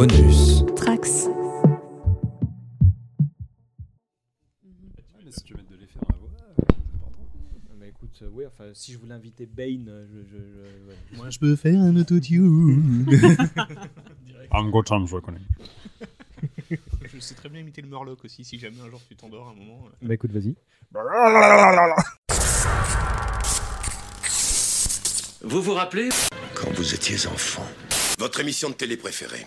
Bonus. Trax. Mais si tu veux mettre de l'effet dans la voix, euh, c'est important. Bah écoute, euh, oui, enfin, si je voulais inviter Bane, euh, je, je, je- ouais. Moi, je peux faire un autotune. I'm good time, je reconnais. je sais très bien imiter le Murloc aussi, si jamais un jour tu t'endors à un moment. euh. Bah écoute, vas-y. Vous vous rappelez? Quand vous étiez enfant. Votre émission de télé préférée.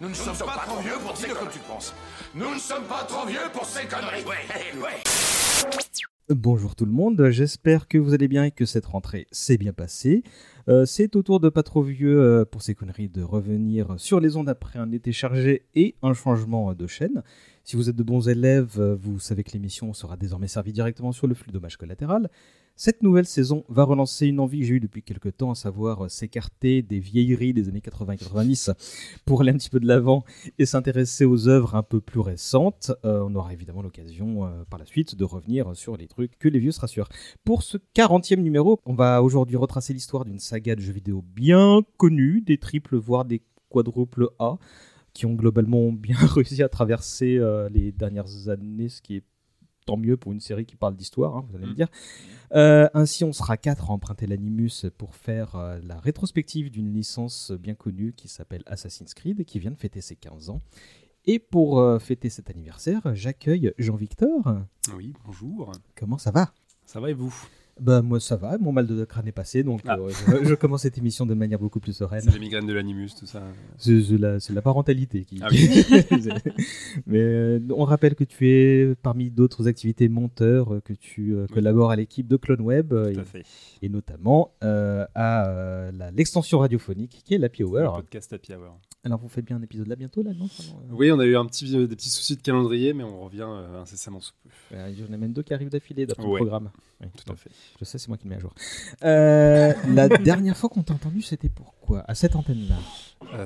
Nous ne sommes pas trop vieux pour ces conneries. tu penses. Nous ne sommes pas trop vieux pour ces conneries. Ouais, ouais. Bonjour tout le monde, j'espère que vous allez bien et que cette rentrée s'est bien passée. Euh, c'est au tour de pas trop vieux euh, pour ces conneries de revenir sur les ondes après un été chargé et un changement de chaîne. Si vous êtes de bons élèves, euh, vous savez que l'émission sera désormais servie directement sur le flux dommage collatéral. Cette nouvelle saison va relancer une envie que j'ai eue depuis quelques temps, à savoir euh, s'écarter des vieilleries des années 80 et 90 pour aller un petit peu de l'avant et s'intéresser aux œuvres un peu plus récentes. Euh, on aura évidemment l'occasion euh, par la suite de revenir sur les trucs que les vieux se rassurent. Pour ce 40e numéro, on va aujourd'hui retracer l'histoire d'une saga de jeux vidéo bien connue, des triples voire des quadruples A, qui ont globalement bien réussi à traverser les dernières années, ce qui est tant mieux pour une série qui parle d'histoire, hein, vous allez me dire. Euh, ainsi, on sera quatre à emprunter l'Animus pour faire euh, la rétrospective d'une licence bien connue qui s'appelle Assassin's Creed, qui vient de fêter ses 15 ans. Et pour euh, fêter cet anniversaire, j'accueille Jean-Victor. Oui, bonjour. Comment ça va? Ça va et vous? Bah moi ça va, mon mal de crâne est passé, donc Ah. euh, je, je commence cette émission de manière beaucoup plus sereine. C'est les migraines de l'animus, tout ça. C'est la, parentalité qui. Ah oui. Mais euh, on rappelle que tu es parmi d'autres activités monteur, euh, que tu euh, collabores à l'équipe de Clone Web Tout à et, fait. et notamment à l'extension radiophonique qui est l'Happy Le Hour. podcast Happy Hour. Alors vous faites bien un épisode là bientôt là, non euh, Oui, on a eu un petit, euh, des petits soucis de calendrier, mais on revient euh, incessamment sous peu. euh, Il y en a même deux qui arrivent d'affilée d'après Ouais. le programme. Oui, Tout à fait. Je sais, c'est moi qui le mets à jour. La dernière fois qu'on t'a entendu, c'était pourquoi À cette antenne-là?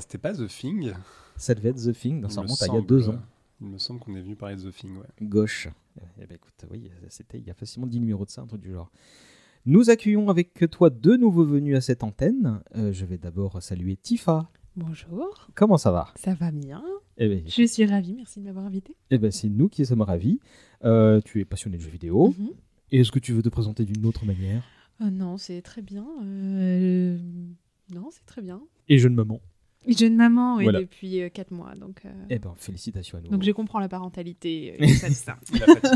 C'était pas The Thing Ça devait être The Thing, ça me remonte à il y a deux ans. Il me semble qu'on est venu parler de The Thing, ouais. Gauche. Eh ben écoute, oui, c'était il y a facilement 10 numéros de ça, un truc du genre. Nous accueillons avec toi deux nouveaux venus à cette antenne. Je vais d'abord saluer Tifa. Bonjour, Comment ça va? Ça va bien Eh ben, Je suis ravie, merci de m'avoir invité. eh ben, c'est nous qui sommes ravis. Euh, tu es passionné de jeux vidéo. Et Est-ce que tu veux te présenter d'une autre manière? Ah non, c'est très bien. euh, Non, c'est très bien. Et jeune maman. Jeune maman, oui, Voilà. depuis 4 mois, donc, euh, Eh ben, félicitations à nous. donc je comprends la parentalité. euh, et ça, ça.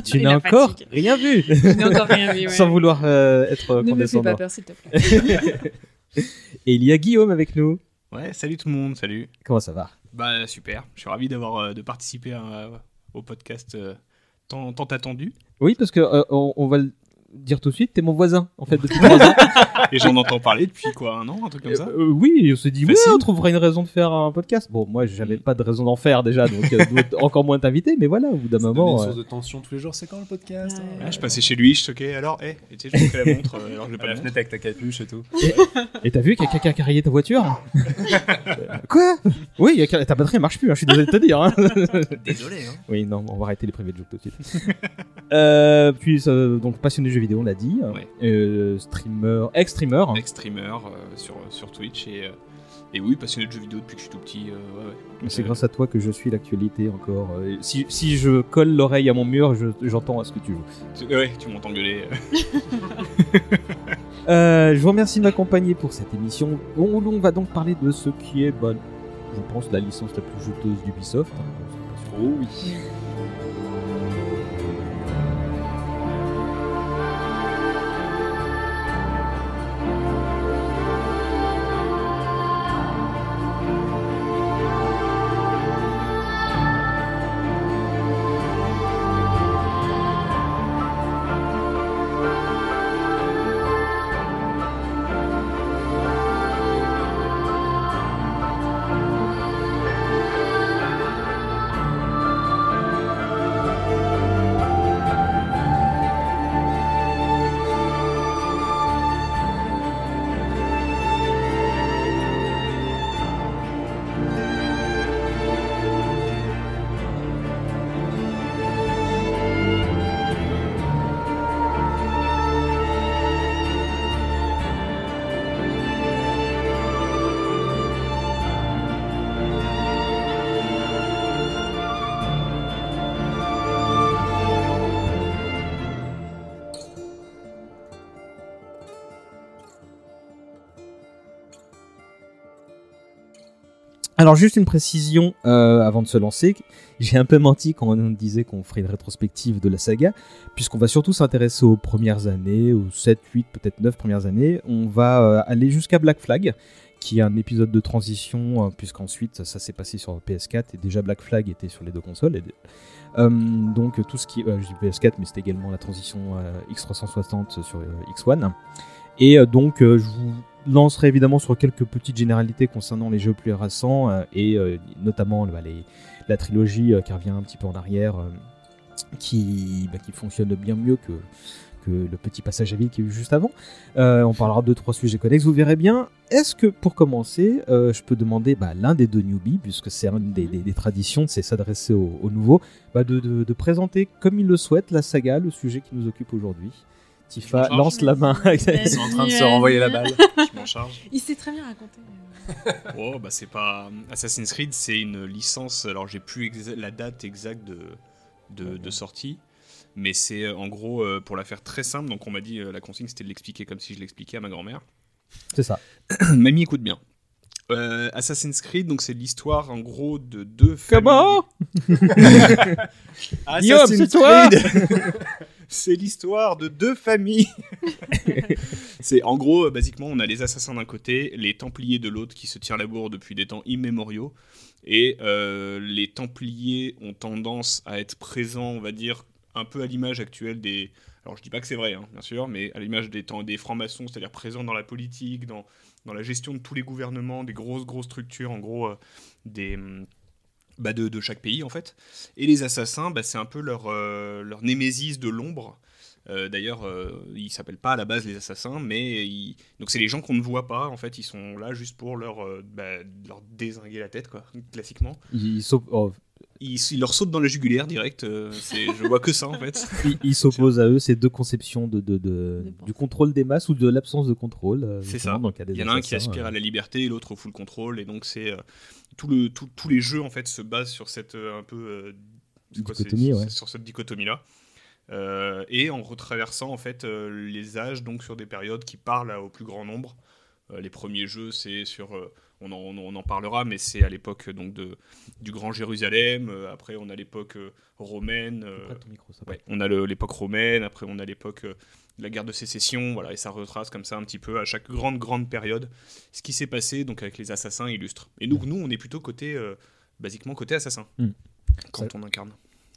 tu Et n'as encore rien vu Je n'ai encore rien vu, ouais. Sans vouloir euh, être Ne me fais condescendant. pas peur, s'il te plaît. Et il y a Guillaume avec nous. Ouais, salut tout le monde, salut. Comment ça va? Bah super, je suis ravi d'avoir euh, de participer à- au podcast euh, tant, tant attendu. Oui, parce que euh, on, on va le dire tout de suite, t'es mon voisin en fait depuis trois ans. Et j'en entends parler depuis quoi, un an, un truc comme ça Euh, oui, on s'est dit, oui, on trouvera une raison de faire un podcast. Bon, moi, j'avais pas de raison d'en faire déjà, donc euh, encore moins t'inviter, mais voilà, au bout d'un moment. une euh, source de tension tous les jours. C'est quand le podcast Ouais. hein Ouais, Je passais chez lui, je toquais, alors, hé, et tu sais, je montrais la montre, alors À pas la la fenêtre avec ta capuche et tout. Et t'as vu qu'il y a quelqu'un qui a rayé ta voiture? Quoi? Oui, il y a ta batterie elle marche plus, hein, je suis désolé de te dire. hein. Désolé, hein. oui, non, on va arrêter les privés de joke tout de suite. Euh, puis, euh, donc, passionné de jeux vidéo, on l'a dit. Ouais. Euh, streamer, ex-streamer. Ex-streamer euh, sur, sur Twitch et, euh, et oui, passionné de jeux vidéo depuis que je suis tout petit. euh, ouais, ouais. Mais C'est Euh, grâce à toi que je suis l'actualité encore. Euh, Si, si je colle l'oreille à mon mur, je- j'entends à ce que tu joues. tu- Ouais, tu m'entends gueuler. Euh, je vous remercie de m'accompagner pour cette émission où l'on va donc parler de ce qui est, bah, je pense, la licence la plus juteuse d'Ubisoft. hein. Oh oui. Alors juste une précision euh, avant de se lancer, j'ai un peu menti quand on disait qu'on ferait une rétrospective de la saga, puisqu'on va surtout s'intéresser aux premières années, aux 7, 8, peut-être 9 premières années. On va euh, aller jusqu'à Black Flag, qui est un épisode de transition, euh, puisqu'ensuite ça s'est passé sur PS4 et déjà Black Flag était sur les deux consoles. Donc tout ce qui... je dis PS4, mais c'était également la transition euh, X360 sur euh, X1. Et donc je vous lancerai évidemment sur quelques petites généralités concernant les jeux plus récents euh, et euh, notamment bah, les, la trilogie euh, qui revient un petit peu en arrière, qui, bah, qui fonctionne bien mieux que, que le petit passage à vide qu'il y a eu juste avant. On parlera de trois sujets connexes, vous verrez bien. Est-ce que pour commencer, je peux demander bah, l'un des deux newbies, puisque c'est une des, des- traditions, c'est s'adresser aux, aux nouveaux, bah, de, de- de présenter comme il le souhaite la saga, le sujet qui nous occupe aujourd'hui? Tifa lance la main. Ils sont en train de se renvoyer la balle. Je m'en charge. Il sait très bien raconter. Oh, bah c'est pas. Assassin's Creed, c'est une licence. Alors, j'ai plus la date exacte de, de, de sortie. Mais c'est euh, en gros, euh, pour la faire très simple, donc on m'a dit, euh, la consigne c'était de l'expliquer comme si je l'expliquais à ma grand-mère. C'est ça. Mamie écoute bien. Euh, Assassin's Creed, donc c'est l'histoire en gros de deux Comment? Assassin's c'est toi Creed, c'est l'histoire de deux familles. c'est en gros, euh, basiquement, on a les assassins d'un côté, les Templiers de l'autre qui se tirent la bourre depuis des temps immémoriaux. Et euh, les Templiers ont tendance à être présents, on va dire, un peu à l'image actuelle des. Alors je dis pas que c'est vrai, hein, bien sûr, mais à l'image des temps des francs-maçons, c'est-à-dire présents dans la politique, dans, dans la gestion de tous les gouvernements, des grosses grosses structures, en gros, euh, des hum, bah, de, chaque pays en fait. Et les assassins, bah, c'est un peu leur euh, leur némésis de l'ombre. Euh, D'ailleurs, euh, ils s'appellent pas à la base les assassins, mais ils... donc c'est les gens qu'on ne voit pas. En fait, ils sont là juste pour leur euh, bah, leur désinguer la tête, quoi, classiquement. Il, s'op- oh, Ils, ils leur sautent dans le jugulaire direct. euh, je vois que ça en fait. il- il s'oppose à eux ces deux conceptions de, du contrôle des masses ou de l'absence de contrôle. euh, C'est ça. Dans le cas des Il y en a un qui aspire euh. à la liberté et l'autre au full contrôle. Et donc, c'est euh, tout le, tout- tous les jeux en fait se basent sur cette euh, un peu euh, quoi, ouais. sur cette dichotomie là. et en retraversant en fait euh, les âges donc sur des périodes qui parlent à- au plus grand nombre. Euh, les premiers jeux, c'est sur euh, on en, on en parlera, mais c'est à l'époque donc de du Grand Jérusalem. Euh, après, on a l'époque euh, romaine. euh, micro, ça Ouais, on a l'époque romaine, après on a l'époque euh, de la guerre de sécession, voilà, et ça retrace comme ça un petit peu à chaque grande grande période ce qui s'est passé donc avec les assassins illustres. Et nous, nous on est plutôt côté, euh, basiquement côté assassin, Hmm. quand Ça- on incarne.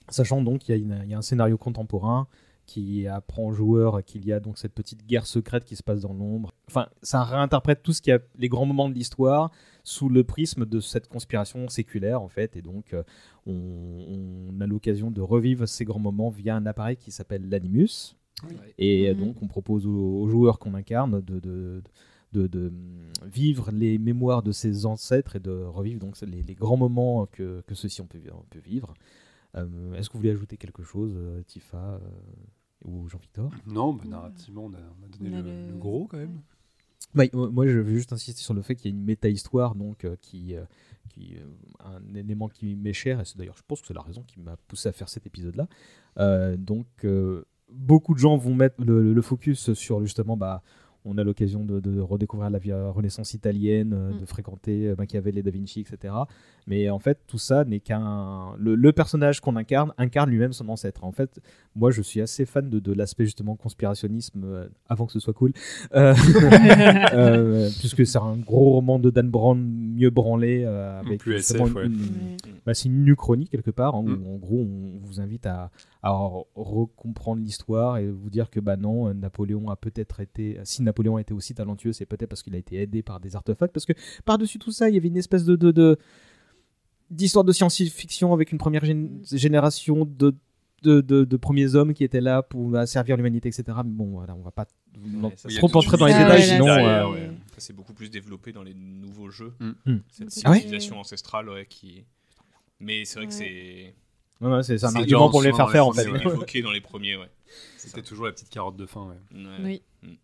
Sachant donc qu'il y a un scénario contemporain qui apprend aux joueurs qu'il y a donc cette petite guerre secrète qui se passe dans l'ombre. Enfin, ça réinterprète tout ce qui a les grands moments de l'histoire sous le prisme de cette conspiration séculaire en fait, et donc euh, on, on a l'occasion de revivre ces grands moments via un appareil qui s'appelle l'animus. Et euh, Mhm. donc on propose aux, aux joueurs qu'on incarne de, de, de- de, vivre les mémoires de ses ancêtres et de revivre donc les, les grands moments que, que ceux-ci ont pu, vivre. Euh, Est-ce que vous voulez ajouter quelque chose, Tifa euh, ou Jean-Victor Non, bah, narrativement, on a, on a donné On a le, le- le gros quand même. Bah, Moi, je veux juste insister sur le fait qu'il y a une méta-histoire donc, euh, qui, euh, qui euh, un élément qui m'est cher, et c'est d'ailleurs, je pense que c'est la raison qui m'a poussé à faire cet épisode-là. Euh, donc, euh, beaucoup de gens vont mettre le, le focus sur justement, bah, on a l'occasion de, de redécouvrir la vie à renaissance italienne, euh, Mm. de fréquenter euh, Machiavel et Da Vinci, etc. Mais en fait, tout ça n'est qu'un. Le, le personnage qu'on incarne incarne lui-même son ancêtre. En fait, moi, je suis assez fan de, de l'aspect justement conspirationnisme euh, avant que ce soit cool. Euh, euh, puisque c'est un gros roman de Dan Brown mieux branlé euh, avec Plus SF, ouais. une- Ouais. bah, c'est une uchronie quelque part hein, Mm. où en gros on vous invite à, à re- recomprendre l'histoire et vous dire que bah non euh, Napoléon a peut-être été si Napoléon a été aussi talentueux c'est peut-être parce qu'il a été aidé par des artefacts parce que par dessus tout ça il y avait une espèce de, de, de- d'histoire de science-fiction avec une première gén- génération de de, de- de premiers hommes qui étaient là pour euh, servir l'humanité, etc. Mais bon, voilà, on va pas ça, trop entrer dans les détails, ouais, sinon. c'est- euh, ouais. Ça, c'est beaucoup plus développé dans les nouveaux jeux. Mm. Mm. Cette Ah ouais civilisation ancestrale, ouais, qui. Mais c'est vrai que c'est. Ouais, ouais, c'est un argument pour les faire faire en fait. évoqué dans les premiers, ouais. C'était toujours la petite carotte de fin. Ouais. Ouais. Oui.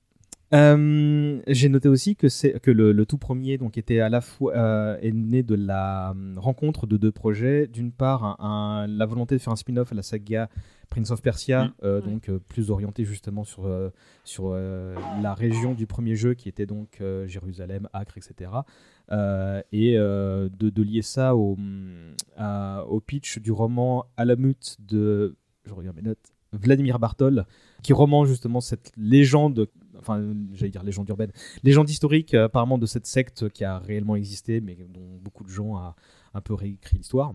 Euh, J'ai noté aussi que, le, le tout premier donc, était à la fois euh, est né de la euh, rencontre de deux projets. D'une part, un- un- la volonté de faire un spin-off à la saga Prince of Persia, Mm. euh, Ouais. donc euh, plus orienté justement sur, sur euh, la région du premier jeu qui était donc euh, Jérusalem, Acre, etc. euh, et euh, de, lier ça au, à- au pitch du roman Alamut de, je regarde mes notes, Vladimir Bartol, qui roman justement cette légende, enfin j'allais dire légende urbaine, légende historique euh, apparemment de cette secte qui a réellement existé, mais dont beaucoup de gens a un peu réécrit l'histoire.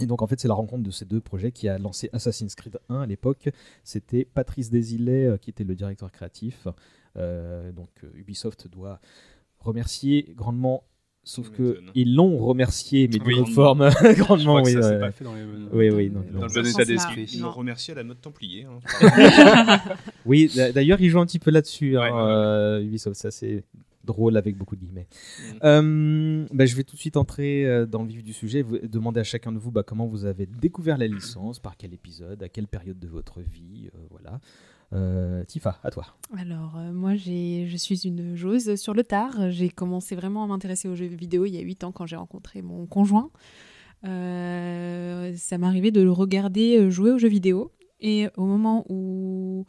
Et donc en fait c'est la rencontre de ces deux projets qui a lancé Assassin's Creed 1 à l'époque. C'était Patrice Desilets qui était le directeur créatif. Donc Ubisoft doit remercier grandement, sauf que ils l'ont remercié, mais Oui. d'une autre forme? Grandement. oui, ça s'est ouais. pas fait dans les Oui, oui, non, dans non. le bon état d'esprit. Ils Non. l'ont remercié à la mode Templier. hein. Oui, d'a- d'ailleurs, ils jouent un petit peu là-dessus, hein, Ouais, ouais. euh, Ubisoft. C'est drôle avec beaucoup de guillemets. Mm. Euh, bah, je vais tout de suite entrer euh, dans le vif du sujet. Vous, demander à chacun de vous bah, comment vous avez découvert la licence, par quel épisode, à quelle période de votre vie. euh, voilà. Euh, Tifa, à toi. Alors, euh, moi, je suis une joueuse sur le tard. J'ai commencé vraiment à m'intéresser aux jeux vidéo il y a 8 ans quand j'ai rencontré mon conjoint. Euh, ça m'arrivait de le regarder jouer aux jeux vidéo. Et au moment où,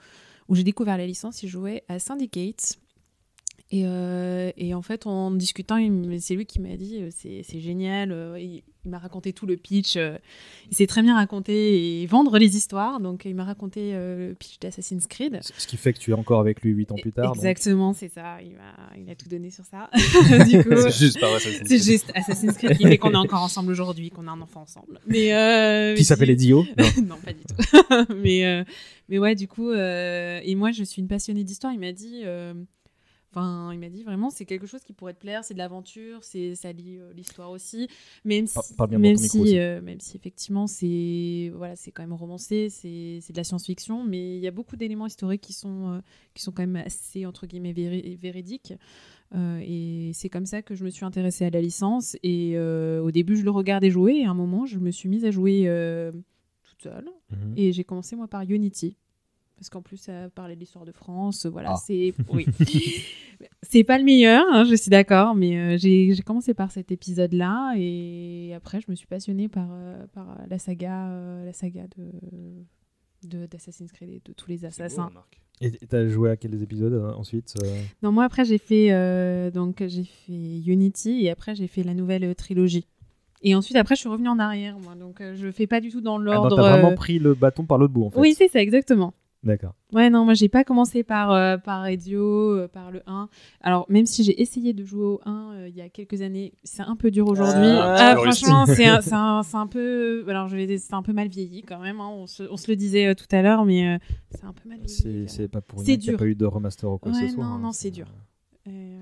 j'ai découvert la licence, il jouait à Syndicate. Et, en fait, en discutant, c'est lui qui m'a dit c'est génial. Il m'a raconté tout le pitch. euh, il sait très bien raconter et vendre les histoires. Donc, il m'a raconté euh, le pitch d'Assassin's Creed. Ce qui fait que tu es encore avec lui 8 ans plus tard. Exactement, c'est ça. Il a, il a tout donné sur ça. C'est juste par Assassin's c'est Creed. juste Assassin's Creed qui fait qu'on est encore ensemble aujourd'hui, qu'on a un enfant ensemble. Mais euh, Qui si- Edio Non. non, pas du tout. mais, euh, mais ouais, du coup, euh, et moi, je suis une passionnée d'histoire. Il m'a dit, enfin, il m'a dit vraiment, c'est quelque chose qui pourrait te plaire, c'est de l'aventure, c'est ça lie euh, l'histoire aussi, même si, même si, euh, même si effectivement, c'est voilà, c'est quand même romancé, c'est c'est de la science-fiction, mais il y a beaucoup d'éléments historiques qui sont euh, qui sont quand même assez entre guillemets véri- véridiques. Euh, et c'est comme ça que je me suis intéressée à la licence. Et au début, je le regardais jouer. Et à un moment, je me suis mise à jouer toute seule. Mhm. Et j'ai commencé, moi, par Unity. Parce qu'en plus, ça parlait de l'histoire de France. Voilà, Ah. c'est. Oui. c'est pas le meilleur, hein, je suis d'accord. Mais euh, j'ai commencé par cet épisode-là. Et après, je me suis passionnée par, euh, par la saga, euh, la saga de. de- d'Assassin's Creed et de tous les beau, assassins. hein, Marc. Et t'as joué à quels épisodes euh, ensuite euh Non, moi après j'ai fait euh, donc j'ai fait Unity et après j'ai fait la nouvelle euh, trilogie. Et ensuite après je suis revenue en arrière moi donc euh, je fais pas du tout dans Ah, donc l'ordre. T'as vraiment euh, pris le bâton par l'autre bout en fait. Oui, c'est ça exactement. D'accord. Ouais, non, moi j'ai pas commencé par euh, par Ezio, euh, par le 1. Alors même si j'ai essayé de jouer au 1 euh, il y a quelques années, c'est un peu dur aujourd'hui. Ah, Ah, franchement, c'est un, c'est un, c'est un peu alors je vais c'est un peu mal vieilli quand même hein, on, se, on se le disait euh, tout à l'heure mais euh, c'est un peu mal vieilli. C'est pas pour rien qu'il n'y a pas eu de remaster ou quoi que Ouais, ce soit. non, hein, non, c'est dur. Et, euh,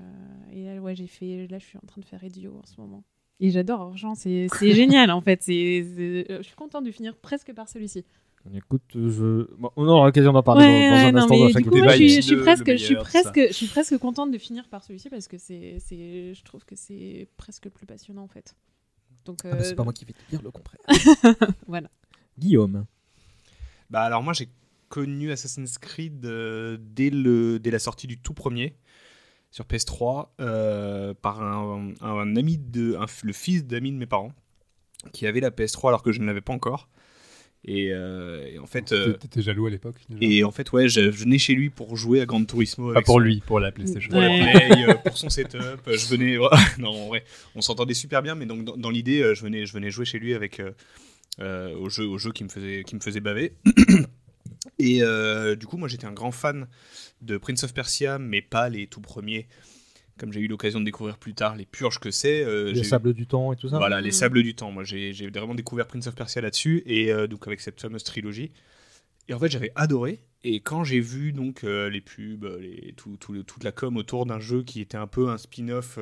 et là, ouais, j'ai fait. Là, je suis en train de faire Edio en ce moment. Et j'adore Orgeant, c'est génial en fait. Je suis contente de finir presque par celui-ci. Écoute, je... bon, on aura l'occasion d'en parler ouais, dans, dans ouais, un non, instant mais dans du chaque coup, moi, je suis, je presque, je suis presque, je suis presque contente de finir par celui-ci parce que c'est, c'est, je trouve que c'est presque le plus passionnant en fait. Donc, Ah bah, c'est euh, pas moi qui vais te dire le contraire. Voilà. Guillaume. Bah alors moi j'ai connu Assassin's Creed euh, dès, le, dès la sortie du tout premier sur PS3 euh, par un, un ami de un le fils d'amis de mes parents qui avait la PS3 alors que je ne l'avais pas encore et, euh, et en fait euh, T'étais- T'étais jaloux à l'époque et en fait ouais je, je venais chez lui pour jouer à Gran Turismo Pas pour son- lui, pour la PlayStation. pour Ouais. la play, euh, pour son setup. euh, Je venais, non, en vrai, on s'entendait super bien, mais donc dans, dans l'idée, euh, je venais, je venais jouer chez lui avec euh, euh, au jeu, au jeu qui me faisait, qui me faisait baver. Et euh, du coup, moi, j'étais un grand fan de Prince of Persia, mais pas les tout premiers. Comme j'ai eu l'occasion de découvrir plus tard les purges que c'est, euh, Les sables du temps et tout ça voilà, les Mm. sables du temps. Moi, j'ai vraiment découvert Prince of Persia là-dessus, et euh, donc avec cette fameuse trilogie. Et en fait, j'avais adoré. Et quand j'ai vu donc euh, les pubs, les, tout, tout le- toute la com autour d'un jeu qui était un peu un spin-off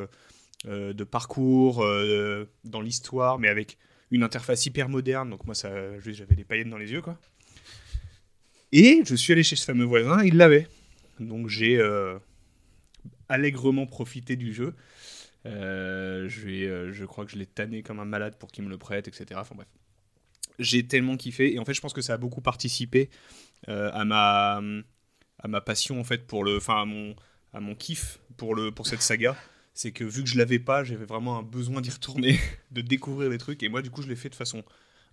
de parcours euh, dans l'histoire, mais avec une interface hyper moderne, donc moi, ça, juste, j'avais des paillettes dans les yeux, quoi. Et je suis allé chez ce fameux voisin, il l'avait. Donc j'ai euh, allègrement profité du jeu. Euh, euh, je crois que je l'ai tanné comme un malade pour qu'il me le prête, etc. Enfin bref. J'ai tellement kiffé. Et en fait, je pense que ça a beaucoup participé euh, à, ma, passion, en fait, pour le. Enfin, à mon, kiff pour, cette saga. C'est que vu que je l'avais pas, j'avais vraiment un besoin d'y retourner, de découvrir les trucs. Et moi, du coup, je l'ai fait de façon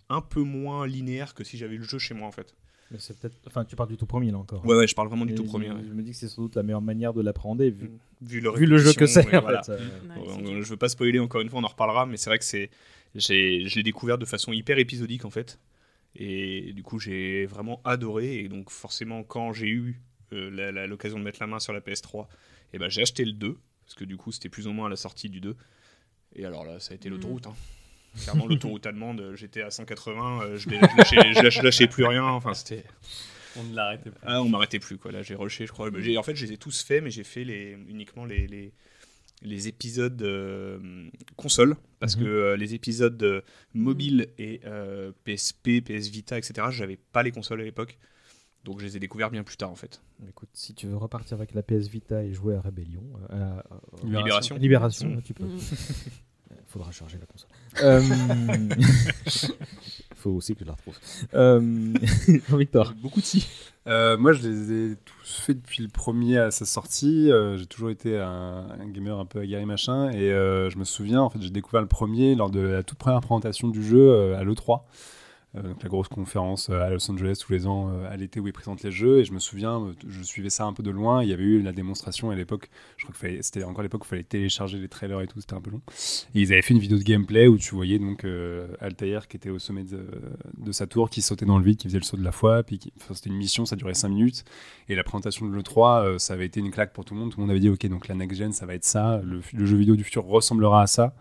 un peu moins linéaire que si j'avais le jeu chez moi, en fait. Mais c'est peut-être. Enfin, tu parles du tout premier là encore. Ouais, ouais, je parle vraiment du Et tout je- premier. ouais. Je me dis que c'est sans doute la meilleure manière de l'appréhender vu, Vu le, vu le jeu que c'est. en voilà. fait, euh, Ouais, je veux pas spoiler encore une fois, on en reparlera, mais c'est vrai que c'est, j'ai, je l'ai découvert de façon hyper épisodique en fait, et du coup j'ai vraiment adoré, et donc forcément quand j'ai eu euh, la- la- l'occasion de mettre la main sur la PS3, et ben j'ai acheté le 2, parce que du coup c'était plus ou moins à la sortie du 2, et alors là ça a été l'autoroute. Hein. Clairement l'autoroute allemande, j'étais à 180, euh, je, lâchais, je lâchais- je lâchais plus rien, enfin c'était... On ne l'arrêtait plus. Ah, on m'arrêtait plus, quoi. Là, j'ai rushé, je crois. J'ai- En fait, je les ai tous faits, mais j'ai fait les, uniquement les, les, les épisodes euh, console. Parce Mhm. que euh, les épisodes euh, mobile et euh, PSP, PS Vita, etc., j'avais pas les consoles à l'époque. Donc, je les ai découverts bien plus tard, en fait. Écoute, si tu veux repartir avec la PS Vita et jouer à Rébellion, euh, à- à- Libération. Libération, Mm. tu peux. Faudra charger la console. Euh, Faut aussi que je la retrouve. Euh, Jean-Victor. Beaucoup de si. Euh, moi, je les ai tous faits depuis le premier à sa sortie. J'ai toujours été un, un gamer un peu aguerri machin. Et je me souviens, en fait, j'ai découvert le premier lors de la toute première présentation du jeu à l'E3. Euh, donc la grosse conférence euh, à Los Angeles tous les ans euh, à l'été où ils présentent les jeux. Et je me souviens, je suivais ça un peu de loin. Il y avait eu la démonstration à l'époque. Je crois que c'était encore l'époque où il fallait télécharger les trailers et tout. C'était un peu long. Et ils avaient fait une vidéo de gameplay où tu voyais donc Altair qui était au sommet de, sa tour, qui sautait dans le vide, qui faisait le saut de la foi. Puis c'était une mission, ça durait 5 minutes. Et la présentation de l'E3, euh, ça avait été une claque pour tout le monde. Tout le monde avait dit, ok, donc la next gen, ça va être ça. Le jeu vidéo du futur ressemblera à ça.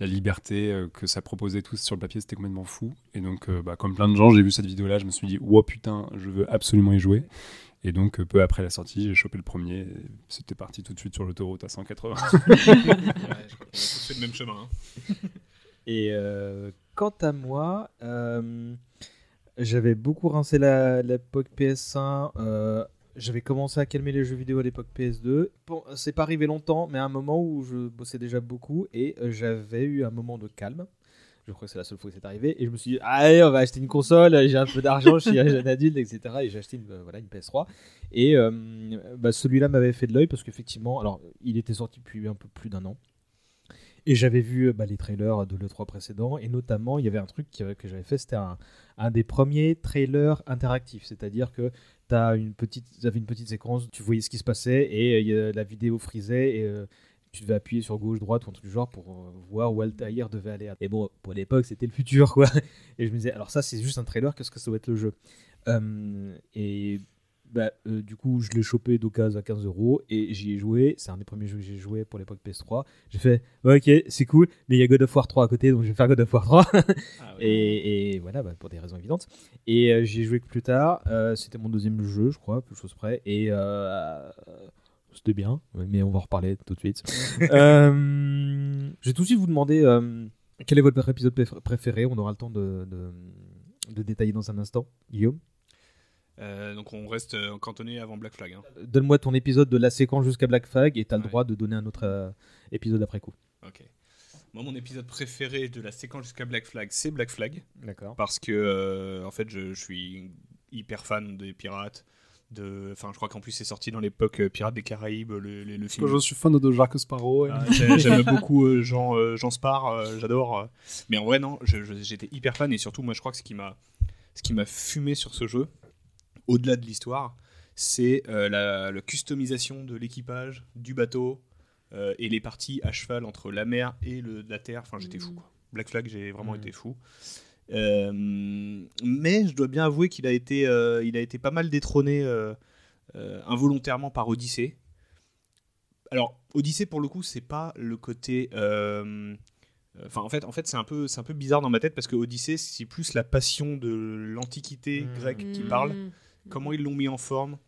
La liberté euh, que ça proposait tous sur le papier, c'était complètement fou. Et donc, euh, bah, comme plein de gens, j'ai vu cette vidéo-là, je me suis dit, wow, putain, je veux absolument y jouer. Et donc, euh, peu après la sortie, j'ai chopé le premier. C'était parti tout de suite sur l'autoroute à 180. Ouais, je crois qu'on a tous fait le même chemin. hein. Et euh, quant à moi, euh, j'avais beaucoup rincé la- l'époque PS1. euh, j'avais commencé à calmer les jeux vidéo à l'époque PS2. Bon, c'est pas arrivé longtemps, mais à un moment où je bossais déjà beaucoup et euh, j'avais eu un moment de calme. Je crois que c'est la seule fois que c'est arrivé. Et je me suis dit, allez, on va acheter une console, j'ai un peu d'argent, je suis un jeune adulte, etc. Et j'ai acheté une, euh, voilà, une PS3. Et euh, bah, celui-là m'avait fait de l'œil parce qu'effectivement, alors il était sorti depuis un peu plus d'un an. Et j'avais vu bah, les trailers de l'E3 précédent, et notamment, il y avait un truc que j'avais fait, c'était un des premiers trailers interactifs. C'est-à-dire que tu une petite, avais une petite séquence, tu voyais ce qui se passait, et euh, la vidéo frisait, et euh, tu devais appuyer sur gauche, droite, ou un truc du genre, pour euh, voir où Altair devait aller. Et bon, pour l'époque, c'était le futur, quoi. Et je me disais, alors ça, c'est juste un trailer, qu'est-ce que ça doit être le jeu? Et bah, euh, du coup, je l'ai chopé d'occasion à 15 euros et j'y ai joué. C'est un des premiers jeux que j'ai joué pour l'époque PS3. J'ai fait, ouais, ok, c'est cool, mais il y a God of War 3 à côté, donc je vais faire God of War 3. Ah et, et voilà, bah, pour des raisons évidentes. Et euh, j'y ai joué que plus tard. Euh, C'était mon deuxième jeu, je crois, peu de choses près. Et c'était bien, mais on va en reparler tout de suite. je vais tout de suite vous demander quel est votre épisode préf- préféré. On aura le temps de, de, de détailler dans un instant. Guillaume? Euh, donc, on reste euh, cantonné avant Black Flag. hein. Donne-moi ton épisode de la séquence jusqu'à Black Flag et tu as le Ouais. droit de donner un autre euh, épisode après coup. Ok. Moi, mon épisode préféré de la séquence jusqu'à Black Flag, c'est Black Flag. D'accord. parce que euh, en fait je, je suis hyper fan des pirates de enfin je crois qu'en plus c'est sorti dans l'époque Pirates des Caraïbes le, le, le film je suis fan de Jacques Sparrow. et- Ah, j'ai- j'aime beaucoup Jean euh, Jean Spar euh, j'adore mais en vrai non j'étais hyper fan et surtout moi je crois que ce qui m'a ce qui m'a fumé sur ce jeu au-delà de l'histoire c'est euh, la, la customisation de l'équipage du bateau euh, et les parties à cheval entre la mer et le, la terre enfin j'étais fou quoi. Black Flag j'ai vraiment Mhm. été fou euh, mais je dois bien avouer qu'il a été, euh, il a été pas mal détrôné euh, euh, involontairement par Odyssey. Alors Odyssey pour le coup c'est pas le côté, euh, enfin en fait en fait c'est un peu c'est un peu bizarre dans ma tête parce que Odyssey c'est plus la passion de l'antiquité Mhm. grecque qui Mm. parle, comment ils l'ont mis en forme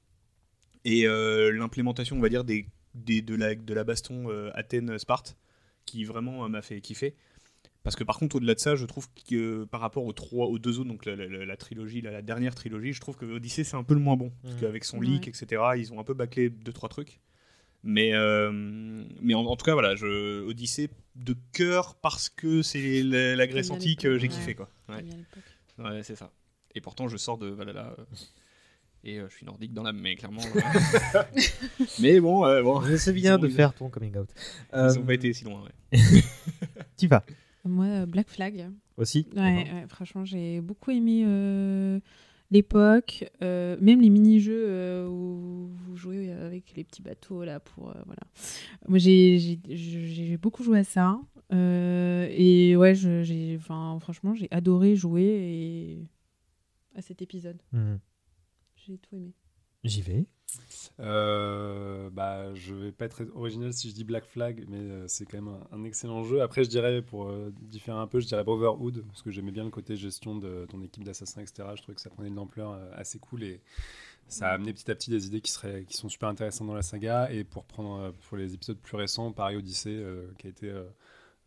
et euh, l'implémentation on va dire des, des- de la de la baston euh, Athènes Sparte qui vraiment euh, m'a fait kiffer. Parce que par contre, au-delà de ça, je trouve que euh, par rapport aux trois, aux deux autres, donc la, la- la trilogie, la, la dernière trilogie, je trouve que Odyssey c'est un peu le moins bon. Parce Mhm. qu'avec son Ouais. leak, etc., ils ont un peu bâclé deux trois trucs. Mais, euh, mais en, en tout cas, voilà, je, Odyssey de cœur parce que c'est la, la Grèce antique, euh, j'ai l'époque, kiffé ouais. quoi. Ouais, ouais c'est ça. Et pourtant, je sors de Valhalla. Euh, et euh, je suis nordique dans l'âme, mais clairement. euh, mais bon, euh, bon. C'est Ils bien de faire ton coming out. Ils Euh, ont pas été si loin, ouais. T'y vas Moi, euh, Black Flag. aussi Ouais, ouais, franchement, j'ai beaucoup aimé. euh, l'époque, euh, même les mini-jeux euh, où vous jouez avec les petits bateaux là pour euh, voilà. Moi j'ai j'ai- j'ai beaucoup joué à ça euh, et ouais je- j'ai enfin franchement j'ai adoré jouer et à cet épisode. Mhm. J'ai tout aimé. J'y vais. Euh, bah, je vais pas être original si je dis Black Flag, mais euh, c'est quand même un, un excellent jeu. Après, je dirais, pour euh, différer un peu, je dirais Brotherhood, parce que j'aimais bien le côté gestion de ton équipe d'assassins, etc. Je trouvais que ça prenait de l'ampleur euh, assez cool et ça a amené petit à petit des idées qui, seraient, qui sont super intéressantes dans la saga. Et pour prendre euh, pour les épisodes plus récents, pareil Odyssey, euh, qui a été euh,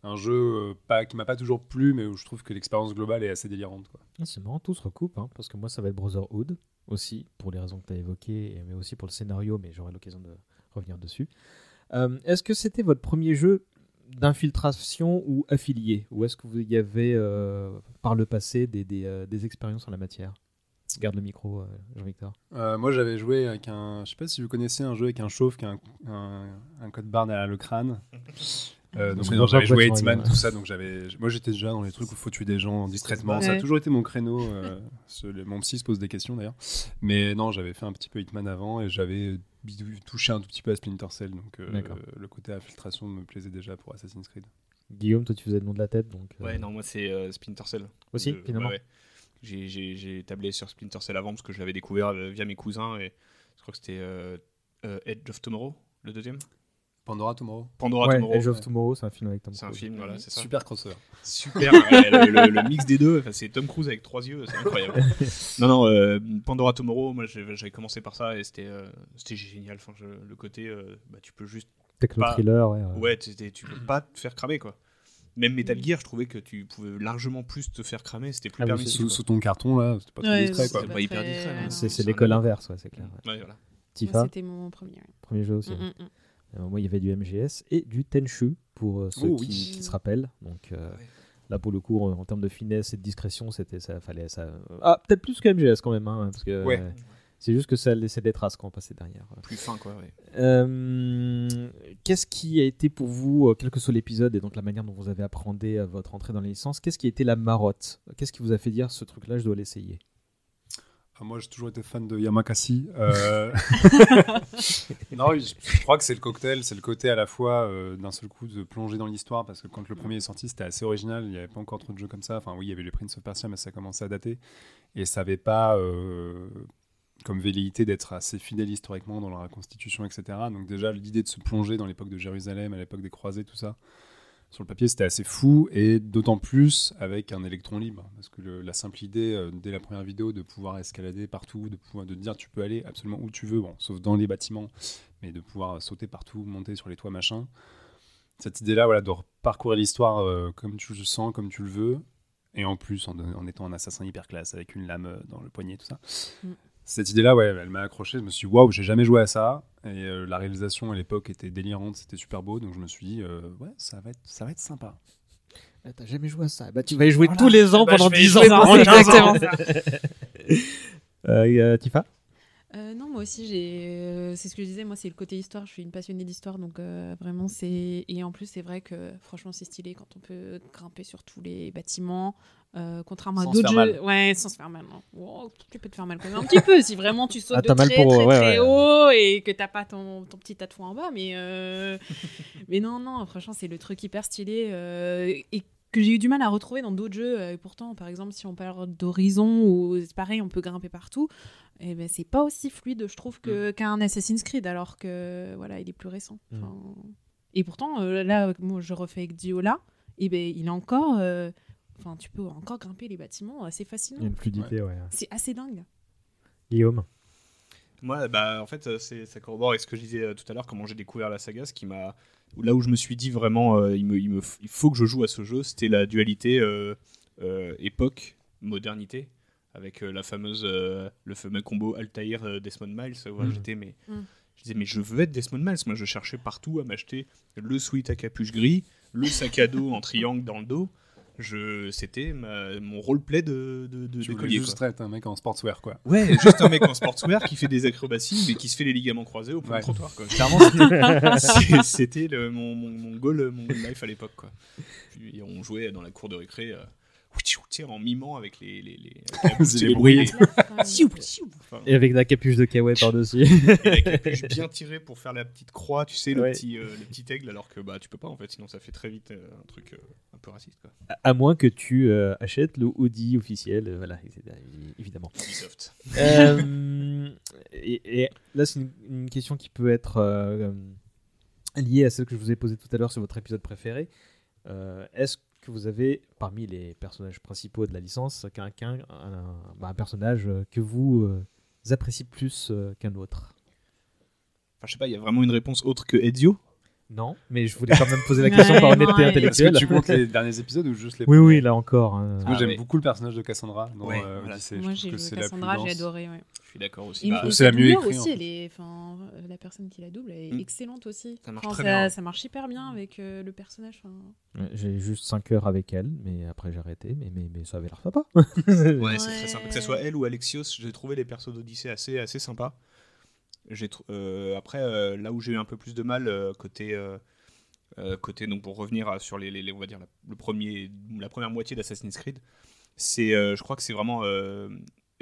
un jeu euh, pas, qui m'a pas toujours plu, mais où je trouve que l'expérience globale est assez délirante. Quoi. Ah, c'est marrant, tout se recoupe, hein, parce que moi ça va être Brotherhood aussi, pour les raisons que tu as évoquées, mais aussi pour le scénario, mais j'aurai l'occasion de revenir dessus. Euh, est-ce que c'était votre premier jeu d'infiltration ou affilié? Ou est-ce que vous y avez, euh, par le passé, des, des, euh, des expériences en la matière? Garde le micro, euh, Jean-Victor. Euh, moi, j'avais joué avec un. Je sais pas si vous connaissez un jeu avec un chauve qui a un, un, un code barre derrière le crâne. Euh, donc, me non, j'avais joué Hitman, tout ça. Donc, j'avais. Moi, j'étais déjà dans les trucs où il faut tuer des gens discrètement. Ça a Ouais. toujours été mon créneau. euh, ce- le- mon psy se pose des questions d'ailleurs. Mais non, j'avais fait un petit peu Hitman avant et j'avais touché un tout petit peu à Splinter Cell. Donc, euh, le côté infiltration me plaisait déjà pour Assassin's Creed. Guillaume, toi tu faisais le nom de la tête, donc. euh, Ouais, non, moi c'est euh, Splinter Cell. Aussi, Euh, finalement ouais, ouais. J'ai- J'ai j'ai tablé sur Splinter Cell avant parce que je l'avais découvert euh, via mes cousins et je crois que c'était euh, euh, Edge of Tomorrow, le deuxième. Pandora Tomorrow. Pandora Ouais, Tomorrow. Edge of Tomorrow, c'est un film avec Tom C'est un Cruise. film, voilà, c'est ça. Super crossover. Super, ouais, le, le- le mix des deux, enfin, c'est Tom Cruise avec trois yeux, c'est incroyable. non, non, euh, Pandora Tomorrow, moi j'avais commencé par ça et c'était euh, c'était génial. Enfin, je- le côté, euh, bah, tu peux juste. Techno pas- thriller, ouais. ouais. Ouais, tu peux pas te faire cramer quoi. Même Metal Gear, je trouvais que tu pouvais largement plus te faire cramer, c'était plus Ah oui, permissif. Sous, quoi. sous ton carton, là, c'était pas trop Ouais, discret. Quoi. pas hyper très- discret, hein. non. C'est l'école inverse, ouais, c'est clair. ouais. Ouais, voilà. Tifa, C'était mon premier. premier jeu aussi. Mm, mm, mm. Euh, moi, il y avait du MGS et du Tenchu pour euh, ceux Oh, qui, oui. qui se rappellent. Donc euh, Ouais. là, pour le coup, en, en termes de finesse et de discrétion, c'était ça fallait ça. Ah, peut-être plus que MGS quand même, hein, parce que Ouais. euh, c'est juste que ça laissait des traces quand on passait derrière. Plus fin quoi, ouais. Euh, Qu'est-ce qui a été pour vous, euh, quel que soit l'épisode et donc la manière dont vous avez appréhendé euh, votre entrée dans les licences, qu'est-ce qui a été la marotte? Qu'est-ce qui vous a fait dire ce truc-là, je dois l'essayer? Moi, j'ai toujours été fan de Yamakasi. Euh... non, je, crois que c'est le cocktail, c'est le côté à la fois euh, d'un seul coup de plonger dans l'histoire, parce que quand le premier est sorti, c'était assez original, il n'y avait pas encore trop de jeux comme ça. Enfin, oui, il y avait le Prince of Persia, mais ça commençait à dater. Et ça n'avait pas euh, comme velléité d'être assez fidèle historiquement dans la reconstitution, etc. Donc, déjà, l'idée de se plonger dans l'époque de Jérusalem, à l'époque des croisés, tout ça. Sur le papier, c'était assez fou, et d'autant plus avec un électron libre, parce que la simple idée, euh, dès la première vidéo, de pouvoir escalader partout, de pouvoir dire tu peux aller absolument où tu veux, sauf dans les bâtiments, mais de pouvoir sauter partout, monter sur les toits, machin. Cette idée-là, voilà, de parcourir l'histoire euh, comme tu le sens, comme tu le veux, et en plus en, en étant un assassin hyper classe avec une lame euh, dans le poignet, tout ça. Mm. Cette idée-là, ouais, elle m'a accroché. Je me suis dit, waouh, j'ai jamais joué à ça. Et euh, la réalisation à l'époque était délirante, c'était super beau. Donc je me suis dit, euh, ouais, ça va être, ça va être sympa. T'as jamais joué à ça Bah tu vas y jouer Voilà. tous les ans Bah, pendant je vais y 10 ans. jouer pendant C'est 15 ans. exactement euh, Tifa? Euh, non, moi aussi, j'ai. euh, c'est ce que je disais. Moi, c'est le côté histoire. Je suis une passionnée d'histoire, donc euh, vraiment, c'est. Et en plus, c'est vrai que franchement, c'est stylé quand on peut grimper sur tous les bâtiments, contrairement Sans à d'autres jeux. mal. Ouais, sans se faire mal. Non. Wow, tu peux te faire mal quand même un petit peu si vraiment tu sautes Ah, de t'as très très ouais, très ouais. haut et que t'as pas ton, ton petit tatouage en bas, mais mais non, non. Franchement, c'est le truc hyper stylé et que j'ai eu du mal à retrouver dans d'autres jeux. Euh, Et pourtant, par exemple, si on parle d'Horizon, ou c'est pareil, on peut grimper partout, et ben c'est pas aussi fluide, je trouve, que, qu'un Assassin's Creed, alors que voilà, il est plus récent. Mm. Enfin, Et pourtant, euh, là, moi, je refais avec Diola, et ben il est encore. euh, Enfin, tu peux encore grimper les bâtiments assez Il y a facilement. une fluidité, ouais. C'est assez dingue. Guillaume? Moi, bah, en fait, c'est, ça corrobore avec ce que je disais tout à l'heure, comment j'ai découvert la saga, ce qui m'a. Là où je me suis dit vraiment, euh, il, me, il, me, f- il faut que je joue à ce jeu, c'était la dualité euh, euh, époque-modernité, avec euh, la fameuse, euh, le fameux combo Altair Desmond Miles. où j'étais, mais, Mm. Je disais, mais je veux être Desmond Miles. Moi, je cherchais partout à m'acheter le sweat à capuche gris, le sac à dos en triangle dans le dos. Je, c'était mon roleplay de, de, de Tu d'écolier, juste être un mec en sportswear, quoi. Ouais, juste un mec en sportswear qui fait des acrobaties, mais qui se fait les ligaments croisés au point Ouais. de trottoir. Quoi. Clairement, c'était- c'est- c'était le- mon, mon, mon goal, mon goal life à l'époque. Quoi. Puis on jouait dans la cour de récré. euh, en mimant avec les, les, les, bruits. Et avec la capuche de kawaii par-dessus. et la capuche bien tirée pour faire la petite croix, tu sais, le, Ouais. petit, euh, le petit aigle, alors que bah tu peux pas en fait, sinon ça fait très vite euh, un truc euh, un peu raciste quoi. à moins que tu euh, achètes le hoodie officiel, euh, voilà, etc., évidemment. Ubisoft. Euh, et, et là, c'est une, une question qui peut être euh, liée à celle que je vous ai posée tout à l'heure sur votre épisode préféré. Euh, Est-ce que vous avez, parmi les personnages principaux de la licence, quelqu'un, un, bah, un personnage euh, que vous euh, appréciez plus euh, qu'un autre? Enfin, je sais pas, il y a vraiment une réponse autre que Ezio? Non, mais je voulais quand même poser la question Ouais, par honnêteté ouais. Est-ce intellectuelle. que tu comptes les derniers épisodes ou juste les Oui, oui, là encore. hein. Parce que Ah, j'aime beaucoup le personnage de Cassandra dans Ouais, euh, voilà. Moi, j'ai que joué c'est la plus Cassandra, j'ai adoré. Ouais. Je suis d'accord aussi. Bah, c'est la mieux doublure écrit, aussi, en elle est, enfin, euh, la personne qui la double, elle est Mm. excellente aussi. Ça marche Enfin, très ça, bien. ça marche hyper bien avec euh, le personnage. enfin. J'ai juste 5 heures avec elle, mais après j'ai arrêté, mais, mais, mais ça avait l'air sympa. Ouais, c'est Ouais. très sympa. Que ce soit elle ou Alexios, j'ai trouvé les persos d'Odyssée assez, assez sympas. Euh, après, euh, là où j'ai eu un peu plus de mal, euh, côté, côté donc pour revenir à- sur les, les- les- on va dire la, le premier, la première moitié d'Assassin's Creed, c'est, euh, je crois que c'est vraiment, euh,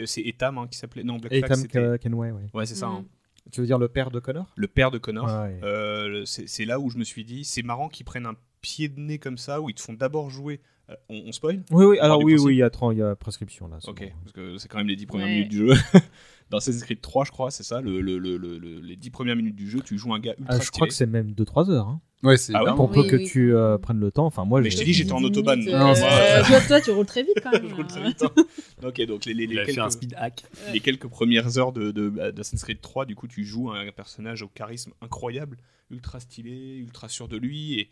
c'est Etam hein, qui s'appelait, non Black Et Flag, Tam c'était- Kenway, ouais. ouais c'est ça, hein. Tu veux dire le père de Connor? Le père de Connor. Ouais. Euh, c'est là où je me suis dit, c'est marrant qu'ils prennent un pied de nez comme ça, où ils te font d'abord jouer. euh, on, on spoil? Oui, oui, alors oui, oui, il y a, 30 il y a prescription là. c'est Ok, bon. parce que c'est quand même les 10 premières Ouais. minutes du jeu. Dans Assassin's Creed 3, je crois, c'est ça, le, le- le- le- le- les 10 premières minutes du jeu, tu joues un gars ultra Ah, je crois que c'est même 2-3 heures. hein. Ouais, c'est Ah ouais Pour peu Oui, que oui, tu euh, prennes le temps. Enfin, moi, Mais je te dis, j'étais en autobahn. minutes, donc, euh, toi, toi, tu roules très vite quand même. je roule très vite. hein. ok, donc les, les- les un quelques, speed hack. les quelques premières heures de, de, d'Assassin's Creed 3, du coup, tu joues un personnage au charisme incroyable, ultra stylé, ultra sûr de lui, et,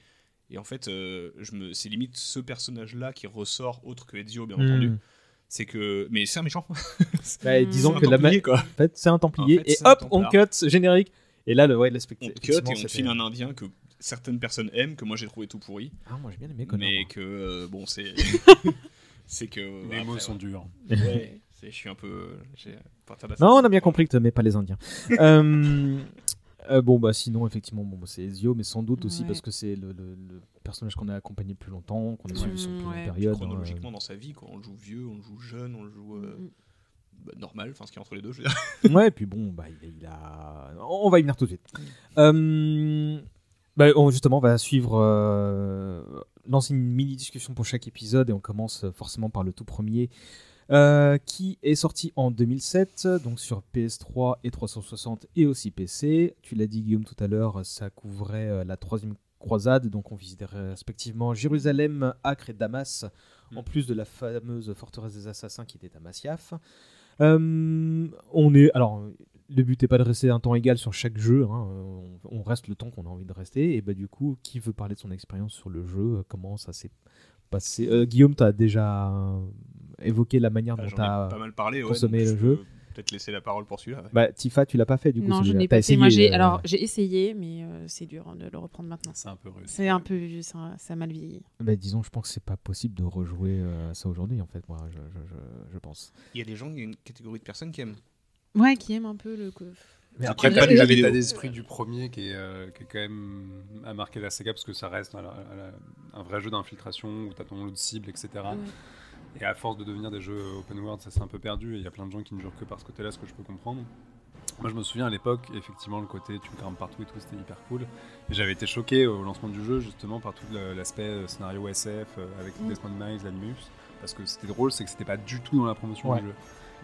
et en fait, euh, je me, c'est limite ce personnage-là qui ressort, autre que Ezio, bien Hmm. entendu. C'est que, mais c'est un méchant. Bah, disons C'est un que la ma- quoi. En fait, c'est un Templier. En fait, et hop, on cut, générique. Et là, le, ouais, l'aspect. On cut et on te file un indien que certaines personnes aiment, que moi j'ai trouvé tout pourri, Ah, moi j'ai bien aimé Connor. mais que euh, bon c'est c'est que euh, Les après, mots sont ouais. durs. Ouais, je suis un peu Non, on a bien compris que tu n'aimais pas les Indiens. Euh, euh, bon, bah sinon, effectivement, bon, bah, c'est Ezio, mais sans doute aussi Ouais. parce que c'est le, le- le personnage qu'on a accompagné le plus longtemps, qu'on a suivi sur plus ouais. longue période. hein, chronologiquement dans sa vie quoi. on le joue vieux on le joue jeune on le joue euh, bah, normal enfin ce qui est entre les deux je veux dire euh. Ouais, et puis bon, bah, il, il a. On va y venir tout de suite. Euh, bah, on, justement, on va suivre. euh, lancer une mini discussion pour chaque épisode et on commence forcément par le tout premier. Euh, qui est sorti en 2007, donc sur PS3 et 360 et aussi PC. Tu l'as dit Guillaume tout à l'heure, ça couvrait euh, la troisième croisade, donc on visitait respectivement Jérusalem, Acre et Damas, en plus de la fameuse forteresse des assassins qui était à Masyaf. Euh, on est alors le but n'est pas de rester un temps égal sur chaque jeu, hein, on, on reste le temps qu'on a envie de rester. Et bah du coup, qui veut parler de son expérience sur le jeu? Comment ça s'est passé? Euh, Guillaume, tu as déjà évoqué la manière dont Bah, j'en tu as pas mal parlé ouais, consommé le je jeu. peut-être laisser la parole pour celui-là ouais. Bah, Tifa, tu l'as pas fait du coup Non, je n'ai pas. Moi, essayé, j'ai euh, alors j'ai essayé, mais euh, c'est dur hein, de le reprendre maintenant. C'est un peu rude. C'est un peu, ça, ça a mal vieilli. bah, disons, je pense que c'est pas possible de rejouer euh, ça aujourd'hui en fait. Moi, je, je, je- je pense. il y a des gens il y a une catégorie de personnes qui aiment Ouais, qui aime un peu le. Mais Après, Après, pas jeu l'état d'esprit du premier qui est, euh, qui est quand même a marqué la saga parce que ça reste à la- à la- un vrai jeu d'infiltration où tu as ton lot de cibles, etc. Ouais. Et à force de devenir des jeux open world, ça s'est un peu perdu et il y a plein de gens qui ne jouent que par ce côté-là, ce que je peux comprendre. Moi, je me souviens à l'époque, effectivement, le côté tu grimpes partout et tout, c'était hyper cool. Et j'avais été choqué au lancement du jeu, justement, par tout l'aspect euh, scénario SF euh, avec Mm. Desmond Miles, l'Animus. Parce que c'était drôle, c'est que c'était pas du tout dans la promotion Ouais. du jeu.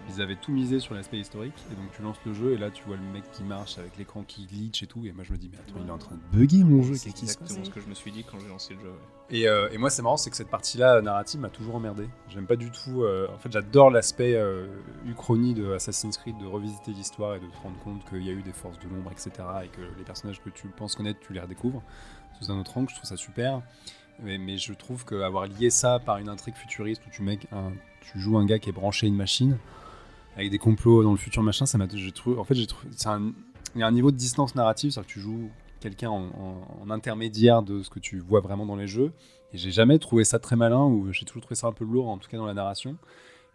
Ils avaient tout misé sur l'aspect historique, et donc tu lances le jeu, et là tu vois le mec qui marche avec l'écran qui glitch et tout, et moi je me dis, mais attends, il est en train de bugger mon jeu, c'est qu'est-ce qui se passe exactement ce que je me suis dit quand j'ai lancé le jeu ouais. et, euh, et moi, c'est marrant, c'est que cette partie-là euh, narrative m'a toujours emmerdé. J'aime pas du tout. euh, en fait, j'adore l'aspect euh, uchronie de Assassin's Creed, de revisiter l'histoire et de te rendre compte qu'il y a eu des forces de l'ombre, etc. Et que les personnages que tu penses connaître, tu les redécouvres sous un autre angle. Je trouve ça super. Mais, mais je trouve qu'avoir lié ça par une intrigue futuriste où tu, mec, un- tu joues un gars qui est branché à une machine avec des complots dans le futur machin, ça m'a. En fait, j'ai trouvé. c'est un- Il y a un niveau de distance narrative, c'est-à-dire que tu joues quelqu'un en, en- en intermédiaire de ce que tu vois vraiment dans les jeux. Et j'ai jamais trouvé ça très malin, ou j'ai toujours trouvé ça un peu lourd, en tout cas dans la narration.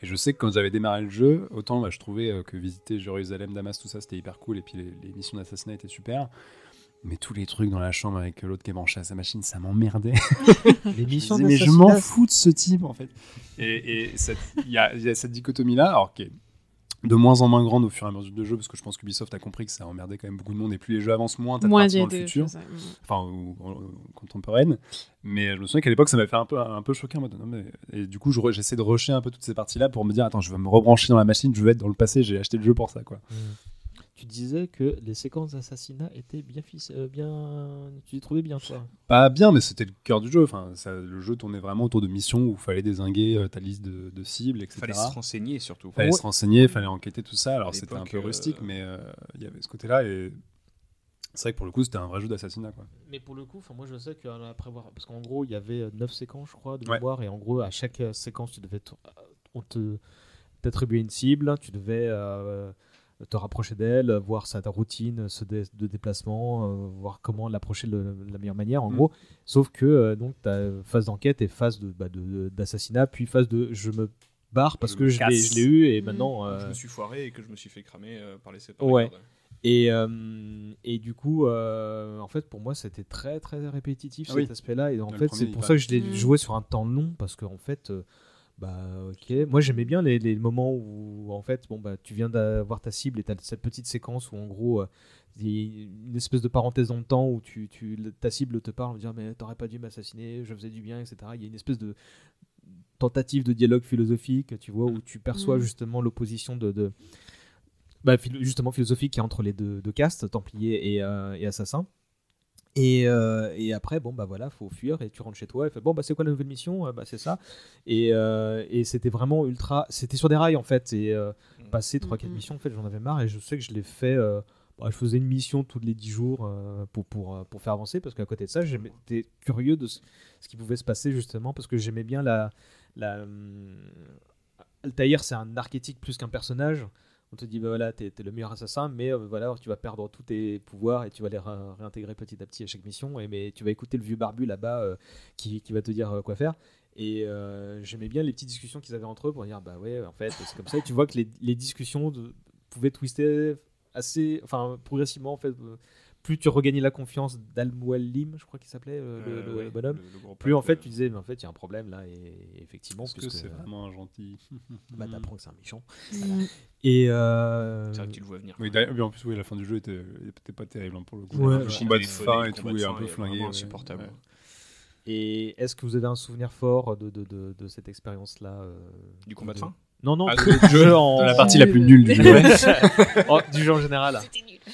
Et je sais que quand j'avais démarré le jeu, autant bah, je trouvais euh, que visiter Jérusalem, Damas, tout ça, c'était hyper cool, et puis les, les missions d'assassinat étaient super. Mais tous les trucs dans la chambre avec l'autre qui est branché à sa machine, ça m'emmerdait. Les missions Je disais, mais je m'en fous de ce type en fait. Et il y, a il y a cette dichotomie là, alors qui est de moins en moins grande au fur et à mesure du jeu, parce que je pense qu'Ubisoft a compris que ça emmerdait quand même beaucoup de monde, et plus les jeux avancent, moins t'as de Moins a dans le de futur, enfin ou, ou- ou contemporaine. Mais je me souviens qu'à l'époque, ça m'avait fait un peu, un peu choquer en mode, non, mais... Et du coup, je j'essaie de rusher un peu toutes ces parties-là pour me dire, attends, je vais me rebrancher dans la machine, je vais être dans le passé, j'ai acheté le jeu pour ça, quoi. Tu disais que les séquences d'assassinat étaient bien, euh, bien... Tu les trouvais bien, toi Pas bien, mais c'était le cœur du jeu. Enfin, ça- le jeu tournait vraiment autour de missions où il fallait désinguer euh, ta liste de, de cibles, etc. Fallait se renseigner surtout. fallait Ouais. se renseigner, fallait enquêter, tout ça. Alors c'était un peu euh, rustique, mais euh, il y avait ce côté-là. Et c'est vrai que pour le coup, c'était un vrai jeu d'assassinat. quoi. Mais pour le coup, enfin, moi je sais qu'après voir. Parce qu'en gros, il y avait 9 séquences, je crois, de Ouais. mémoire. Et en gros, à chaque séquence, tu devais. On te t'attribuait une cible, tu devais euh, te rapprocher d'elle, voir sa ta routine ce dé- de déplacement, euh, voir comment l'approcher de la meilleure manière, en Mm. gros. Sauf que euh, donc, tu as phase d'enquête et phase de, bah, de- d'assassinat, puis phase de je me barre parce Je que je l'ai eu et Mm. maintenant. euh, Je me suis foiré et que je me suis fait cramer euh, par les sept Ouais. Et, euh, et du coup, euh, en fait, pour moi, c'était très très répétitif Ah cet oui. aspect-là. Et en Dans fait, c'est pour ça que je l'ai Mm. joué sur un temps long parce qu'en fait, euh, bah ok. Moi, j'aimais bien les, les moments où en fait, bon bah, tu viens d'avoir ta cible et t'as cette petite séquence où en gros, euh, il y a une espèce de parenthèse dans le temps où tu, tu ta cible te parle, en disant mais t'aurais pas dû m'assassiner, je faisais du bien, etc. Il y a une espèce de tentative de dialogue philosophique, tu vois, où tu perçois Mm. justement l'opposition de, de bah, philo- justement philosophique qui est entre les deux, deux castes, Templiers et, euh, et Assassins. Et, euh, et après, bon, bah voilà, faut fuir et tu rentres chez toi et fais bon, bah c'est quoi la nouvelle mission? Bah c'est ça. Et, euh, et c'était vraiment ultra. C'était sur des rails en fait. Et euh, Mm. passer 3-4 Mhm. missions, en fait, j'en avais marre et je sais que je l'ai fait. euh, bah, je faisais une mission tous les 10 jours euh, pour, pour, pour faire avancer parce qu'à côté de ça, j'étais curieux de ce, ce qui pouvait se passer justement parce que j'aimais bien la. la hum, Altaïr, c'est un archétype plus qu'un personnage. On te dit, bah voilà, t'es le meilleur assassin, mais euh, voilà, tu vas perdre tous tes pouvoirs et tu vas les ré- réintégrer petit à petit à chaque mission. Et, mais tu vas écouter le vieux barbu là-bas euh, qui, qui va te dire euh, quoi faire. Et j'aimais bien les petites discussions qu'ils avaient entre eux pour dire, bah ouais, en fait, c'est comme ça. Et tu vois que les, les discussions pouvaient twister assez, enfin, progressivement, en fait. Euh, plus tu regagnais la confiance d'Al-Mualim, je crois qu'il s'appelait euh, le, le- le bonhomme, plus en fait tu disais, mais en fait, il y a un problème là, et effectivement, Est-ce que c'est euh, vraiment un gentil bah, t'apprends que c'est un méchant. Mm. Et euh, C'est vrai que tu le vois venir. Oui, d'ailleurs- oui, en plus, oui, la fin du jeu était, était pas terrible hein, pour le coup. Ouais, le combat de fin et tout est un peu flingué. ouais. insupportable. Ouais. Et est-ce que vous avez un souvenir fort de, de, de, de cette expérience-là euh, Du combat de fin? Non, non, Ah, du jeu en... De la partie la plus nulle du jeu. Oh, du jeu en général.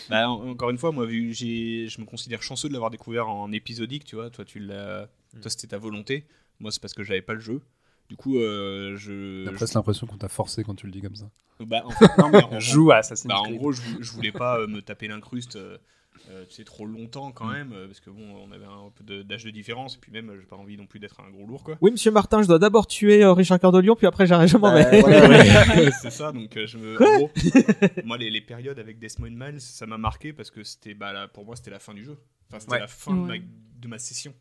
Bah, en- encore une fois, moi, vu, j'ai, je me considère chanceux de l'avoir découvert en épisodique, tu vois. Toi, tu l'as, Mm. toi, c'était ta volonté. Moi, c'est parce que j'avais pas le jeu. Du coup, euh, je. J'ai presque l'impression qu'on t'a forcé quand tu le dis comme ça. bah, en fait, non, mais en, Joue à Assassin's bah, en gros, je voulais pas euh, me taper l'incruste. euh, euh, tu sais, trop longtemps Mm. quand même, euh, parce que bon, on avait un peu de- d'âge de différence, et puis même, euh, j'ai pas envie non plus d'être un gros lourd, quoi. Oui, monsieur Martin, je dois d'abord tuer euh, Richard Cœur de Lion, puis après j'arrête, je m'en Bah, vais. c'est ça, donc euh, je me. Quoi en gros, moi, les, les périodes avec Desmond Miles, ça m'a marqué parce que c'était, bah, là, pour moi, c'était la fin du jeu. Enfin, c'était Ouais. la fin de, ma, de ma session.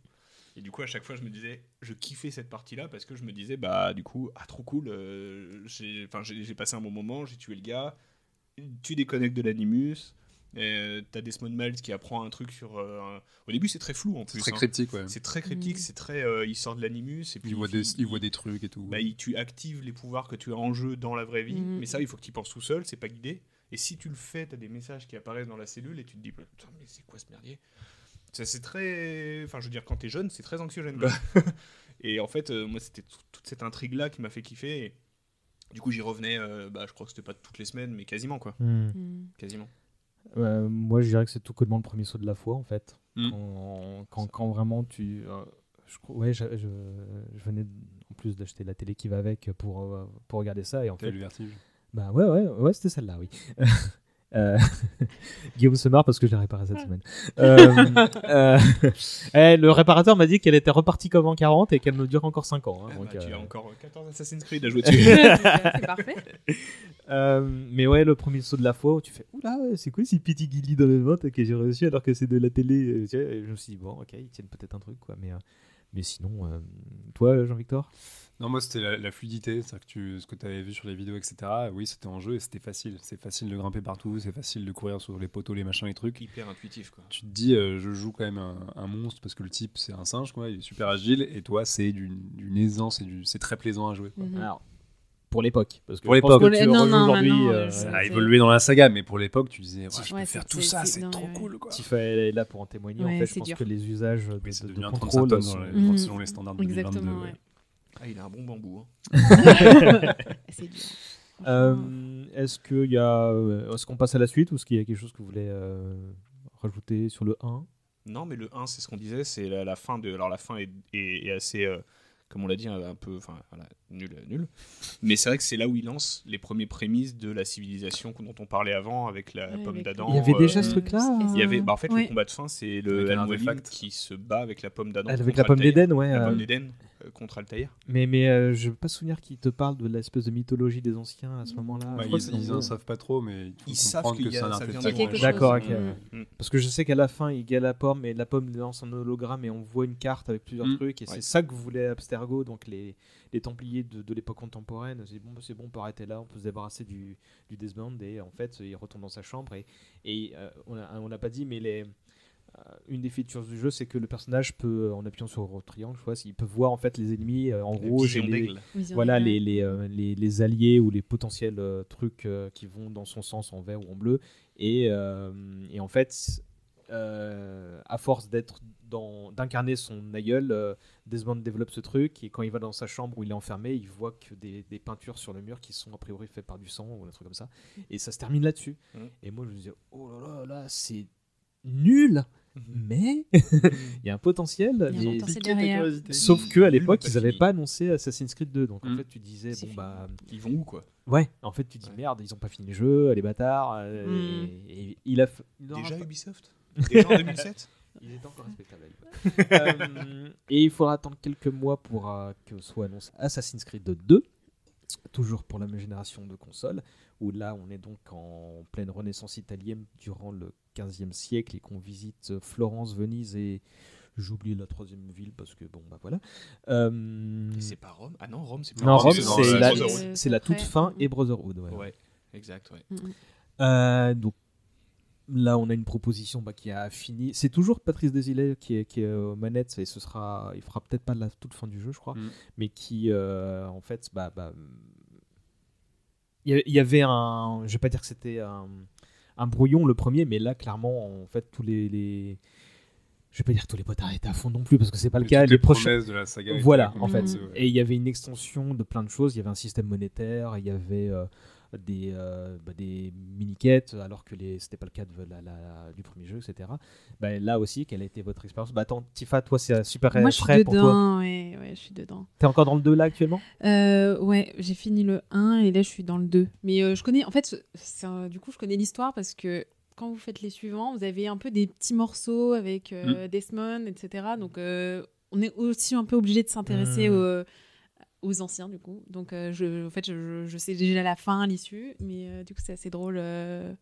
Et du coup, à chaque fois, je me disais, je kiffais cette partie-là parce que je me disais, bah, du coup, ah, trop cool, euh, j'ai enfin, j'ai j'ai passé un bon moment, j'ai tué le gars, tu déconnectes de l'animus. Euh, T'as Desmond Miles qui apprend un truc sur. euh, Au début, c'est très flou en C'est plus. très hein. cryptique, ouais. C'est très cryptique, Mm. c'est très. euh, il sort de l'animus et puis Il voit, des, il voit des trucs et tout. bah, il- tu actives les pouvoirs que tu as en jeu dans la vraie vie, Mhm. mais ça, il faut que tu y penses tout seul, c'est pas guidé. Et si tu le fais, tu as des messages qui apparaissent dans la cellule et tu te dis, putain, mais c'est quoi ce merdier? Ça, C'est très. Enfin, je veux dire, quand t'es jeune, c'est très anxiogène, quoi. et en fait, euh, moi, c'était tout- toute cette intrigue-là qui m'a fait kiffer. Et du coup, j'y revenais, euh, bah, je crois que c'était pas toutes les semaines, mais quasiment, quoi. Hmm. Mm. Quasiment. Euh, moi, je dirais que c'est tout connement le premier saut de la foi, en fait. Hmm. Quand, quand, quand vraiment tu. euh, je, ouais, je, je, je venais en plus d'acheter la télé qui va avec pour, euh, pour regarder ça. Et en fait, eu le vertige. Bah ouais, ouais, ouais, c'était celle-là, oui. Euh, Guillaume se marre parce que je l'ai réparé cette semaine. Euh, euh, eh, le réparateur m'a dit qu'elle était repartie comme en 40 et qu'elle me dure encore 5 ans. hein, Ah, donc, bah, Tu as encore 14 Assassin's Creed à jouer dessus. c'est parfait. euh, mais ouais, le premier saut de la foi où tu fais Oula, c'est quoi ces petits guillis dans le ventre que j'ai reçu alors que c'est de la télé? Je me suis dit, bon, ok, ils tiennent peut-être un truc, quoi. Mais, euh, mais sinon, euh, toi, Jean-Victor? Non, moi, c'était la, la fluidité, c'est-à-dire que tu, ce que tu avais vu sur les vidéos, etc. Oui, c'était en jeu et c'était facile. C'est facile de grimper partout, c'est facile de courir sur les poteaux, les machins, les trucs. Hyper intuitif, quoi. Tu te dis, euh, je joue quand même un, un monstre parce que le type, c'est un singe, quoi. Il est super agile et toi, c'est d'une aisance c'est très plaisant à jouer. quoi. Mhm. Alors, pour l'époque. Parce que Pour l'époque. aujourd'hui. euh, Ça a évolué dans la saga, mais pour l'époque, tu disais, ouais, je Ouais, peux faire tout ça, c'est- trop ouais. cool, quoi. Tifa est là pour en témoigner. en fait, je c'est pense dur. que les usages de, de, de un 35 contrôle sont- Mhm. selon les standards de 2022. Ah, il a un bon bambou. Hein. C'est dur. Euh, est-ce qu'il y a, euh, est-ce qu'on passe à la suite ou est-ce qu'il y a quelque chose que vous voulez euh, rajouter sur le 1 Non, mais le 1, c'est ce qu'on disait, c'est la, la fin de. Alors la fin est, est- est assez, euh, comme on l'a dit, un peu, enfin, voilà, nul, nul. Mais c'est vrai que c'est là où il lance les premiers prémices de la civilisation dont on parlait avant avec la Ouais, pomme avec d'Adam. Il y avait euh, déjà ce euh, truc-là? Il y avait, bah, en fait, Ouais. le combat de fin, c'est le artefact. qui se bat avec la pomme d'Adam. Avec la pomme d'Éden, ouais. La euh, pomme d'Éden contre Altaïr. mais mais euh, je veux pas souvenir qu'il te parle de l'espèce de mythologie des anciens à ce moment-là. Crois ils, que c'est ils dans en le- savent pas trop, mais Ils savent que y a- c'est un ça vient artefact. Il y a quelque chose. D'accord, ok. Mm. Mm. Parce que je sais qu'à la fin, il gagne la pomme et la pomme lance un hologramme et on voit une carte avec plusieurs Mm. trucs. Et Ouais. c'est ça que voulait Abstergo, donc les, les Templiers de, de l'époque contemporaine. C'est bon, c'est bon, on peut arrêter là, on peut se débarrasser du, du Desmond. Et en fait, il retourne dans sa chambre. Et, et euh, on a- on l'a pas dit, mais les, euh, une des features du jeu, c'est que le personnage peut, en appuyant sur le triangle, je vois, il peut voir en fait les ennemis euh, en rouge et les, voilà les, les, euh, les, les alliés ou les potentiels euh, trucs euh, qui vont dans son sens en vert ou en bleu. Et, euh, et en fait, euh, à force d'être dans d'incarner son aïeul, euh, Desmond développe ce truc et quand il va dans sa chambre où il est enfermé, il voit que des, des peintures sur le mur qui sont a priori faites par du sang ou un truc comme ça. Et ça se termine là-dessus. Mhm. Et moi je me disais, oh là là, là c'est nul, mais il y a un potentiel. Il y a un potentiel derrière. Sauf que à l'époque, ils n'avaient pas annoncé Assassin's Creed 2. Donc en Mm. fait, tu disais, bon fini. bah. Ils vont où, quoi? Ouais, en fait, tu dis Ouais. merde, ils ont pas fini le jeu, les bâtards. euh, Mm. et, et il a. f- Déjà pas- Ubisoft? Déjà en 2007 il est encore respectable. à l'époque. Euh, et il faudra attendre quelques mois pour euh, que soit annoncé Assassin's Creed 2, toujours pour la même génération de consoles, où là on est donc en pleine renaissance italienne durant le 15e siècle et qu'on visite Florence, Venise et j'oublie la troisième ville parce que bon bah voilà. Euh, Et c'est pas Rome? Ah non, Rome, c'est pas non, Rome, c'est la- c'est toute fin et Brotherhood. ouais. Ouais, exact, ouais. Mm, mm. Euh, donc là, on a une proposition bah, qui a fini. C'est toujours Patrice Desilets qui est, qui est aux manettes et ce sera, il fera peut-être pas la toute fin du jeu, je crois, Mm. mais qui euh, en fait, bah, bah, il y a- il y avait un, je vais pas dire que c'était un, un brouillon le premier, mais là, clairement, en fait, tous les, les- je vais pas dire que tous les potards étaient à fond non plus parce que c'est pas le cas. Les les prochains, promesses de la saga. étaient voilà, en fait. Vrai. Et il y avait une extension de plein de choses. Il y avait un système monétaire, il y avait euh, des, euh, bah, des mini-quêtes, alors que les- c'était pas le cas de la- la- du premier jeu, etc. Bah, là aussi, quelle a été votre expérience? Bah, Attends, Tifa, toi, c'est super Moi, je suis frais pour toi. dedans. Ouais, ouais, je suis dedans. T'es encore dans le 2 là actuellement? Euh, ouais, j'ai fini le 1 et là je suis dans le 2. Mais euh, je connais, en fait, du coup, je connais l'histoire parce que quand vous faites les suivants, vous avez un peu des petits morceaux avec euh, Desmond, etc. Donc euh, on est aussi un peu obligé de s'intéresser Mm. Aux, anciens, du coup. Donc euh, je, en fait, je, je sais déjà la fin, l'issue, mais euh, du coup, c'est assez drôle euh,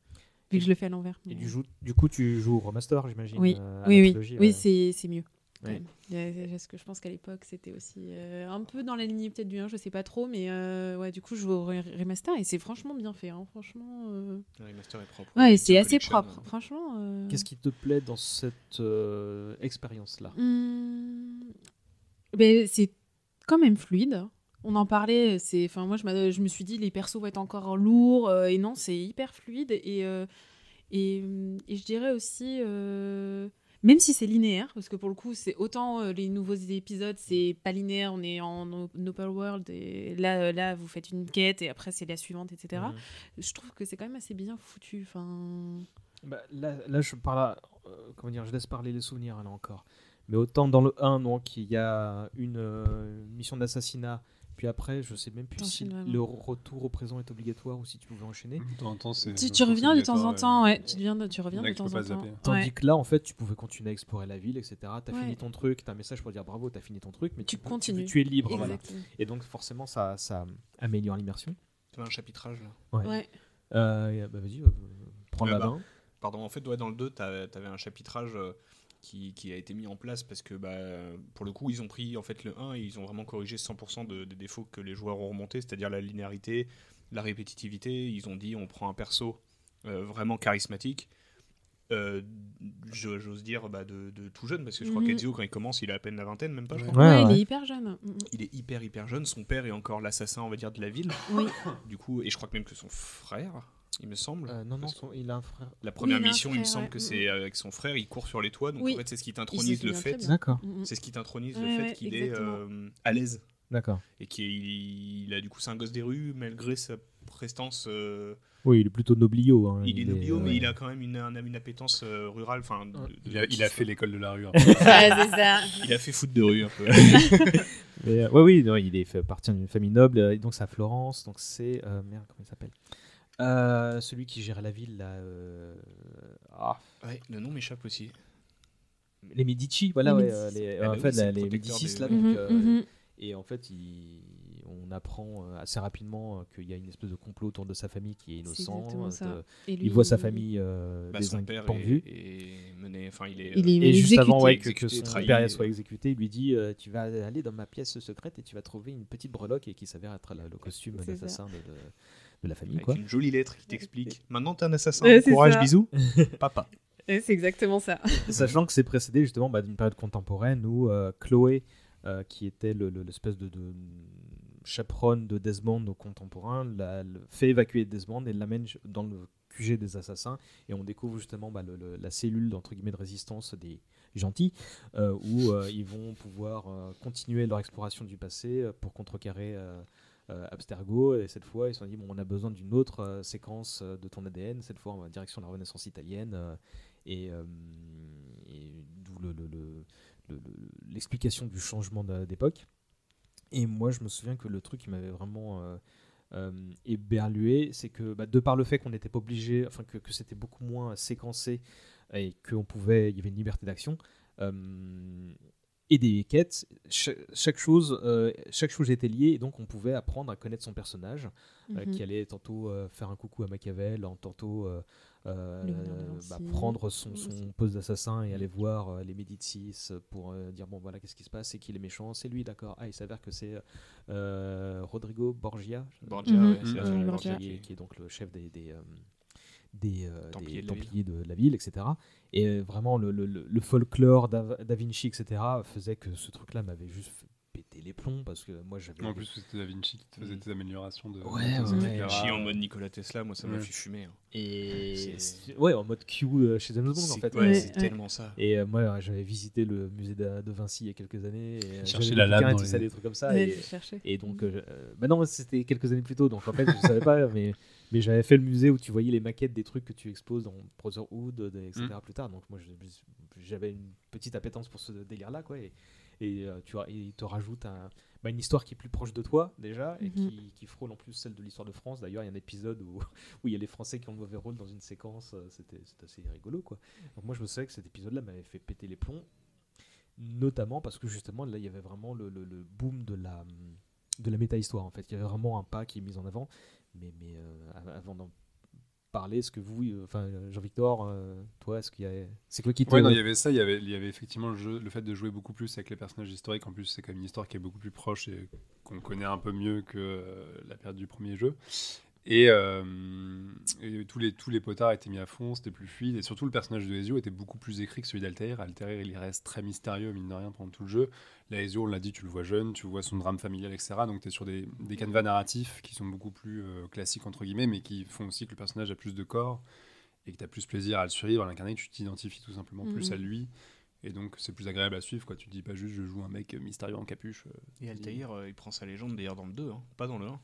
vu que je le fais à l'envers. Et du, jou- du coup, tu joues au remaster, j'imagine Oui, euh, oui, oui, c'est c'est mieux. Ouais. Parce que je pense qu'à l'époque, c'était aussi euh, un peu dans la lignée peut-être du 1, je sais pas trop, mais euh, ouais, du coup, je joue au re- remaster et c'est franchement bien fait. hein, franchement, euh, Le remaster est propre. ouais, c'est assez propre. Franchement. euh, Qu'est-ce qui te plaît dans cette euh, expérience-là? Hmm, ben, c'est quand même fluide. On en parlait, c'est, enfin moi je, je me suis dit les persos vont être encore lourds euh, et non c'est hyper fluide et euh, et, et je dirais aussi euh, même si c'est linéaire parce que pour le coup c'est autant les nouveaux épisodes c'est pas linéaire on est en open world et là là vous faites une quête et après c'est la suivante etc. Mhm. Je trouve que c'est quand même assez bien foutu. Enfin Bah, là, là, je parle, euh, comment dire, je laisse parler les souvenirs là encore. Mais autant dans le 1, donc il y a une euh, mission d'assassinat, puis après, je sais même plus si le retour au présent est obligatoire ou si tu pouvais enchaîner. De temps en temps, c'est- tu, reviens de temps en temps ouais. tu deviens de- tu reviens de temps en temps. Tandis Ouais. que là, en fait, tu pouvais continuer à explorer la ville, etc. T'as Ouais. fini ton truc, t'as un message pour dire bravo, t'as fini ton truc, mais Tu continues. Tu, es libre, voilà. Et donc, forcément, ça, ça améliore l'immersion. Tu as un chapitrage là? Ouais. Ouais. Euh, bah, vas-y, euh, prends Euh, la bah, main. Pardon, en fait, ouais, dans le 2, tu avais un chapitrage euh, qui, qui a été mis en place parce que bah, pour le coup ils ont pris en fait le 1 et ils ont vraiment corrigé 100% de- des défauts que les joueurs ont remontés, c'est-à-dire la linéarité, la répétitivité. Ils ont dit on prend un perso euh, vraiment charismatique. Euh, J'ose dire bah, de, de tout jeune parce que je crois Mhm. qu'Ezio quand il commence il a à peine la vingtaine même pas je Ouais. crois. Ouais, ouais. il est hyper jeune. Mm, mm. Il est hyper hyper jeune, son père est encore l'assassin on va dire de la ville Oui. du coup et je crois que même que son frère il me semble. Euh, non, non, son- il a un frère. La première mission, il me semble ouais. que c'est avec son frère, il court sur les toits, donc Oui. en fait c'est ce qui t'intronise se le fait. D'accord, Mm, mm. C'est ce qui t'intronise Ouais, le fait ouais, qu'il est euh, à l'aise d'accord. et qu'il il a du coup c'est un gosse des rues malgré sa prestance. euh, Oui, il est plutôt noblio. hein, il est noblio, euh, mais il a quand même une, une, une appétence euh, rurale. Enfin, de- de- Il a, il a fait l'école de la rue. ça. il a fait foot de rue un peu. Mais, euh, ouais, oui, non, il est fait partie d'une famille noble, euh, donc c'est à Florence, donc c'est euh, merde, comment il s'appelle? Euh, Celui qui gère la ville, là, euh, ah, ouais, le nom m'échappe aussi. les Medici, voilà, Les ouais, Médicis. euh, les, Ah bah en oui, fait, c'est la- le les protecteur Médicis des- là, donc, Mhm, euh, mhm. et en fait, il- on apprend euh, assez rapidement euh, qu'il y a une espèce de complot autour de sa famille qui est innocent. exactement euh, ça. de- Et il voit sa famille euh, Bah, père est, est mené, enfin il est. Il est Et juste exécuté. avant ouais, que, que Exécuté, son trahi. père soit exécuté, il lui dit euh, Tu vas aller dans ma pièce secrète et tu vas trouver une petite breloque et qui s'avère être la- le costume C'est d'assassin de, de- de la famille. avec Quoi. une jolie lettre qui t'explique. Maintenant t'es un assassin. Ouais, Courage, ça. bisous. Papa. Ouais, C'est exactement ça. Sachant que c'est précédé justement bah, d'une période contemporaine où euh, Chloé, euh, qui était le- le- l'espèce de, de chaperonne de Desmond au contemporain, la, le- fait évacuer Desmond et l'amène dans le QG des assassins. Et on découvre justement bah, le- le- la cellule entre guillemets, de résistance des gentils, euh, où euh, ils vont pouvoir euh, continuer leur exploration du passé pour contrecarrer. Euh, Abstergo et cette fois ils se sont dit bon on a besoin d'une autre euh, séquence euh, de ton ADN cette fois en direction de la Renaissance italienne et, d'où le- le- le- le- le- l'explication du changement d'époque. Et moi, je me souviens que le truc qui m'avait vraiment euh, éberlué, c'est que bah, de par le fait qu'on n'était pas obligé, enfin que, c'était beaucoup moins séquencé et qu'on pouvait, il y avait une liberté d'action. Et des quêtes, cha- chaque, chose, euh, chaque chose était liée et donc on pouvait apprendre à connaître son personnage euh, Mhm. qui allait tantôt euh, faire un coucou à Machiavel, en tantôt euh, euh, bah, prendre son, son poste d'assassin et aller voir euh, les Médicis pour euh, dire bon voilà qu'est-ce qui se passe, c'est qui les méchants, c'est lui d'accord. Ah il s'avère que c'est euh, Rodrigo Borgia, qui, est, qui est donc le chef des, des, euh, des, euh, Templiers des de la ville. Templiers de la ville, etc. Et euh, vraiment, le, le- le- folklore d'A Da Vinci, etc., faisait que ce truc-là m'avait juste fait péter les plombs parce que moi j'avais. En plus, c'était Da Vinci qui te faisait Mm. tes améliorations de. Ouais, de- ouais, etc. ouais. Chi en mode Nikola Tesla, moi ça m'a Ouais. fait fumer. hein. Et ouais, en mode Q euh, chez James Bond en fait. ouais, c'est ouais. tellement ça. Et euh, moi, j'avais visité le musée de, de Vinci il y a quelques années. Et, euh, Chercher la des lame dans tout ça, les- des trucs comme ça. Et, donc, euh, bah non, c'était quelques années plus tôt, donc en fait, je savais pas, mais, mais j'avais fait le musée où tu voyais les maquettes des trucs que tu exposes dans Brotherhood, euh, etc. Mm. plus tard. Donc moi, j'avais une petite appétence pour ce délire-là, quoi. Et, et, euh, tu il te rajoute un- bah, une histoire qui est plus proche de toi déjà et Mhm. qui, qui frôle en plus celle de l'histoire de France. D'ailleurs, il y a un épisode où, où il y a les Français qui ont le mauvais rôle dans une séquence. euh, C'était c'était assez rigolo, quoi. Donc moi, je me souviens que cet épisode-là m'avait fait péter les plombs, notamment parce que justement, là, il y avait vraiment le, le- le boom de la, de la méta-histoire, en fait. Il y avait vraiment un pas qui est mis en avant. Mais, mais euh, av- avant d'en parler, est-ce que vous, euh, enfin, euh, Jean-Victor, toi, est-ce qu'il y a... C'est quoi qui te... Ouais, non, il y avait ça, il y avait, il y avait effectivement le, jeu, le fait de jouer beaucoup plus avec les personnages historiques. En plus, c'est quand même une histoire qui est beaucoup plus proche et qu'on connaît un peu mieux que la période du premier jeu. Et, euh, et tous, les, tous les potards étaient mis à fond, c'était plus fluide. Et surtout, le personnage de Ezio était beaucoup plus écrit que celui d'Altair. Altair, il reste très mystérieux, mine de rien, pendant tout le jeu. Là, Ezio, on l'a dit, tu le vois jeune, tu vois son drame familial, etc. Donc, tu es sur des, des canevas narratifs qui sont beaucoup plus euh, classiques, entre guillemets, mais qui font aussi que le personnage a plus de corps et que tu as plus plaisir à le suivre, à l'incarner, tu t'identifies tout simplement plus Mhm. à lui. Et donc, c'est plus agréable à suivre. Quoi. Tu te dis pas juste, je joue un mec mystérieux en capuche. euh, Et Altaïr, euh, il prend sa légende d'ailleurs dans le 2, hein, pas dans le 1.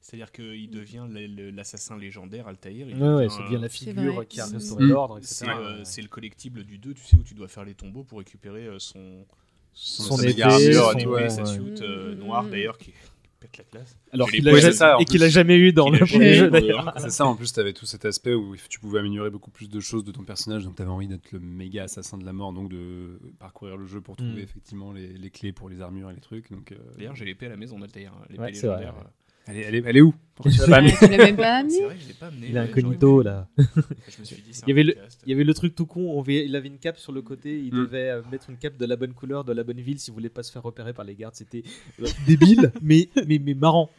C'est-à-dire qu'il devient le- le- l'assassin légendaire Altaïr. il Ouais, ouais, devient, ça devient la figure qui a Mm. restauré Mm. l'ordre, etc. C'est euh, Ouais. c'est le collectible du 2, tu sais, où tu dois faire les tombeaux pour récupérer euh, son, Son sa épée, méga armure, son- ouais, et sa suite euh, Mm, noire mm, d'ailleurs qui pète la classe. Alors qu'il les a, ça, et qu'il a jamais eu dans le premier jeu d'ailleurs. C'est ça, en plus, tu avais tout cet aspect où tu pouvais améliorer beaucoup plus de choses de ton personnage, donc tu avais envie d'être le méga assassin de la mort, donc de parcourir le jeu pour trouver Mm. effectivement les, les clés pour les armures et les trucs. Donc, euh, D'ailleurs, j'ai l'épée à la maison d'Altaïr. hein, L'épée Ouais, c'est vrai, légendaire. ouais. Elle est, elle est, elle est où Pourquoi tu l'as pas amenée Tu l'as même pas amené C'est vrai que je l'ai pas amené. Il est incognito là. pu. Je me suis dit, c'est Il y avait le- podcast. Il y avait le truc tout con, on il avait une cape sur le côté, il Mm. devait euh, mettre une cape de la bonne couleur, de la bonne ville s'il voulait pas se faire repérer par les gardes. C'était euh, débile, mais, mais, mais marrant.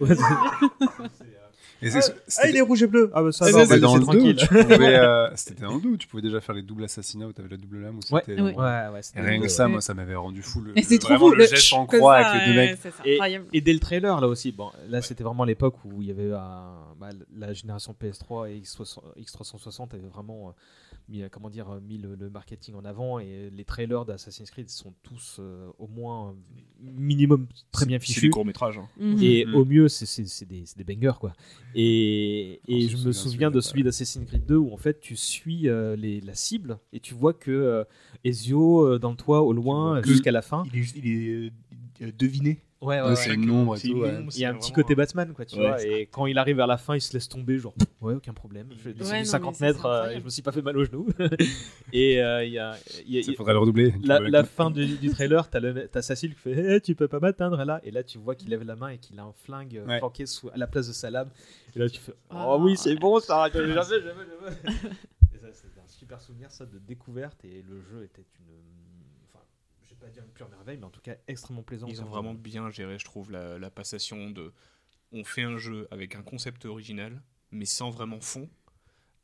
Et ah, c'était- il est rouge et bleu. Ah bah ça, Ah, va, le dans le 2 tranquille. tu pouvais, euh, C'était dans le 2 où tu pouvais déjà faire les doubles assassinats où t'avais la double lame. Ou Ouais, c'était ouais. Ouais, ouais, Et rien que ça, moi, ça m'avait rendu fou. Le, Et c'est trop fou, le geste en croix avec les deux mecs. Et, dès le trailer là aussi, bon, là c'était vraiment l'époque où il y avait un- bah, la génération PS3 et X60 X360 avait vraiment euh, mis, euh, comment dire, euh, mis le, le marketing en avant et les trailers d'Assassin's Creed sont tous euh, au moins minimum très bien C'est du fichus. court métrage. Mhm. Et Mhm. au mieux, c'est- c'est c'est des, c'est des bangers, quoi. Et, On et je me souviens de celui d'Assassin's Creed 2 où en fait tu suis euh, les, la cible et tu vois que euh, Ezio euh, dans le toit au loin jusqu'à la fin. Il est, il est euh, deviné. Ouais, Ouais, c'est une ombre et C'est tout. ouais. Il y a un c'est petit côté Batman, quoi, tu Ouais, vois. c'est Et quand il arrive vers la fin, il se laisse tomber, genre, ouais, aucun problème. Je descends Ouais, du non, 50 mais ça, mètres, c'est euh, je me suis pas fait mal au genou. et euh, il y a, il y a- le redoubler. La, fin du, du trailer, t'as, Cécile qui fait Eh, Tu peux pas m'atteindre là. Et là, tu vois qu'il lève la main et qu'il a un flingue euh, Ouais. planqué sous, à la place de sa lame. Et là, tu fais Oh Ah. oui, c'est bon, ça. Jamais, jamais, jamais, jamais. Et ça, c'était un super souvenir, ça, de découverte. Et le jeu était une. Vais pas dire une pure merveille, mais en tout cas extrêmement plaisant. Ils ont vraiment bien géré, je trouve, la, la passation de. On fait un jeu avec un concept original, mais sans vraiment fond,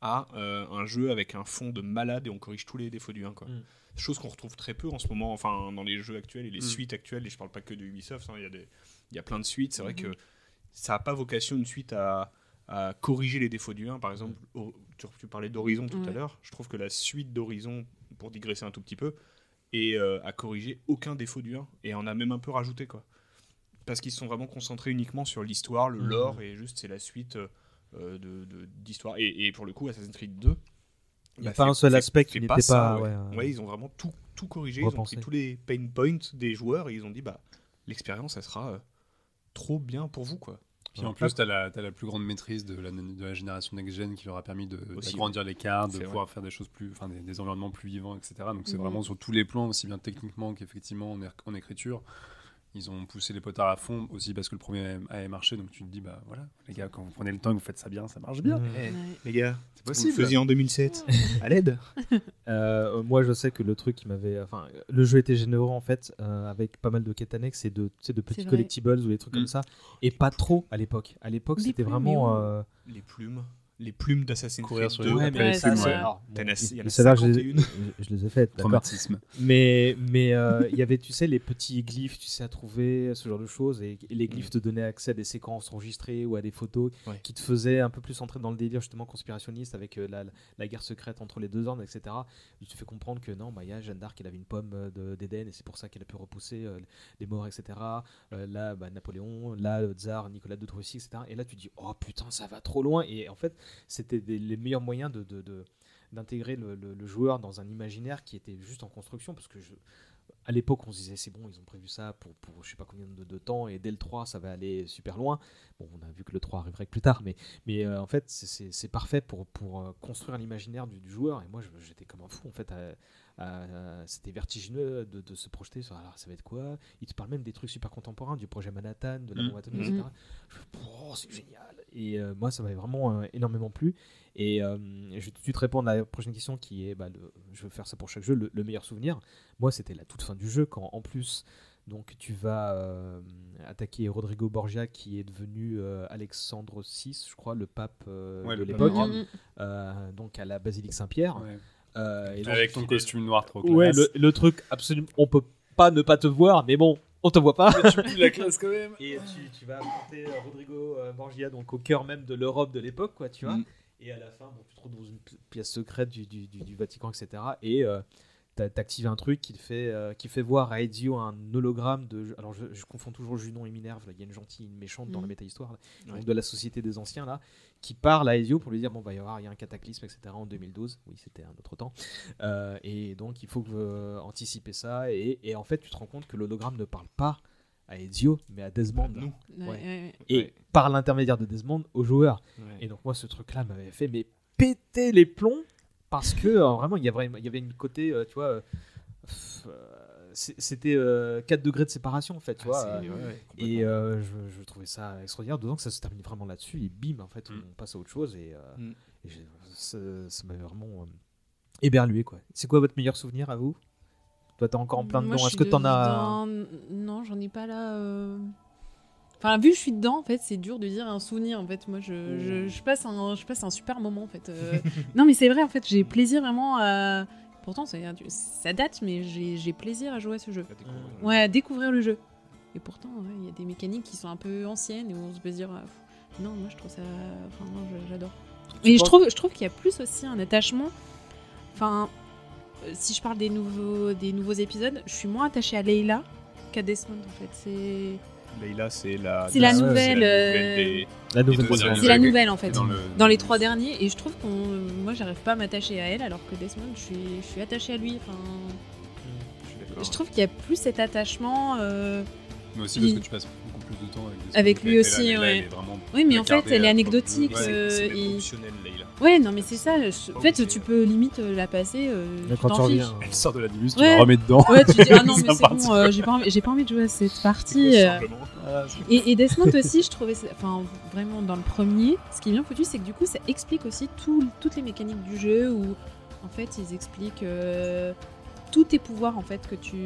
à euh, un jeu avec un fond de malade et on corrige tous les défauts du 1. Quoi. Mm. Chose qu'on retrouve très peu en ce moment, enfin dans les jeux actuels et les Mm. suites actuelles, et je parle pas que de Ubisoft, hein, il y, a des- il y a plein de suites. C'est vrai Mm-hmm. que ça n'a pas vocation une suite à, à corriger les défauts du 1. Par exemple, au- tu, tu parlais d'Horizon tout à l'heure, je trouve que la suite d'Horizon, pour digresser un tout petit peu, et euh, à corriger aucun défaut du 1 et en a même un peu rajouté quoi. Parce qu'ils se sont vraiment concentrés uniquement sur l'histoire le Mhm. lore et juste c'est la suite euh, de de- d'histoire. Et, et pour le coup Assassin's Creed 2 Il y a bah, pas fait- un seul aspect qui n'était ça, pas, ouais. ouais, euh, Ouais, ils ont vraiment tout tout corrigé ils ont pris tous les pain points des joueurs et ils ont dit bah l'expérience elle sera euh, trop bien pour vous quoi Puis en plus, tu as, la t'as la plus grande maîtrise de la, de la génération next-gen qui leur a permis de- d'agrandir les cartes, de pouvoir faire des choses plus, enfin des, des environnements plus vivants, etc. Donc c'est Mhm. vraiment sur tous les plans, aussi bien techniquement qu'effectivement en, er- en écriture. Ils ont poussé les potards à fond aussi parce que le premier avait marché. Donc tu te dis, bah voilà, les gars, quand vous prenez le temps et que vous faites ça bien, ça marche bien. Mhm. Ouais. les gars C'est vous le possible. faisiez en 2007 à l'aide Euh, moi, je sais que le truc qui m'avait. Enfin, le jeu était généreux en fait, euh, avec pas mal de quêtes annexes et de, petits collectibles ou des trucs Mm. comme ça. Et pas trop à l'époque. À l'époque, c'était vraiment. euh, les plumes les plumes d'Assassin's Creed sur 2 les- ouais, mais ouais. alors, T'en as- bon, il y en a mais celles-là, je, les- 51. je- je les ai faites. Traumatisme. Mais mais euh, il y avait, tu sais, les petits glyphes, tu sais, à trouver, ce genre de choses. Et, et les glyphes te donnaient accès à des séquences enregistrées ou à des photos Ouais. qui te faisaient un peu plus entrer dans le délire justement conspirationniste avec euh, la, la guerre secrète entre les deux ordres, etc. Il te fait comprendre que non, bah, il y a Jeanne d'Arc, elle avait une pomme euh, de- d'Éden et c'est pour ça qu'elle a pu repousser euh, les morts, etc. Euh, là, bah, Napoléon, là, le tsar, Nicolas de Russie, etc. Et là, tu dis, oh putain, ça va trop loin. Et en fait, c'était les meilleurs moyens de. d'intégrer le, joueur dans un imaginaire qui était juste en construction parce que à l'époque on se disait c'est bon ils ont prévu ça pour, pour je sais pas combien de, temps et dès le 3 ça va aller super loin bon on a vu que le 3 arriverait plus tard mais, mais euh, en fait c'est- parfait pour, pour euh, construire l'imaginaire du, joueur et moi je- j'étais comme un fou en fait à- c'était vertigineux de, de se projeter sur alors ça va être quoi? Il te parle même des trucs super contemporains du projet Manhattan de la bombe atomique etc je fais, oh, c'est génial et euh, moi ça m'avait vraiment euh, énormément plu et euh, je vais tout de suite répondre à la prochaine question qui est, bah, le- je veux faire ça pour chaque jeu, le, le meilleur souvenir. Moi, c'était la toute fin du jeu quand, en plus, donc tu vas euh, attaquer Rodrigo Borgia qui est devenu euh, Alexandre VI, je crois, le pape euh, Ouais, de l'époque. Mhm. euh, donc à la basilique Saint-Pierre. Ouais. Euh, et donc- Avec ton costume noir trop Ouais, classe. le, le truc absolument, on peut pas ne pas te voir, mais bon, on te voit pas. la classe quand même. Et tu, tu vas affronter euh, Rodrigo euh, Borgia, donc au cœur même de l'Europe de l'époque, quoi, tu vois. Mm. Et à la fin, bon, tu te retrouves dans une pi- pièce secrète du, du, du- du Vatican, etc. Et euh, t'actives un truc qui, te fait, euh, qui fait voir à Ezio un hologramme de. Alors, je, je confonds toujours Junon et Minerve. là, Il y a une gentille, une méchante dans Mhm. la méta-histoire, là, Ouais. de la Société des Anciens, là, qui parle à Ezio pour lui dire bon, bah, il va y avoir il y a un cataclysme, etc. en 2012. Oui, c'était un autre temps. Euh, et donc, il faut que, euh, anticiper ça. Et, et en fait, tu te rends compte que l'hologramme ne parle pas à Ezio, mais à Desmond. nous Ouais, Ouais. ouais, Et Ouais. par l'intermédiaire de Desmond, au joueur. Ouais. Et donc moi, ce truc-là m'avait fait mais péter les plombs parce que euh, vraiment, il y, avait, il y avait une côté, euh, tu vois, euh, c'était euh, 4 degrés de séparation en fait, tu Ah, vois. c'est- euh, ouais, ouais, et euh, je, je trouvais ça extraordinaire, d'autant que ça se termine vraiment là-dessus, et bim, en fait, Mm. on passe à autre chose, et, euh, Mm. et ça ça m'avait vraiment euh, éberlué, quoi. C'est quoi votre meilleur souvenir à vous? Toi, t'es encore en plein dedans, est-ce que t'en as... Non, j'en ai pas là. Euh. Enfin, vu que je suis dedans, en fait, c'est dur de dire un souvenir. En fait, moi, je, je, je passe un, je passe un super moment, en fait. euh. non, mais c'est vrai, en fait, j'ai plaisir vraiment à. Pourtant, ça, ça date, mais j'ai plaisir à jouer à ce jeu. À découvrir. Ouais, à découvrir le jeu. Et pourtant, ouais, il y a des mécaniques qui sont un peu anciennes et où on se peut dire. pff, non, moi, je trouve ça. Enfin, moi, j'adore. Et je trouve, je trouve qu'il y a plus aussi un attachement. Enfin, euh, si je parle des nouveaux, des nouveaux épisodes, je suis moins attachée à Leila qu'à Desmond en fait. C'est Leïla, c'est la. C'est la c'est nouvelle, des- La nouvelle trois des- derniers. c'est la nouvelle en fait. Dans le- Dans les trois derniers, et je trouve qu'on, moi, j'arrive pas à m'attacher à elle, alors que Desmond, je suis, je suis attachée à lui. Enfin, Je suis d'accord. je trouve qu'il y a plus cet attachement. euh, Mais aussi parce Il- que tu passes de temps avec des Avec Desmond lui aussi, ouais. vraiment Oui, mais en fait, elle est à- anecdotique. Ouais. euh, C'est même et- optionnel, Leïla. Ouais, non, mais c'est ça. je- En fait, tu peux limite euh, la passer. euh, Mais quand tu reviens... Elle sort de la Dimus, tu Ouais. la remets dedans. Ouais, tu dis, ah non, mais c'est bon, euh, j'ai pas, envie- j'ai pas envie de jouer à cette partie. quoi, euh. simplement Et, et Desmond aussi, je trouvais, enfin vraiment dans le premier, ce qui est bien foutu, c'est que du coup, ça explique aussi tout- toutes les mécaniques du jeu où en fait ils expliquent euh, tous tes pouvoirs en fait que tu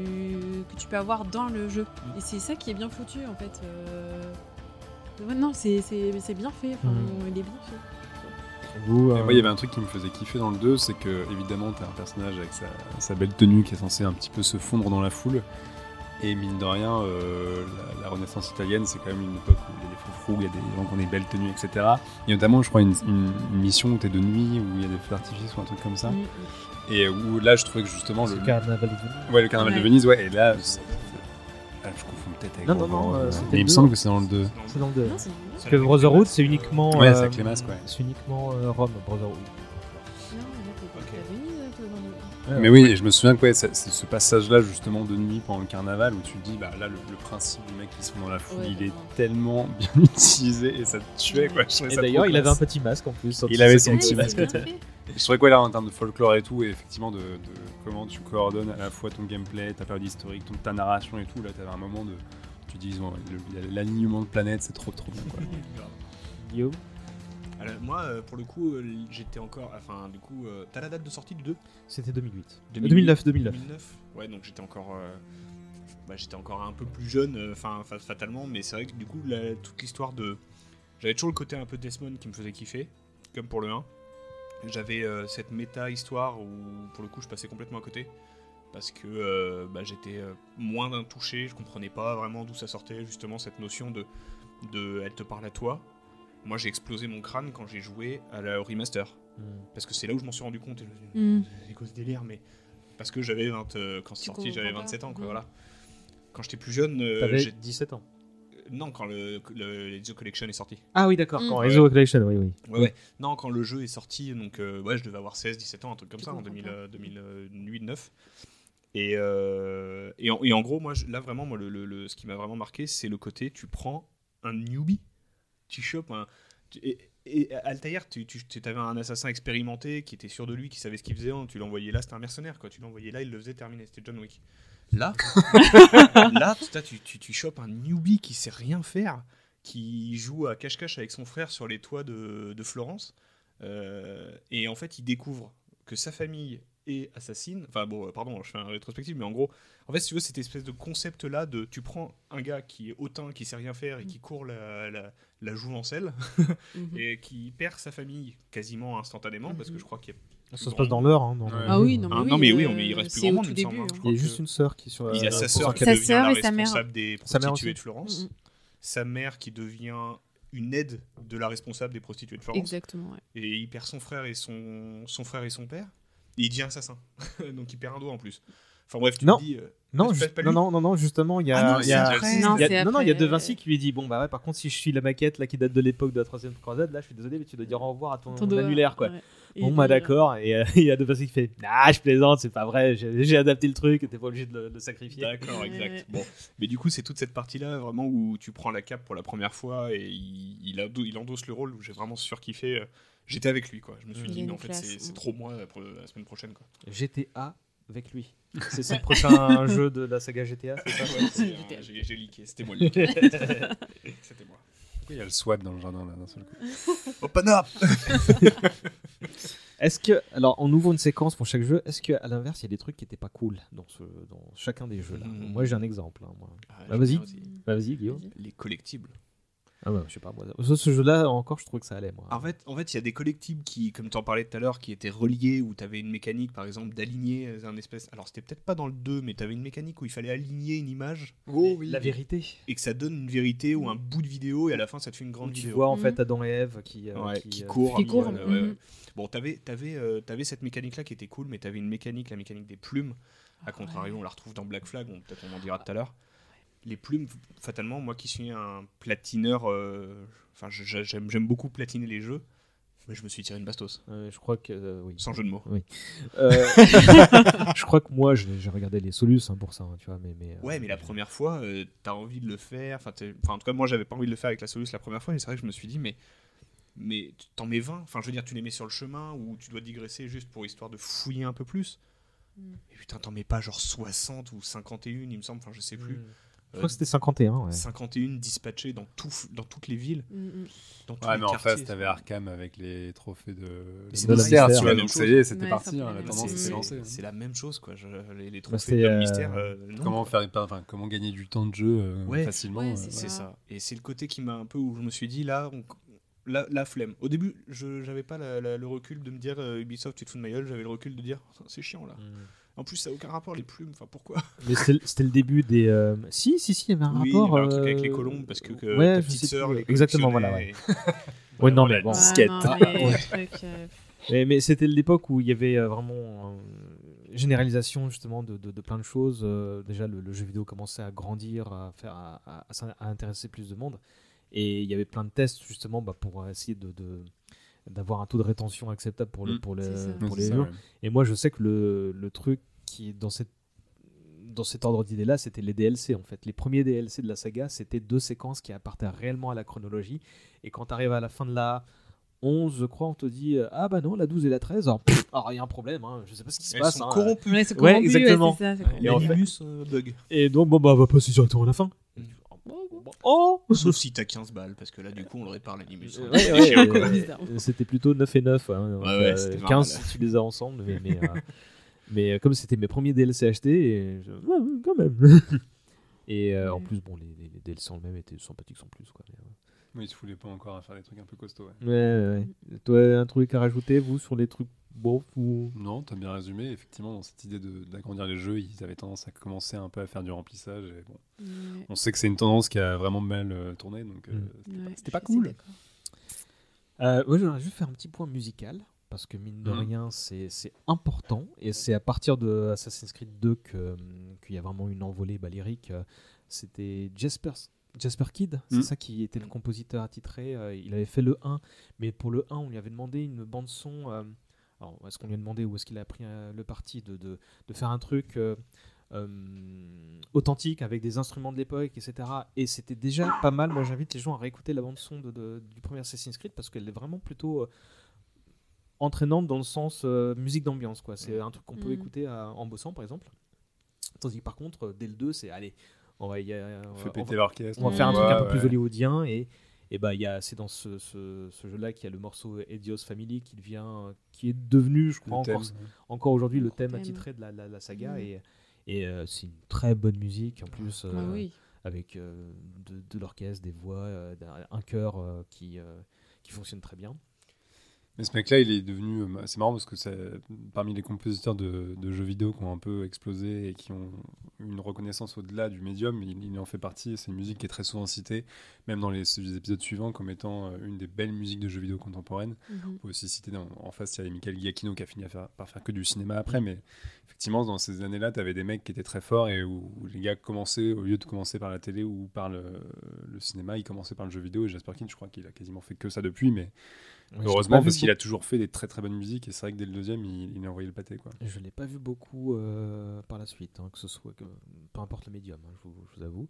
que tu peux avoir dans le jeu. Et c'est ça qui est bien foutu en fait. euh. Ouais, non, c'est c'est- c'est bien fait. Enfin, Mhm. Il est bien fait. Vous, euh, moi, il y avait un truc qui me faisait kiffer dans le 2, c'est que, évidemment, t'as un personnage avec sa, sa belle tenue qui est censé un petit peu se fondre dans la foule. Et mine de rien, euh, la, la Renaissance italienne, c'est quand même une époque où il y a des froufrous, il y a des gens qui ont des belles tenues, etc. Et notamment, je crois, une, une- une mission où t'es de nuit, où il y a des feux d'artifice ou un truc comme ça. Mhm. Et où là, je trouvais que justement, le, c'est Carnaval de Venise. ouais, le carnaval de. Venise, ouais, et là, c'est- ah, je confonds peut-être avec Non, non, non, euh, euh, mais il le me semble que c'est dans le 2. C'est dans le 2. Non, c'est- Parce que Brotherhood, c'est uniquement... Ouais, euh, c'est avec les masques, ouais. C'est uniquement euh, Rome, Brotherhood. Le- Mais oui, je me souviens que ouais, c'est c'est ce passage-là justement de nuit pendant le carnaval où tu te dis bah là le, le principe du mec qui se fond dans la foule Ouais, il est tellement bien utilisé et ça te tuait quoi. Je Et ça d'ailleurs, il avait un petit masque en plus. Il avait son petit masque. Je trouvais quoi là en termes de folklore et tout et effectivement de, de comment tu coordonnes à la fois ton gameplay, ta période historique, ton, ta narration et tout là t'avais un moment de tu dis bon, l'alignement de planètes c'est trop trop bien quoi. Guillaume Alors, moi, euh, pour le coup, euh, j'étais encore. Enfin, du coup, euh, t'as la date de sortie du 2 C'était 2008. 2008, 2009, 2009. 2009 Ouais, donc j'étais encore. euh, bah, j'étais encore un peu plus jeune, enfin, fa- fatalement, mais c'est vrai que du coup, la- toute l'histoire de. J'avais toujours le côté un peu Desmond qui me faisait kiffer, comme pour le 1. J'avais euh, cette méta-histoire où, pour le coup, je passais complètement à côté. Parce que euh, bah, j'étais euh, moins d'un touché, je comprenais pas vraiment d'où ça sortait, justement, cette notion de, de elle te parle à toi. Moi, j'ai explosé mon crâne quand j'ai joué à la au remaster. Hmm. Parce que c'est là où je m'en suis rendu compte. et je me suis dit, c'est quoi ce délire mais parce que j'avais 20 euh, quand c'est sorti j'avais pas. 27 ans quoi Mm. voilà quand j'étais plus jeune euh, j'ai- 17 ans. Non quand le, le Ezio Collection est sorti Ah oui, d'accord. Mm. Quand Ouais. Rezo Collection, oui, oui. ouais, ouais. non quand le jeu est sorti donc euh, ouais je devais avoir 16 17 ans un truc comme Tu ça en comprends 2000, pas. euh, 2008 9 et, euh, et, en, et en gros moi je- là vraiment moi le, le- le- ce qui m'a vraiment marqué c'est le côté tu prends un newbie tu chopes un tu- et, et Altair, tu, tu avais un assassin expérimenté qui était sûr de lui, qui savait ce qu'il faisait. Tu l'envoyais là, c'était un mercenaire, quoi. Tu l'envoyais là, il le faisait terminer. C'était John Wick. Là, là, tu, tu, tu chopes un newbie qui sait rien faire, qui joue à cache-cache avec son frère sur les toits de, de Florence, euh, et en fait, il découvre que sa famille est assassine. Enfin bon, euh, pardon, je fais un rétrospective, mais en gros, en fait, si tu veux, cette espèce de concept-là de, tu prends un gars qui est hautain, qui sait rien faire et qui court la, la, la jouvencelle, Mhm. et qui perd sa famille quasiment instantanément, parce que je crois qu'il y a Ça se passe dans l'heure. Hein, dans Ouais. le Ah oui, non, mais Ah, oui, non, mais oui, euh, mais il reste plus grand monde, tout il me semble, début. hein. hein. Il y a juste une sœur qui est sur. Il y a euh, sa sœur qui devient sœur la et sa mère. responsable des Sa mère prostituées aussi. de Florence. Mhm. Sa mère qui devient une aide de la responsable des prostituées de Florence. Exactement, ouais. Et il perd son frère et son, son frère et son père. Et il devient assassin. Donc il perd un doigt en plus. Enfin bref, tu Non. te dis. euh, Non, non, non, non, non, justement, il y a. Ah non, y a-. Non, il y a- c'est non, non, il y a De. Vinci qui lui dit Bon, bah ouais, par contre, si je suis la maquette là qui date de l'époque de la troisième croisade, là, je suis désolé, mais tu dois dire au revoir à ton, Ton annulaire, quoi. ouais. Et Bon, bah euh, d'accord, et euh, il y a De Vinci qui fait Ah, je plaisante, c'est pas vrai, j'ai adapté le truc, t'es pas obligé de le, de sacrifier. D'accord, exact. Bon. Mais du coup, c'est toute cette partie-là vraiment où tu prends la cape pour la première fois et il, il, ado- il endosse le rôle où j'ai vraiment surkiffé. J'étais avec lui, quoi. Je me suis dit, mais en fait, c'est trop moi pour la semaine prochaine, quoi. GTA avec lui. C'est son prochain jeu de la saga GTA, c'est ça? Ouais, euh, j'ai, j'ai leaké, c'était moi le leaké. C'était moi. Pourquoi il y a le SWAT dans le jardin là d'un seul coup Open up Est-ce que, alors, on ouvre une séquence pour chaque jeu. Est-ce qu'à l'inverse, il y a des trucs qui n'étaient pas cool dans, ce, dans chacun des jeux là? Mhm. Moi, j'ai un exemple. hein, moi. Ah, Bah, vas-y. aussi. Bah, vas-y, Guillaume. Les collectibles. Ah ouais, je sais pas moi. Ce, ce jeu-là, encore, je trouvais que ça allait moi. En fait, en fait, il y a des collectibles qui, comme tu en parlais tout à l'heure, qui étaient reliés où tu avais une mécanique, par exemple, d'aligner un espèce. Alors, c'était peut-être pas dans le 2, mais tu avais une mécanique où il fallait aligner une image Oh oui. La vérité. et que ça donne une vérité ou un bout de vidéo et à la fin, ça te fait une Où grande tu vidéo. vois en Mhm. fait Adam et Ève qui, euh, Ouais, qui, qui euh, courent. Qui courent, mhm. ouais. Bon, t'avais avais, avais cette mécanique-là qui était cool, mais t'avais une mécanique, la mécanique des plumes. À contrario, on la retrouve dans Black Flag, on- peut-être on en dira tout à l'heure. Les plumes, fatalement, moi qui suis un platineur, euh, enfin j'aime beaucoup platiner les jeux, mais je me suis tiré une bastos, euh, je crois que euh, oui. sans jeu de mots. Euh, je crois que moi, j'ai regardé les Solus hein, pour ça, hein, tu vois, mais, mais euh, Ouais, mais la première fois, euh, t'as envie de le faire. Enfin, en tout cas, moi, j'avais pas envie de le faire avec la Solus la première fois, et c'est vrai que je me suis dit, mais, mais t'en mets 20. Enfin, je veux dire, tu les mets sur le chemin ou tu dois digresser juste pour histoire de fouiller un peu plus. Mm. Et putain, t'en mets pas genre 60 ou 51, il me semble, enfin, je sais plus. Hmm. Je Euh, crois que c'était 51. Ouais. 51 dispatchés dans, tout, dans toutes les villes, Mm, mm. dans tous Ouais, les mais en face, t'avais Arkham avec les trophées de, c'est mystère, tu vois, donc même ça y est, c'était Ouais, parti, hein, la tendance c'est- s'est C'est lancée. hein. c'est la même chose, quoi. Je- les, les Bah, trophées de euh, mystère. euh, non, Comment faire, enfin, comment gagner du temps de jeu euh, Ouais. facilement Ouais, euh, c'est C'est ça. Et c'est le côté qui m'a un peu où je me suis dit là, on- la, la flemme. Au début, je j'avais pas la- la- le recul de me dire euh, Ubisoft, tu te fous de ma gueule. J'avais le recul de dire c'est chiant là. Hmm. En plus, ça n'a aucun rapport les plumes. Enfin, pourquoi Mais c'était le début des. euh, Si, si, si, il y avait un Oui, rapport. il y avait un truc avec euh, les colombes parce que, que ouais, ta je petite sœur les Exactement, voilà. Ouais, non, mais bon. Ouais, Skate. non, Ah, mais euh, Mais, mais c'était l'époque où il y avait euh, vraiment euh, généralisation justement de, de- de plein de choses. Euh, déjà, le, le jeu vidéo commençait à grandir, à, faire, à, intéresser plus de monde. Et il y avait plein de tests justement bah, pour essayer de, de- d'avoir un taux de rétention acceptable pour, le, Mm. pour, le, C'est ça. pour les ça, jeux. ouais. Et moi, je sais que le, le truc qui est dans cette dans cet ordre d'idée-là, c'était les DLC en fait. Les premiers DLC de la saga, c'était deux séquences qui appartenaient réellement à la chronologie. Et quand tu arrives à la fin de la 11, je crois, on te dit euh, Ah bah non, la 12 et la 13, alors pff, alors, il y a un problème, hein, je sais pas ce qui se Elles passe. sont hein. corrompues. Ouais, c'est Ouais, corrompu, exactement. c'est ça, c'est Ouais, corrompu. Et en fait- euh, bug. Et donc, bon bah, on va passer directement à la fin. Oh Sauf si t'as 15 balles, parce que là, du coup, on le répare l'animus. Ouais, ouais, euh, bizarre. C'était plutôt 9 et 9. hein, donc, Ouais, ouais, euh, c'était pas 15 mal. si tu les as ensemble. Mais, mais, euh, mais, euh, comme c'était mes premiers DLC achetés, et je- ouais, ouais, quand même. et euh, en Ouais. plus, bon, les, les- les DLC en eux-mêmes étaient sympathiques sans plus. Quoi, mais, euh, Oui, ils se foulaient pas encore à faire des trucs un peu costauds. ouais. Ouais, ouais, ouais. Toi, un truc à rajouter, vous, sur les trucs bon ou... Non, t'as bien résumé. Effectivement, dans cette idée de- d'agrandir les jeux, ils avaient tendance à commencer un peu à faire du remplissage. Et bon, Ouais. on sait que c'est une tendance qui a vraiment mal euh, tourné, donc euh, Mm. c'était pas- Ouais, cool. Euh, moi, j'aimerais juste faire un petit point musical. Parce que mine de Mhm. rien, c'est important. Et c'est à partir de Assassin's Creed 2 que, hum, qu'il y a vraiment une envolée bah, lyrique. Euh, C'était Jasper, Jasper Kidd, c'est Mhm. ça qui était le compositeur attitré. Euh, il avait fait le 1. Mais pour le 1, on lui avait demandé une bande-son. euh, alors, est-ce qu'on lui a demandé ou est-ce qu'il a pris euh, le parti de, de, de faire un truc euh, euh, authentique avec des instruments de l'époque, etc. Et c'était déjà pas mal. Moi, j'invite les gens à réécouter la bande-son de, de- du premier Assassin's Creed parce qu'elle est vraiment plutôt. Euh, entraînante dans le sens euh, musique d'ambiance quoi c'est un truc qu'on peut Mhm. écouter à- en bossant par exemple tandis que par contre euh, dès le 2 c'est allez on va, y on Fait va- on péter va- l'orchestre. on va faire un Ouais, truc un peu ouais. plus hollywoodien et et bah il y a c'est dans ce, ce, ce jeu là qu'il y a le morceau Edios Family qui devient euh, qui est devenu je crois encore encore aujourd'hui le thème thème. attitré de la, la, la saga et et euh, c'est une très bonne musique en plus Ah euh, oui. avec euh, de, de l'orchestre des voix euh, un chœur euh, qui euh, qui fonctionne très bien Mais ce mec-là, il est devenu. euh, C'est marrant parce que c'est parmi les compositeurs de, de jeux vidéo qui ont un peu explosé et qui ont une reconnaissance au-delà du médium, il, il en fait partie. C'est une musique qui est très souvent citée, même dans les, les épisodes suivants, comme étant euh, une des belles musiques de jeux vidéo contemporaines. Mhm. On peut aussi citer dans- en face, il y avait Michael Giacchino qui a fini à faire- par faire que du cinéma après, mais effectivement, dans ces années-là, tu avais des mecs qui étaient très forts et où, où les gars commençaient, au lieu de commencer par la télé ou par le, le cinéma, ils commençaient par le jeu vidéo. Et Jasper King, je crois qu'il a quasiment fait que ça depuis, mais Ouais, heureusement parce qu'il a toujours fait des très très bonnes musiques et c'est vrai que dès le deuxième, il, il a envoyé le pâté. Quoi. Je l'ai pas vu beaucoup euh, par la suite, hein, que ce soit que, peu importe le médium, hein, je, vous, je vous avoue.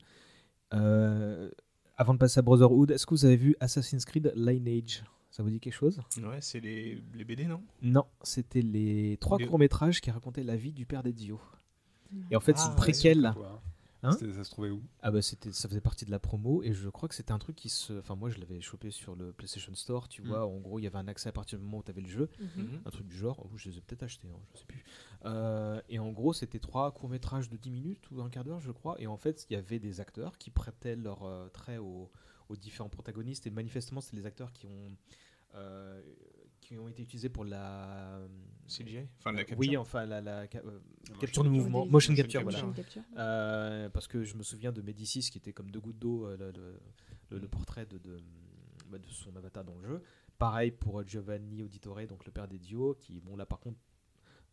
Euh, avant de passer à Brotherhood, est-ce que vous avez vu Assassin's Creed Lineage? Ça Ça vous dit quelque chose? Ouais, c'est les, les BD, non? Non, c'était les trois Les- courts-métrages qui racontaient la vie du père d'Ezio. Et en fait, c'est Ah, une ouais, préquelle. Quoi, hein. Ça se trouvait où? Ah bah c'était, ça faisait partie de la promo et je crois que c'était un truc qui se, enfin moi je l'avais chopé sur le PlayStation Store, tu Mm. vois, en gros il y avait un accès à partir du moment où tu avais le jeu, Mhm. Mhm. un truc du genre, ou je les ai peut-être achetés, hein, je sais plus. Euh, et en gros c'était trois courts métrages de 10 minutes ou un quart d'heure je crois, et en fait il y avait des acteurs qui prêtaient leur euh, trait aux, aux différents protagonistes et manifestement c'est les acteurs qui ont euh, qui ont été utilisés pour la CGI Enfin, la capture oui enfin la, euh, La capture de motion mouvement, capture. motion Motion capture, voilà. Motion capture. Euh, parce que je me souviens de Médicis qui était comme deux gouttes d'eau euh, le, le- le- le portrait de, de, bah, de son avatar dans le jeu. Pareil pour Giovanni Auditore, donc le père d'Ezio, qui, bon là par contre,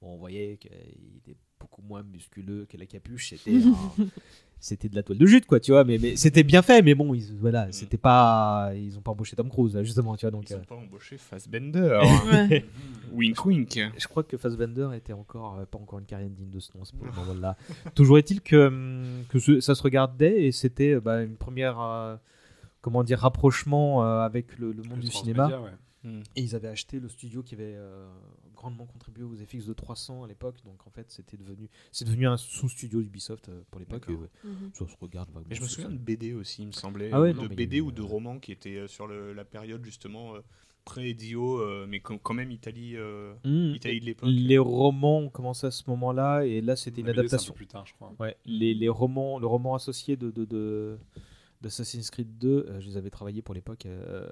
bon, on voyait qu'il était beaucoup moins musculeux que la capuche. C'était un- c'était de la toile de jute, quoi, tu vois. Mais, mais c'était bien fait, mais bon, ils, voilà, c'était pas, ils ont pas embauché Tom Cruise, là, justement, tu vois. Donc, Ils euh, n'ont pas embauché Fassbender. Ouais. wink wink. je crois que Fassbender était encore euh, pas encore une carrière digne de ce nom. à ce moment-là. Toujours est-il que, hum, que ce- ça se regardait et c'était euh, bah, une première euh, comment dire rapprochement euh, avec le, le monde Le du cinéma. ouais. Et ils avaient acheté le studio qui avait euh, grandement contribué aux FX de 300 à l'époque. Donc en fait, c'était devenu c'est devenu un sous-studio d'Ubisoft euh, pour l'époque. ça se regarde. vaguement Mais je me souviens de BD aussi, il me semblait. Ah ouais, Ou non, de BD ou de euh, romans qui étaient euh, sur le- la période justement euh, pré-Dio, euh, mais quand même Italie, euh, Mmh. Italie de l'époque. Les romans ont commencé à ce moment-là et là c'était une c'est un peu adaptation. plus tard, je crois. Ouais, les, les romans, le roman associé de, de, de- d'Assassin's Creed 2, euh, je les avais travaillés pour l'époque euh,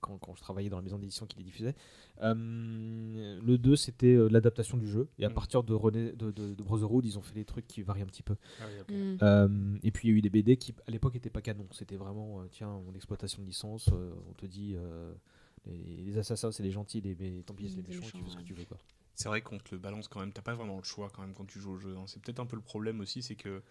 quand, quand je travaillais dans la maison d'édition qui les diffusait. Euh, le 2, c'était euh, l'adaptation du jeu. Et à Mm. partir de, René, de, de, de Brotherhood, ils ont fait des trucs qui varient un petit peu. Ah oui. Euh, et puis il y a eu des BD qui, à l'époque, n'étaient pas canon. C'était vraiment, euh, tiens, on exploitation de licence, euh, on te dit. euh, les, les assassins, c'est les gentils, les, les Templiers, c'est les méchants, tu fais ce que tu veux. Quoi. C'est vrai qu'on te le balance quand même, t'as pas vraiment le choix quand même quand tu joues au jeu. hein. C'est peut-être un peu le problème aussi, c'est que.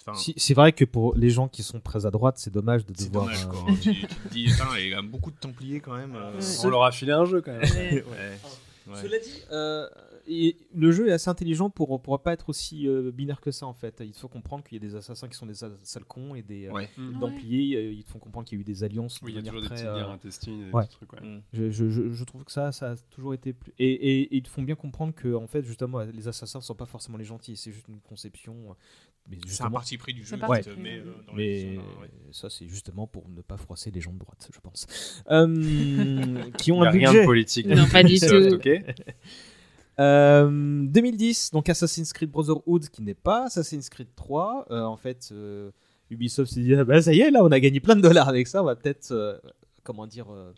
Enfin, Si- c'est vrai que pour les gens qui sont très à droite, c'est dommage de c'est devoir. dommage euh, quoi. tu, tu te dis, il y a beaucoup de Templiers quand même. euh, Ouais. On leur a filé un jeu quand même. Ouais. ouais. Ouais. Cela dit, euh, et le jeu est assez intelligent pour pour pas être aussi euh, binaire que ça en fait. Il faut comprendre qu'il y a des assassins qui sont des sa- sales cons et des, euh, Ouais. des Ouais. Templiers. ils te font comprendre qu'il y a eu des alliances. de Oui, il y a toujours des petites euh, guerres intestines et des ouais. petits trucs. ouais. Mm. je, je- je- je trouve que ça, ça a toujours été plus. Et, et- et ils te font bien comprendre que en fait, justement, les assassins sont pas forcément les gentils. C'est juste une conception. Euh, Mais C'est un parti pris du jeu, ouais. euh, dans mais les- ouais. ça, c'est justement pour ne pas froisser les gens de droite, je pense. Euh, qui ont Il y a un rien budget. de politique. Non, pas du tout. ok Euh, 2010, donc Assassin's Creed Brotherhood, qui n'est pas Assassin's Creed 3. Euh, en fait, euh, Ubisoft s'est dit, ah bah ça y est, là, on a gagné plein de dollars avec ça, on va peut-être, euh, comment dire, euh,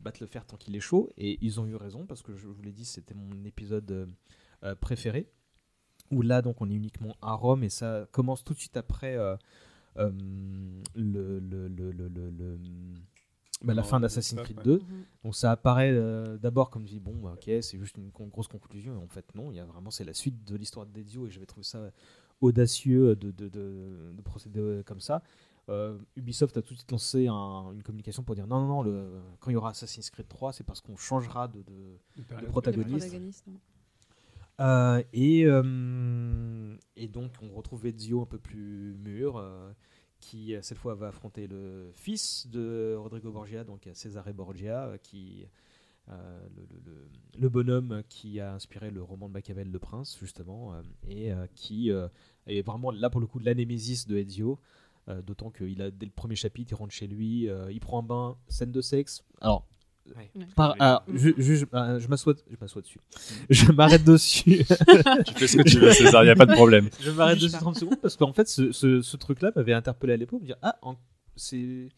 battre le fer tant qu'il est chaud. Et ils ont eu raison, parce que je vous l'ai dit, c'était mon épisode euh, euh, préféré. Où là, donc, on est uniquement à Rome, et ça commence tout de suite après euh, euh, le, le, le, le, le- le- bah, la Non, fin d'Assassin's Creed ouais. 2. Donc ça apparaît euh, d'abord comme dis bon bah, ok c'est juste une con- grosse conclusion et en fait non il y a vraiment c'est la suite de l'histoire d'Ezio et j'avais trouvé ça audacieux de, de, de- de procéder euh, comme ça. Euh, Ubisoft a tout de suite lancé un- une communication pour dire non non non le, quand il y aura Assassin's Creed 3 c'est parce qu'on changera de, protagoniste. Euh, et, euh, et donc on retrouve Ezio un peu plus mûr, euh, qui cette fois va affronter le fils de Rodrigo Borgia, donc Cesare Borgia, qui le, bonhomme qui a inspiré le roman de Machiavel, Le Prince, justement, et qui est vraiment là pour le coup de l'anémésis de Ezio. D'autant qu'il a dès le premier chapitre, il rentre chez lui, il prend un bain, scène de sexe. Alors, Ouais. Ouais. par- alors, je, je, je m'assois, je m'assois dessus. Je m'arrête dessus. Tu fais ce que tu veux, César, il n'y a pas de problème. Je m'arrête dessus pas. 30 secondes parce qu'en fait, ce, ce, ce truc-là m'avait interpellé à l'époque. Me dire, ah, c'est.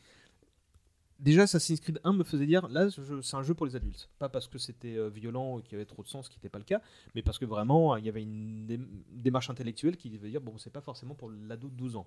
Déjà, Assassin's Creed 1 me faisait dire, là, c'est un jeu pour les adultes. Pas parce que c'était euh, violent ou qu'il y avait trop de sens, ce qui n'était pas le cas, mais parce que vraiment, il y avait une dé- démarche intellectuelle qui devait dire, bon, c'est pas forcément pour l'ado de 12 ans.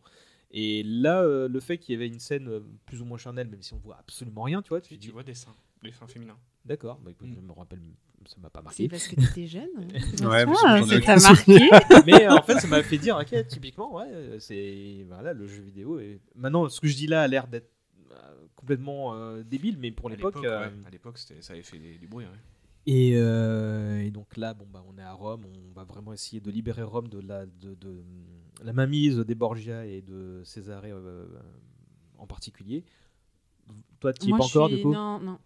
Et là, euh, le fait qu'il y avait une scène euh, plus ou moins charnelle, même si on voit absolument rien, tu vois, tu Tu, te tu dis, vois des seins, des seins féminins. d'accord, bah, écoute, Mm. je me rappelle, ça m'a pas C'est marqué. parce que t'étais jeune. Ouais, mais Ah, j'en ai ça t'a marqué. mais euh, en fait, ça m'a fait dire, ok, typiquement, ouais, euh, c'est voilà, le jeu vidéo. Et maintenant, ce que je dis là a l'air d'être euh, complètement euh, débile, mais pour À l'époque. euh, ouais, à l'époque, c'était- ça avait fait des- du bruit. ouais. et, euh, et donc là, bon bah, on est à Rome, on va vraiment essayer de libérer Rome de la de, de- la mainmise des Borgia et de César euh, en particulier. Toi, tu y es pas encore suis- du coup? Non, non.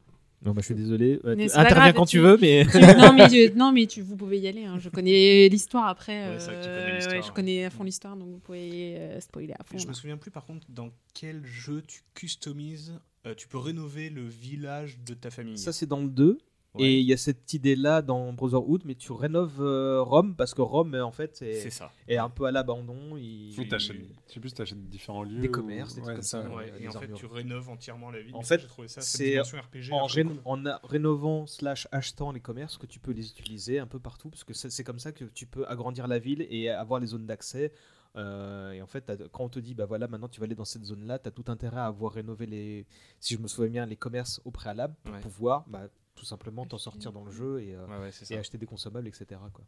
Non, bah, je suis désolé. Euh, Mais tu- c'est pas interviens grave, quand tu- veux, mais. Tu- non, mais, tu- non, mais tu, vous pouvez y aller. hein. Je connais l'histoire après. Ouais, c'est vrai que tu connais euh, l'histoire, ouais, je connais à fond l'histoire, donc vous pouvez euh, spoiler à fond. Je me souviens plus par contre dans quel jeu tu customises, euh, tu peux rénover le village de ta famille. Ça, c'est dans le 2. Ouais. Et il y a cette idée-là dans Brotherhood, mais tu rénoves euh, Rome parce que Rome, euh, en fait, est, c'est ça. est un peu à l'abandon. Il... Oui, t'achètes- je sais plus, tu achètes différents lieux. Des ou- commerces, des ouais, trucs comme ça. Ouais, euh, et des en fait, armures. tu rénoves entièrement la ville. En fait, j'ai trouvé ça, c'est en, ré- cool. en a- rénovant slash achetant les commerces que tu peux les utiliser un peu partout parce que c'est comme ça que tu peux agrandir la ville et avoir les zones d'accès. Euh, et en fait, quand on te dit bah voilà maintenant tu vas aller dans cette zone là, tu as tout intérêt à avoir rénové les si je me souviens bien les commerces au préalable pour Ouais. pouvoir bah, tout simplement t'en sortir dans le jeu et, euh, Ouais, ouais, c'est et ça. acheter des consommables etc. Quoi.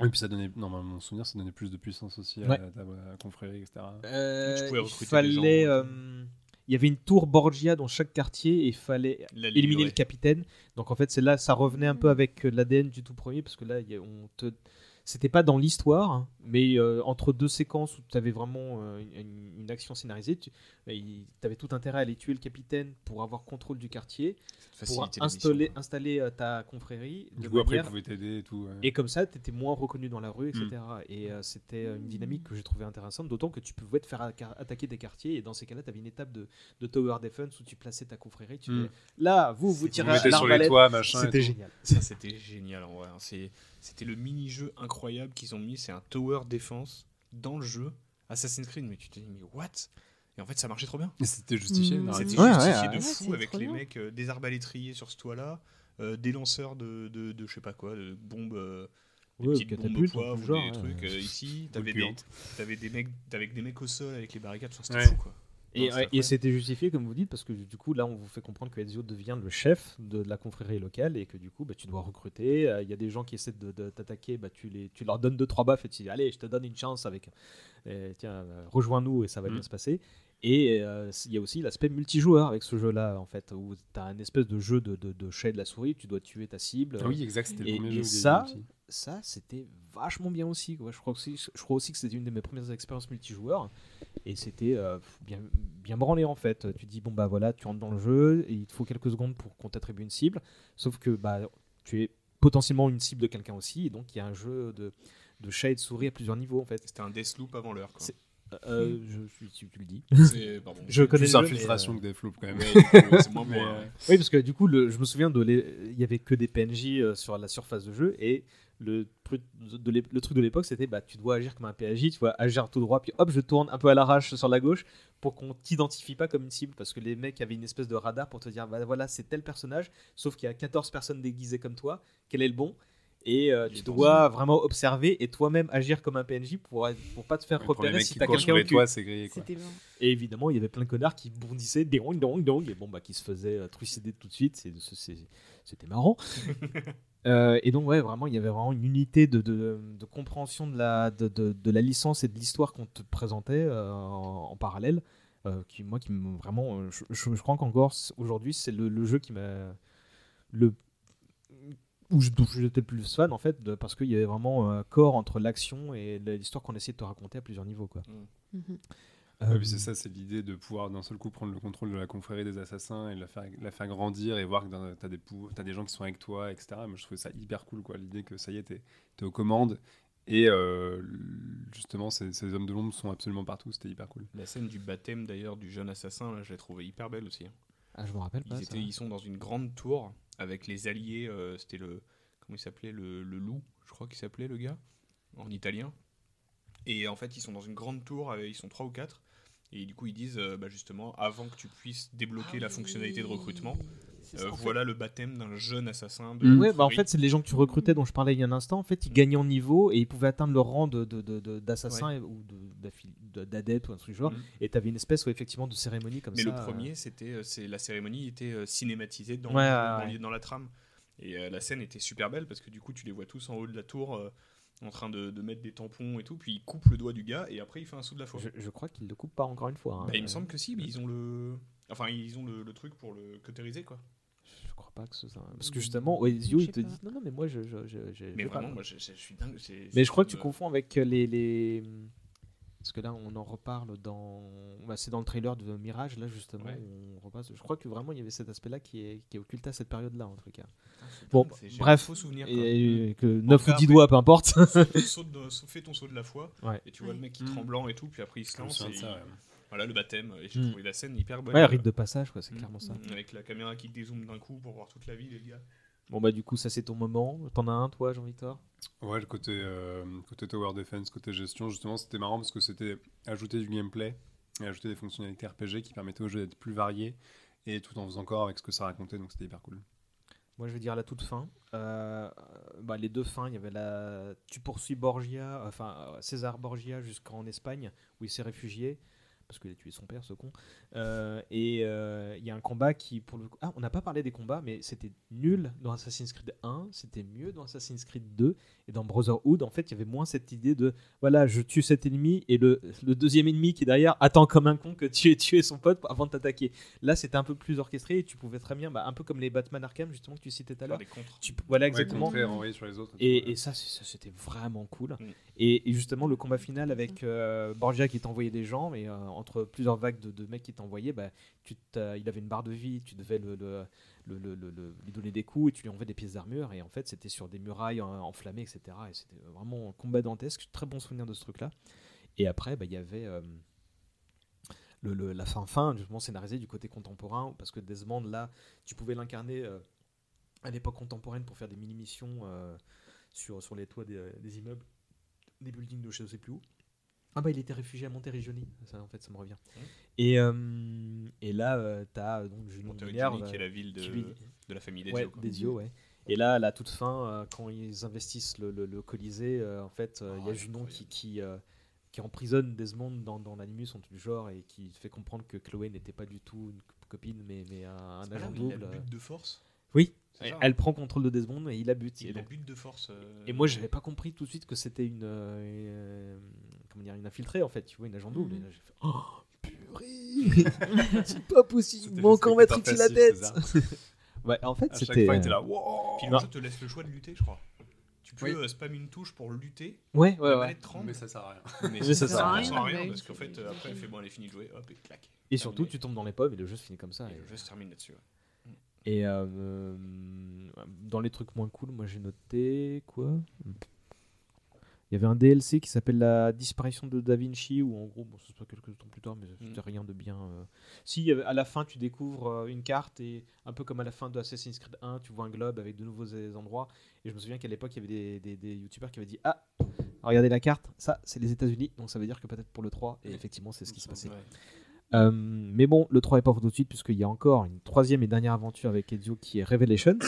Oui, puis ça donnait, normalement, mon souvenir, ça donnait plus de puissance aussi à Ouais. ta à confrérie, etc. Euh, Tu pouvais il des fallait gens, euh, il y avait une tour Borgia dans chaque quartier et il fallait La éliminer le capitaine. Donc en fait, c'est là, ça revenait un peu avec euh, l'ADN du tout premier, parce que là, il y a- on te... c'était pas dans l'histoire, hein, mais euh, entre deux séquences où tu avais vraiment euh, une, une action scénarisée, tu avais tout intérêt à aller tuer le capitaine pour avoir contrôle du quartier, pour installer, quoi. installer euh, ta confrérie. Du coup, après, manière- pouvaient t'aider et tout. ouais. et comme ça, tu étais moins reconnu dans la rue, etc. Mm. Et euh, c'était une dynamique que j'ai trouvé intéressante, d'autant que tu pouvais te faire atta- attaquer des quartiers. Et dans ces cas-là, tu avais une étape de, de tower defense où tu plaçais ta confrérie. Tu Mm. disais, là, vous, vous tirez Vous à mettez sur les l'arbalète. toits, machin. et C'était génial. Ça, c'était génial en vrai. hein. C'est- C'était le mini-jeu incroyable qu'ils ont mis. C'est un tower defense dans le jeu. Assassin's Creed, mais tu te dis, mais what? Et en fait, ça marchait trop bien. Et c'était justifié. Mm. narrativement. C'était Ouais, justifié ouais, de ouais. fou avec les bien. mecs, euh, des arbalétriers sur ce toit-là, euh, des lanceurs de, de, de je sais pas quoi, de bombes, euh, des Ouais, petites bombes catapultes, poivre genre, des ouais. trucs. euh, ici, t'avais des, puantes. t'avais des mecs, avec des mecs au sol avec les barricades. Enfin, c'était Ouais. fou quoi. Et, c'était et incroyable. c'était justifié, comme vous dites, parce que du coup, là, on vous fait comprendre que Ezio devient le chef de la confrérie locale et que du coup, bah, tu dois recruter. Euh, Il y a des gens qui essaient de, de t'attaquer, bah, tu, les, tu leur donnes deux trois baffes et tu dis Allez, je te donne une chance avec. euh, tiens, euh, rejoins-nous et ça va Mm. bien se passer. Et euh, il y a aussi l'aspect multijoueur avec ce jeu-là, en fait, où tu as un espèce de jeu de, de, de chat de la souris, tu dois tuer ta cible. Ah oui, exact, c'était le premier et jeu. ça. Ça c'était vachement bien aussi. quoi. Je, crois aussi, je crois aussi que c'était une de mes premières expériences multijoueurs. Et c'était euh, bien, bien branlé en fait. Tu dis, bon bah voilà, tu rentres dans le jeu, et il te faut quelques secondes pour qu'on t'attribue une cible. Sauf que bah, tu es potentiellement une cible de quelqu'un aussi. Et donc il y a un jeu de, de chat et de souris à plusieurs niveaux en fait. C'était un Deathloop avant l'heure. quoi. C'est- Euh, je, tu, tu le dis. C'est- pardon. Je connais jeu, infiltration mais, que Deathloop quand même. C'est moins Mais, euh, hein. Oui, parce que du coup, le- je me souviens de il y avait que des PNJ euh, sur la surface de jeu et le truc de l'ép- le truc de l'époque, c'était bah tu dois agir comme un PNJ, tu dois agir tout droit, puis hop, je tourne un peu à l'arrache sur la gauche pour qu'on t'identifie pas comme une cible, parce que les mecs avaient une espèce de radar pour te dire bah voilà c'est tel personnage, sauf qu'il y a 14 personnes déguisées comme toi, quel est le bon? Et euh, tu dois vraiment observer et toi-même agir comme un PNJ pour, pour pas te faire repérer si t'as quelqu'un au cul. grillé quoi. Et évidemment, il y avait plein de connards qui bondissaient, dong, dong, dong, et bon, bah, qui se faisaient euh, trucider tout de suite. C'est- c'est- C'était marrant. Euh, et donc, ouais, vraiment, il y avait vraiment une unité de, de, de compréhension de la, de, de, de la licence et de l'histoire qu'on te présentait euh, en, en parallèle. euh, qui, moi, qui me vraiment. Je, je- je crois qu'encore aujourd'hui, c'est le, le jeu qui m'a. Le, où j'étais le plus fan, en fait, de- parce qu'il y avait vraiment un corps entre l'action et l'histoire qu'on essayait de te raconter à plusieurs niveaux, quoi. Mhm. Ouais, Euh, puis c'est ça, c'est l'idée de pouvoir d'un seul coup prendre le contrôle de la confrérie des assassins et la faire, la faire grandir et voir que t'as des, pou- t'as des gens qui sont avec toi, etc. Moi, je trouvais ça hyper cool, quoi. L'idée que ça y est, t'es es aux commandes et euh, justement, ces, ces hommes de l'ombre sont absolument partout. C'était hyper cool. La scène du baptême d'ailleurs du jeune assassin, là, je l'ai trouvé hyper belle aussi. hein. Ah, je me rappelle pas. Ils, ça. étaient, ils sont dans une grande tour avec les alliés. euh, C'était le. Comment il s'appelait le, le loup, je crois qu'il s'appelait le gars, en italien. Et en fait, ils sont dans une grande tour, euh, ils sont trois ou quatre. Et du coup, ils disent euh, bah, justement, avant que tu puisses débloquer la fonctionnalité de recrutement, euh, fait. voilà le baptême d'un jeune assassin. De Mm. Ouais, bah en fait, c'est les gens que tu recrutais dont je parlais il y a un instant. En fait, ils gagnaient en niveau et ils pouvaient atteindre le rang de, de, de- d'assassin ou d'adepte ou un truc du genre. Mm. Et tu avais une espèce ouais, effectivement de cérémonie comme Mais ça. le euh. premier, c'était, euh, c'est la cérémonie était euh, cinématisée dans, Ouais, dans, ouais. les- dans la trame. Et euh, la scène était super belle parce que du coup, tu les vois tous en haut de la tour euh, en train de, de mettre des tampons et tout. Puis il coupe le doigt du gars et après il fait un saut de la foi. Je, je crois qu'ils le coupent pas encore une fois. hein. Bah, il me Euh, semble que si, mais ils ont le. Enfin, ils ont le, le truc pour le cautériser quoi. Je crois pas que ce soit. Parce que justement, Ezio, Je ils te pas. disent non, non, mais moi je. je, je, je- Mais pas, vraiment, moi. je, suis dingue. Mais je crois que tu comme, confonds avec les. les... Parce que là, on en reparle dans. bah, c'est dans le trailer de Mirage, là, justement. Ouais. On repasse. Je crois que vraiment, il y avait cet aspect-là qui est, qui est occulté à cette période-là, en tout cas. c'est Bon, bref. faux souvenir, quoi. Et, Mm. que En 9 tout ou cas, 10 après, doigts, peu importe. saute de- fais ton saut de la foi. Ouais. Et tu vois le mec qui Mm. tremblant et tout, puis après il se lance. Et ça, ouais. Voilà le baptême. Et j'ai Mm. trouvé la scène hyper bonne. Ouais, rite de passage, quoi, c'est Mm. clairement ça. Avec la caméra qui dézoome d'un coup pour voir toute la ville, les gars. Bon, bah, du coup, ça, c'est ton moment. T'en as un, toi, Jean-Victor? Ouais, le côté, euh, côté tower defense, côté gestion, justement, c'était marrant parce que c'était ajouter du gameplay et ajouter des fonctionnalités RPG qui permettaient au jeu d'être plus varié et tout en faisant encore avec ce que ça racontait, donc c'était hyper cool. Moi, je vais dire la toute fin. Euh, bah, les deux fins, il y avait la. Tu poursuis Borgia, enfin euh, César Borgia jusqu'en Espagne où il s'est réfugié parce qu'il a tué son père, ce con. Euh, et euh, il y a un combat qui, pour le coup, ah, on n'a pas parlé des combats, mais c'était nul dans Assassin's Creed 1, c'était mieux dans Assassin's Creed 2 et dans Brotherhood. En fait, il y avait moins cette idée de voilà, je tue cet ennemi et le, le deuxième ennemi qui est derrière attend comme un con que tu aies tué son pote avant de t'attaquer. Là, c'était un peu plus orchestré et tu pouvais très bien, bah, un peu comme les Batman Arkham justement que tu citais tout à l'heure. voilà Ouais, exactement. contrer, renvoyer sur les autres et Et, ouais. et ça, c'était vraiment cool. Mm. Et, et justement, le combat final avec euh, Borgia qui t'envoyait des gens, euh, entre plusieurs vagues de, mecs qui t'envoyaient, bah, tu il avait une barre de vie, tu devais lui donner des coups et tu lui envoyais des pièces d'armure. Et en fait, c'était sur des murailles enflammées, etc. Et c'était vraiment un combat dantesque. Très bon souvenir de ce truc-là. Et après, bah, il y avait. euh, le, la fin fin, justement scénarisée du côté contemporain, parce que Desmond, là, tu pouvais l'incarner euh, à l'époque contemporaine pour faire des mini-missions euh, sur, sur les toits des, immeubles, des buildings de je sais plus où. Ah bah il était réfugié à Monteriggioni, ça en fait ça me revient. Et, euh, et là euh, t'as donc Monteriggioni, Minerve, qui est la ville de- lui- de la famille ouais, Dezio, quoi. Dezio, ouais. Et là à la toute fin, euh, quand ils investissent le, le- le Colisée, euh, en fait euh, il y a Junon qui, qui, euh, qui emprisonne Desmond dans, dans l'animus en tout genre et qui fait comprendre que Chloé n'était pas du tout une copine mais, mais un, un agent là où il a double. le euh. but de force? Oui, elle hein. prend contrôle de Desmond et il la bute. Il Et a donc- but de force. euh, Et moi, j'avais pas compris tout de suite que c'était une, euh, une- comment dire, une infiltrée en fait, tu vois, une agent double. Et là, j'ai fait, oh purée, c'est pas possible, mon camp va la tête. ouais, en fait, À chaque c'était. fois, il était là, euh, wow Puis non. le jeu te laisse le choix de lutter, je crois. Tu peux Oui. euh, spam une touche pour lutter. Ouais, ouais, ouais. Mais ça sert à rien. Mais, Mais ça, ça sert à sert rien, à rien, ouais, parce qu'en fait, euh, après, elle fait bon, elle est finie de jouer, hop, et clac. Et surtout, tu tombes dans les pommes et le jeu se finit comme ça. Et et- le jeu se termine là-dessus. ouais. Et euh, dans les trucs moins cool, moi j'ai noté quoi? Il y avait un DLC qui s'appelle La disparition de Da Vinci, où en gros, bon, ça se passe quelques temps plus tard, mais c'était rien de bien. euh. Si, à la fin, tu découvres euh, une carte, et un peu comme à la fin de Assassin's Creed 1, tu vois un globe avec de nouveaux euh, endroits. Et je me souviens qu'à l'époque, il y avait des, des, des youtubeurs qui avaient dit Ah, regardez la carte, ça c'est les États-Unis, donc ça veut dire que peut-être pour le 3, et effectivement, c'est ce qui se passait. Ouais. Euh, mais bon, le 3 est pas pour tout de suite, puisqu'il y a encore une troisième et dernière aventure avec Ezio qui est Revelations.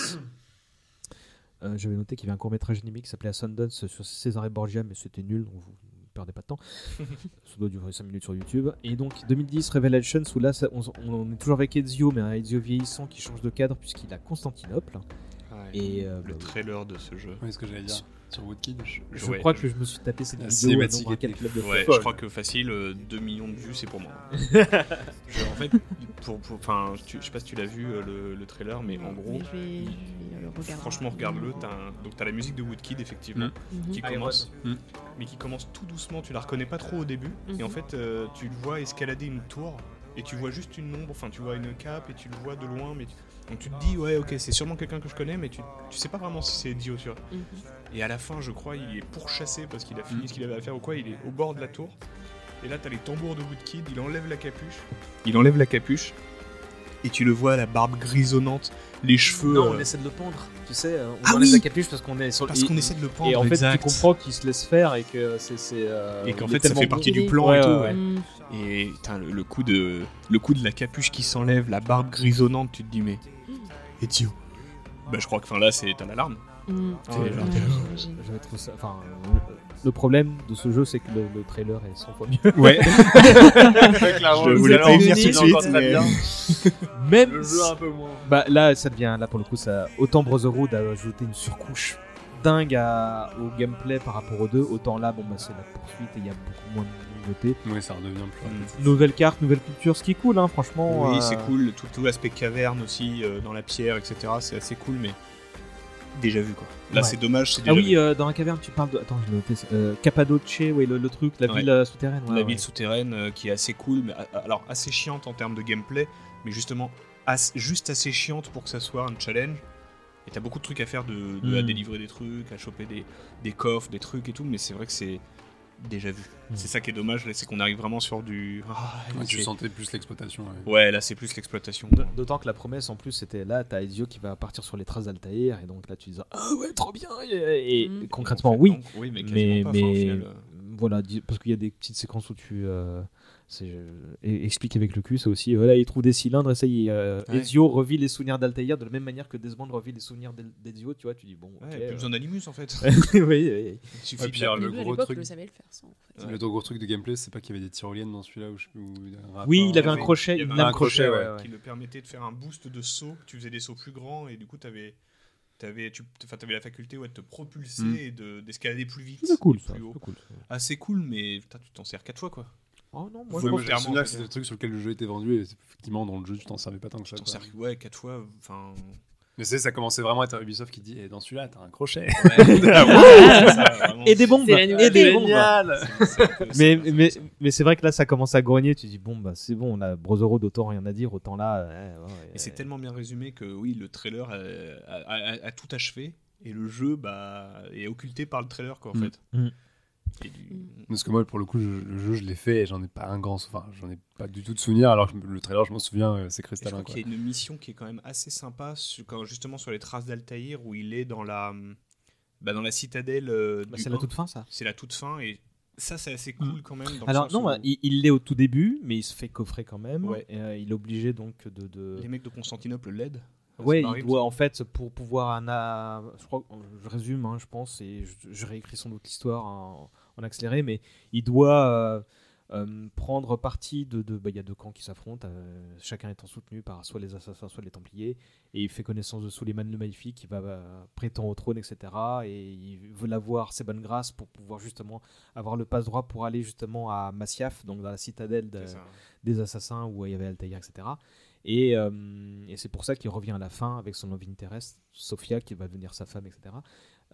Euh, J'avais noté qu'il y avait un court métrage animé qui s'appelait Sundance sur César et Borgia, mais c'était nul, donc vous ne perdez pas de temps. ça doit durer 5 minutes sur YouTube. Et donc 2010 Revelations, où là ça- on, on est toujours avec Ezio, mais un Ezio vieillissant qui change de cadre puisqu'il a Constantinople. Ouais. Et euh, le bah, trailer de ce jeu. Oui, ce que j'allais dire. Sur Woodkid. je Ouais, crois que je me suis tapé cette La vidéo à nombre de. Ouais, je crois que facile, euh, 2 millions de vues, c'est pour moi. Je- en fait, pour, pour- enfin, tu- je sais pas si tu l'as vu euh, le, le trailer, mais en gros, Mais je vais, je vais le regarder. franchement, regarde-le. Donc t'as la musique de Woodkid effectivement, Mhm. qui commence, Mm. mais qui commence tout doucement. Tu la reconnais pas trop au début, et en Mhm. fait, euh, tu le vois escalader une tour, et tu vois juste une ombre. Enfin, tu vois une cape, et tu le vois de loin, mais tu- donc tu te dis ouais, ok, c'est sûrement quelqu'un que je connais, mais tu, tu sais pas vraiment si c'est Dio, tu vois. Mhm. Et à la fin, je crois, il est pourchassé parce qu'il a fini ce qu'il avait à faire ou quoi. Il est au bord de la tour. Et là, t'as les tambours de Woodkid. Il enlève la capuche. Il enlève la capuche. Et tu le vois, la barbe grisonnante, les cheveux. Non, euh, on essaie de le pendre, tu sais, euh, on Ah enlève oui la capuche parce qu'on est sur le- Parce qu'on essaie de le pendre. Et en fait, exact. tu comprends qu'il se laisse faire et que c'est. euh, Et qu'en fait, ça fait partie du plan Ouais, et tout. ouais. Et putain, le, le coup de, le coup de la capuche qui s'enlève, la barbe grisonnante, tu te dis, mais. Et Dio Bah, je crois que enfin, là, c'est t'as l'alarme. Ouais, ouais, genre, Ouais, ça- le, problème de ce jeu, c'est que le, le trailer est 100 fois mieux. Ouais. Je voulais pas venir tout de suite, Très mais- bien. Même. Le jeu un peu moins. Bah là, ça devient. Là, pour le coup, ça. Autant Brotherhood a ajouté une surcouche dingue à- au gameplay par rapport aux deux, autant là, bon, bah, c'est la poursuite et il y a beaucoup moins de nouveautés. Oui, ça redevient plus rapide. Nouvelle carte, nouvelle culture, ce qui est cool, hein, franchement. Oui, euh, c'est cool. Tout, tout l'aspect caverne aussi, euh, dans la pierre, etc. C'est assez cool, mais. Déjà vu quoi. Là, Ouais. c'est dommage, c'est Ah déjà oui, vu. euh, dans la caverne, tu parles de. Attends, je ça. Euh, Cappadoce, ouais, le, le truc, la Ouais. ville euh, souterraine. ouais, la ouais. ville souterraine euh, qui est assez cool, mais alors assez chiante en termes de gameplay, mais justement as- juste assez chiante pour que ça soit un challenge. Et t'as beaucoup de trucs à faire, de, de- à Mm. délivrer des trucs, à choper des, des coffres, des trucs et tout, mais c'est vrai que c'est déjà vu. Mm. C'est ça qui est dommage, là, c'est qu'on arrive vraiment sur du. Ah, Ouais, tu sentais plus l'exploitation. ouais. Ouais, là c'est plus l'exploitation. D'autant que la promesse en plus c'était là, t'as Ezio qui va partir sur les traces d'Altaïr et donc là tu dis ah ouais trop bien et, et Mm. concrètement En fait, oui donc, oui, mais, mais quasiment pas, enfin, au mais final, euh. voilà parce qu'il y a des petites séquences où tu euh, explique avec le cul c'est aussi voilà il trouve des cylindres et ça y est euh, Ouais. Ezio revit les souvenirs d'Altaïr de la même manière que Desmond revit les souvenirs d'Ezio tu vois tu dis bon Ouais, ok, plus euh. besoin d'animus en fait. oui, oui. Il suffit Ouais, puis alors, le gros truc- le savait le faire sans. en fait. Le gros truc de gameplay, c'est pas qu'il y avait des tyroliennes dans celui-là je oui il avait un crochet Il y une un crochet, crochet ouais, ouais, qui le permettait de faire un boost de saut. Tu faisais des sauts plus grands et du coup, tu avais, avais, tu, enfin, avais la faculté ouais, de te propulser Mm. et de- d'escalader plus vite. c'est cool ça cool Assez cool, mais putain, tu t'en sers quatre fois quoi. Oh non Ouais, moi moi, je pense que c'est le truc sur lequel le jeu était vendu et effectivement dans le jeu tu t'en servais pas tant que Tu ça. t'en quoi. sers ouais, quatre fois. Enfin. Mais c'est ça commençait vraiment à être Ubisoft qui dit et dans celui-là t'as un crochet. et des bombes et des bombes mais, mais mais, mais c'est vrai que là, ça commence à grogner. Tu dis, bon, bah, c'est bon, on a Brotherhood, autant rien à dire, autant là. ouais, ouais, Et c'est ouais. tellement bien résumé que oui, le trailer a, a- a- a tout achevé et le jeu bah, est occulté par le trailer quoi en Mm. fait. Mm. Et du- Parce que moi pour le coup je- le jeu je l'ai fait et j'en ai pas un grand enfin j'en ai pas du tout de souvenir alors que le trailer je m'en souviens euh, c'est Et je cristallin crois qu'il y a une mission qui est quand même assez sympa, sur- quand, justement sur les traces d'Altaïr, où il est dans la, bah, dans la citadelle. euh, Bah, c'est la 1. toute fin, ça. C'est la toute fin, et ça, c'est assez cool quand même. Dans Alors, non, où bah, il il l'est au tout début, mais il se fait coffrer quand même. Ouais. Et, euh, il est obligé donc de. de... les mecs de Constantinople l'aident. Ouais, il doit en fait, pour pouvoir. un je, crois, je résume, hein, je pense, et je, je réécris sans doute l'histoire en, en accéléré, mais il doit euh, euh, prendre parti de. de- bah, Il y a deux camps qui s'affrontent, euh, chacun étant soutenu par soit les assassins, soit les templiers, et il fait connaissance de Suleiman le Maléfique, qui va euh, prétend au trône, etc. Et il veut avoir ses bonnes grâces pour pouvoir justement avoir le passe-droit pour aller justement à Masyaf, donc dans la citadelle de, des assassins où il y avait Altaïr, etc. Et, euh, et c'est pour ça qu'il revient à la fin avec son love interest, Sophia, qui va devenir sa femme, etc.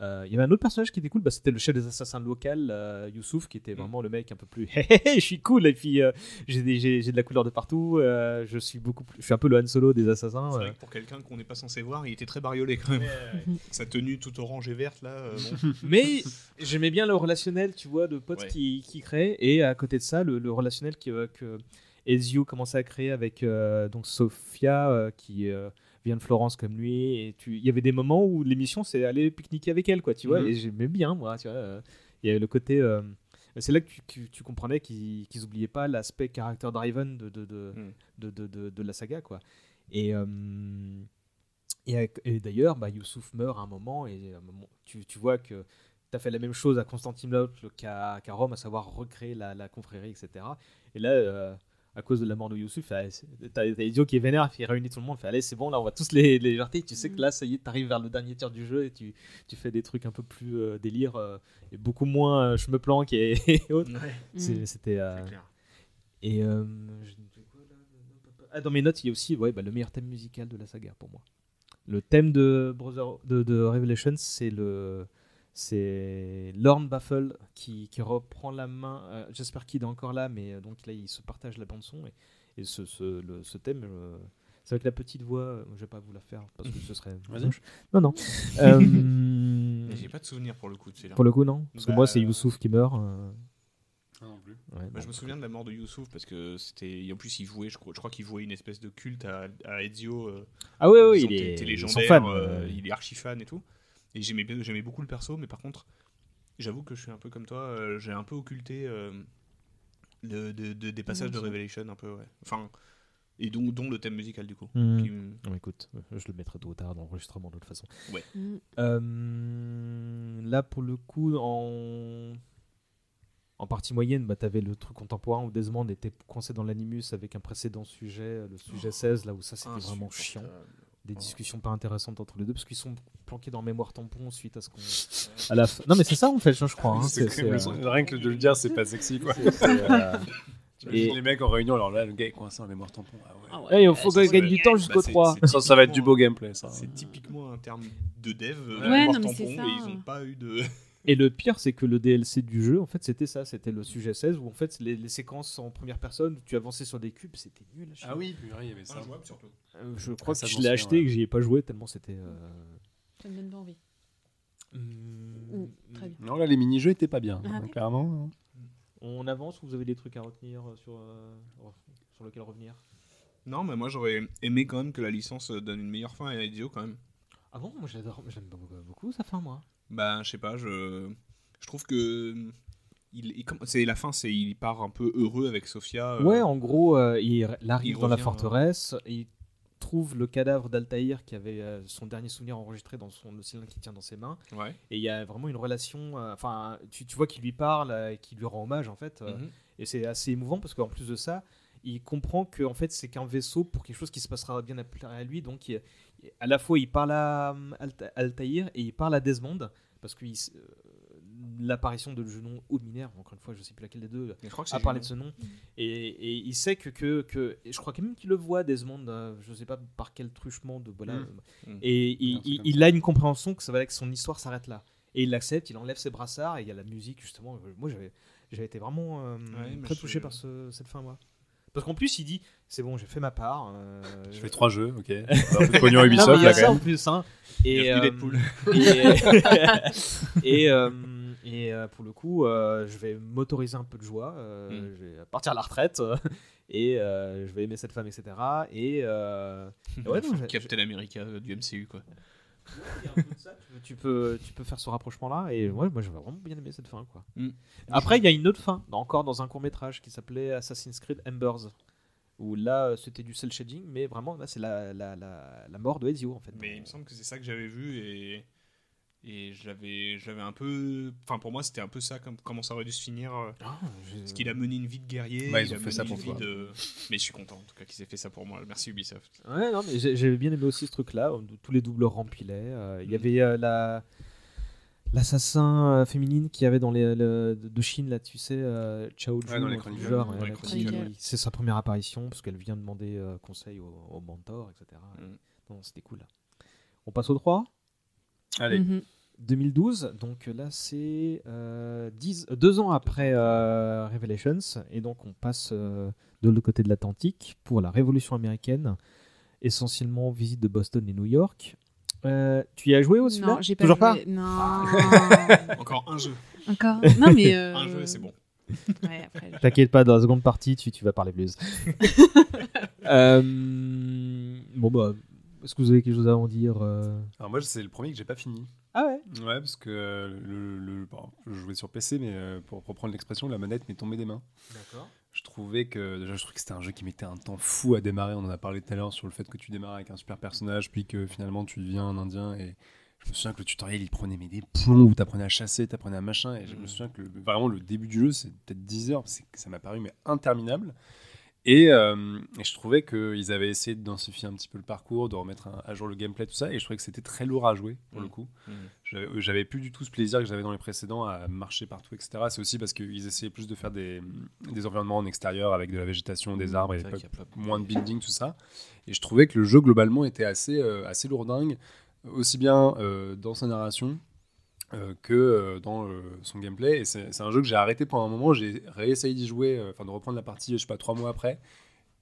Euh, Il y avait un autre personnage qui était cool, bah, c'était le chef des assassins local, euh, Youssouf, qui était Mm. vraiment le mec un peu plus Hé, hé, hé, je suis cool, et puis euh, j'ai des- j'ai j'ai de la couleur de partout, euh, je suis beaucoup plus, je suis un peu le Han Solo des assassins. C'est euh. vrai que pour quelqu'un qu'on n'est pas censé voir, il était très bariolé quand même. Sa tenue toute orange et verte là. euh, bon. Mais j'aimais bien le relationnel, tu vois, de potes Ouais. qui, qui créent. Et à côté de ça, le, le relationnel que, que Ezio commençait à créer avec euh, donc Sofia, euh, qui euh, vient de Florence comme lui. Et tu- il y avait des moments où l'émission, c'est aller pique-niquer avec elle, quoi, tu vois. Mhm. Et j'aimais bien, moi, tu vois. euh, Il y avait le côté. euh, c'est là que tu, que tu comprenais qu'ils qu'ils oubliaient pas l'aspect character driven de, de, de, Mm. de, de, de- la saga, quoi. Et. euh, et, et d'ailleurs, bah, Youssouf meurt à un moment et à un moment, tu, tu vois que tu as fait la même chose à Constantinople qu'à qu'à Rome, à savoir recréer la, la confrérie, etc. Et là, euh, à cause de la mort de Youssouf, ah, t'as Idiot qui est vénère, qui réunit tout le monde, fait allez, c'est bon, là, on va tous les, les jarter. Tu sais que là, ça y est, t'arrives vers le dernier tiers du jeu et tu, tu fais des trucs un peu plus euh, délire euh, et beaucoup moins euh, je me planque et, et autres. Mm. C'était. euh, et euh, ah, dans mes notes, il y a aussi ouais, bah, le meilleur thème musical de la saga pour moi. Le thème de Brother de, de Revelations, c'est le c'est Lorne Baffle qui, qui reprend la main. euh, J'espère qu'il est encore là, mais euh, donc là il se partage la bande son et, et ce, ce, le- ce thème. euh, c'est avec la petite voix, je vais pas vous la faire parce que ce serait. Non, non. Euh, J'ai pas de souvenir pour le coup de celui-là. pour le coup, non. Parce que Bah, moi, c'est Youssouf qui meurt. euh, Ah, non plus. ouais, Bah, bon. je me souviens de la mort de Youssouf parce que c'était. En plus, il jouait, je crois, je crois qu'il jouait une espèce de culte à, à Ezio. euh, Ah ouais, ouais, disant il est, légendaire, euh, euh, il est archi fan et tout. Et j'aimais bien- j'aimais beaucoup le perso, mais par contre, j'avoue que je suis un peu comme toi, euh, j'ai un peu occulté euh, de- de- des passages de Dimension. Revelation, un peu, ouais. Enfin, et dont, dont le thème musical du coup. Hmm. qui Non, écoute, euh, je le mettrai tôt ou tard dans l'enregistrement de toute façon. Euh, là, pour le coup, en, en partie moyenne, bah, tu avais le truc contemporain où Desmond était coincé dans l'animus avec un précédent sujet, le sujet 16, là où ça c'était vraiment chiant. Des discussions pas intéressantes entre les deux parce qu'ils sont planqués dans mémoire tampon suite à ce qu'on. À la fin- Non, mais c'est ça en fait, je crois. hein, C'est c'est- que- c'est, euh, Rien que de le dire, c'est pas sexy quoi. c'est- c'est, euh, Et les mecs en réunion, alors là, le gars est coincé en mémoire tampon. Ah ouais. Ah ouais. Eh, il faut ça, qu'on gagne c'est- du temps bah, jusqu'au c'est- 3. c'est Ça, ça va être du typiquement- beau gameplay, ça. C'est typiquement un terme de dev, euh, Ouais, mémoire non, mais tampon, c'est ça. et ils n'ont pas eu de. Et le pire, c'est que le DLC du jeu, en fait, c'était ça. C'était le sujet 16 où, en fait, les, les séquences en première personne où tu avançais sur des cubes, c'était nul. Ah oui, purée, il y avait ça. surtout. Euh, je crois Ah, que je l'ai acheté ouais. et que j'y ai pas joué tellement c'était. euh, Ça me donne pas envie. hmm, Mm, très bien. Non, là, les mini-jeux étaient pas bien, Ah hein, clairement. On avance ou vous avez des trucs à retenir euh, sur, euh, sur lequel revenir? Non, mais moi j'aurais aimé quand même que la licence euh, donne une meilleure fin à Ezio quand même. Ah bon Moi j'adore, j'aime beaucoup, beaucoup sa fin, moi. Bah, je sais pas, je, je trouve que. Il, c'est la fin, c'est il part un peu heureux avec Sofia. euh, Ouais, en gros, euh, il, il arrive il dans la forteresse, il trouve le cadavre d'Altaïr qui avait euh, son dernier souvenir enregistré dans son, le cylindre qu'il tient dans ses mains. Ouais. Et il y a vraiment une relation. euh, Enfin, tu, tu vois qu'il lui parle euh, et qu'il lui rend hommage en fait. Mhm. Et c'est assez émouvant parce qu'en plus de ça, il comprend que en fait c'est qu'un vaisseau pour quelque chose qui se passera bien après à lui. Donc il- à la fois il parle à Alta- Altaïr et il parle à Desmond parce que euh, l'apparition de Junon ou de Minerve, encore une fois je sais plus laquelle des deux, Mais je crois que a parlé de ce nom. Et, et il sait que, que, que- et je crois quand même qu'il le voit Desmond, euh, je sais pas par quel truchement de voilà. Mm. Mm. Et Il a il, un truc il- comme il a une compréhension que ça va que son histoire s'arrête là. Et il l'accepte, il enlève ses brassards et il y a la musique justement. Moi j'avais j'avais été vraiment euh, Ouais, très je- touché par ce- cette fin moi. Parce qu'en plus il dit c'est bon j'ai fait ma part. euh, Je fais trois jeux, ok. Un peu de pognon non, Ubisoft, il y a là, ça quand en même. plus hein. Et, euh, et, et, euh, et, euh, pour le coup, euh, je vais m'autoriser un peu de joie. euh, Mm. Je vais partir à la retraite et euh, je vais aimer cette femme, etc. Et euh, ouais, non, Captain America du MCU quoi. Tu, tu peux, tu peux faire ce rapprochement-là. Et ouais, moi, j'avais vraiment bien aimé cette fin. Quoi. Mm. Après, il y a une autre fin, encore dans un court métrage qui s'appelait Assassin's Creed Embers. Où là, euh, c'était du cel shading, mais vraiment, là, c'est la, la, la, la mort de Ezio en fait. Mais il me semble que c'est ça que j'avais vu et et je l'avais je l'avais un peu enfin pour moi c'était un peu ça comme comment ça aurait dû se finir euh, Ah, j'ai- parce qu'il a mené une vie de guerrier Bah, ils il ont a fait mené ça une pour vie toi. de mais je suis content en tout cas qu'ils aient fait ça pour moi merci Ubisoft Ouais, non, mais j'ai j'ai bien aimé aussi ce truc-là, où tous les doubles rempilaient. euh, Il y Mhm. avait euh, la l'assassin euh, féminine qui avait dans les le- de Chine là, tu sais, euh, Chao Ju, Ouais, c'est sa première apparition parce qu'elle vient demander euh, conseil au, au mentor, etc. Non, c'était cool. On passe au 3 Allez. Mhm. 2012, donc là c'est euh, dix- euh, deux ans après euh, Revelations, et donc on passe euh, de l'autre côté de l'Atlantique pour la Révolution américaine, essentiellement visite de Boston et New York. Euh, tu y as joué aussi Non, j'ai pas Toujours joué. pas? Non. encore un jeu Encore. Non, mais. euh, un jeu c'est bon Ouais, T'inquiète pas, dans la seconde partie, tu, tu vas parler blues. Euh, bon bah, est-ce que vous avez quelque chose à en dire euh? Alors moi, c'est le premier que j'ai pas fini. Ah ouais Ouais, parce que euh, le, le- bon, je jouais sur PC, mais euh, pour reprendre l'expression, la manette m'est tombée des mains. D'accord. Je trouvais que déjà, je trouvais que c'était un jeu qui mettait un temps fou à démarrer. On en a parlé tout à l'heure sur le fait que tu démarres avec un super personnage, puis que finalement tu deviens un Indien. Et je me souviens que le tutoriel, il prenait mais des plombs où t'apprenais à chasser, t'apprenais à machin. Et je me souviens que le- vraiment le début du jeu, c'est peut-être 10 heures, que ça m'a paru mais interminable. Et, euh, et je trouvais qu'ils avaient essayé de densifier un petit peu le parcours, de remettre un- à jour le gameplay, tout ça. Et je trouvais que c'était très lourd à jouer pour le coup. J'avais euh, j'avais plus du tout ce plaisir que j'avais dans les précédents à marcher partout, etc. C'est aussi parce qu'ils essayaient plus de faire des, des environnements en extérieur avec de la végétation, des arbres et pas- moins de building, tout ça. Et je trouvais que le jeu globalement était assez, euh, assez lourdingue, aussi bien euh, dans sa narration que euh, dans euh, son gameplay. Et c'est un jeu que j'ai arrêté pendant un moment. J'ai réessayé d'y jouer, euh, enfin de reprendre la partie, je sais pas, trois mois après.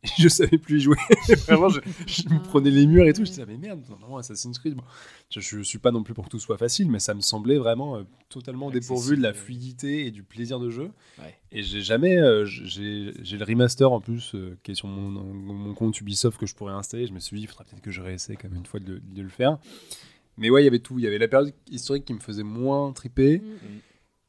Et je savais plus y jouer. Vraiment, je, je me prenais les murs et tout. Je disais, ah, mais merde, normalement, Assassin's Creed. Bon, je, je suis pas non plus pour que tout soit facile, mais ça me semblait vraiment euh, totalement dépourvu de la fluidité et du plaisir de jeu. Ouais. Et j'ai jamais. euh, j'ai le remaster en plus euh, qui est sur mon, mon compte Ubisoft que je pourrais installer. Je me suis dit, il faudra peut-être que je réessaye quand même une fois de, de le faire. Mais ouais, il y avait tout. Il y avait la période historique qui me faisait moins triper. Mm.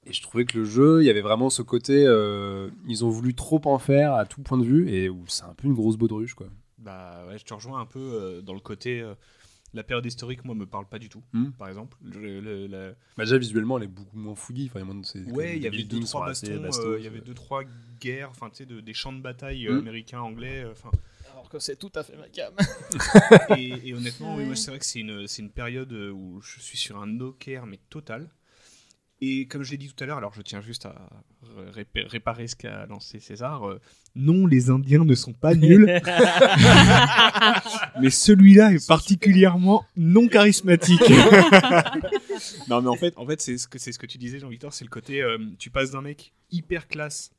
Et je trouvais que le jeu, il y avait vraiment ce côté. euh, ils ont voulu trop en faire à tout point de vue. Et c'est un peu une grosse baudruche, quoi. Bah ouais, je te rejoins un peu euh, dans le côté. euh, la période historique, moi, me parle pas du tout, Hmm. par exemple. Le- le- la- Bah, déjà, visuellement, elle est beaucoup moins fouillie. Enfin, Ouais, il y avait deux trois bastons, euh, il y avait ouais. deux trois guerres, enfin tu sais, de- des champs de bataille Hmm. américains, anglais, euh, enfin. Alors que c'est tout à fait ma gamme. et, et honnêtement, oui, moi c'est vrai que c'est une, période euh, où je suis sur un no care mais total. Et comme je l'ai dit tout à l'heure, alors je tiens juste à ré- réparer ce qu'a lancé César. euh, non, les Indiens ne sont pas nuls. mais celui-là est particulièrement non charismatique. non, mais en fait, en fait c'est ce que c'est ce que tu disais, Jean-Victor, c'est le côté euh, tu passes d'un mec hyper classe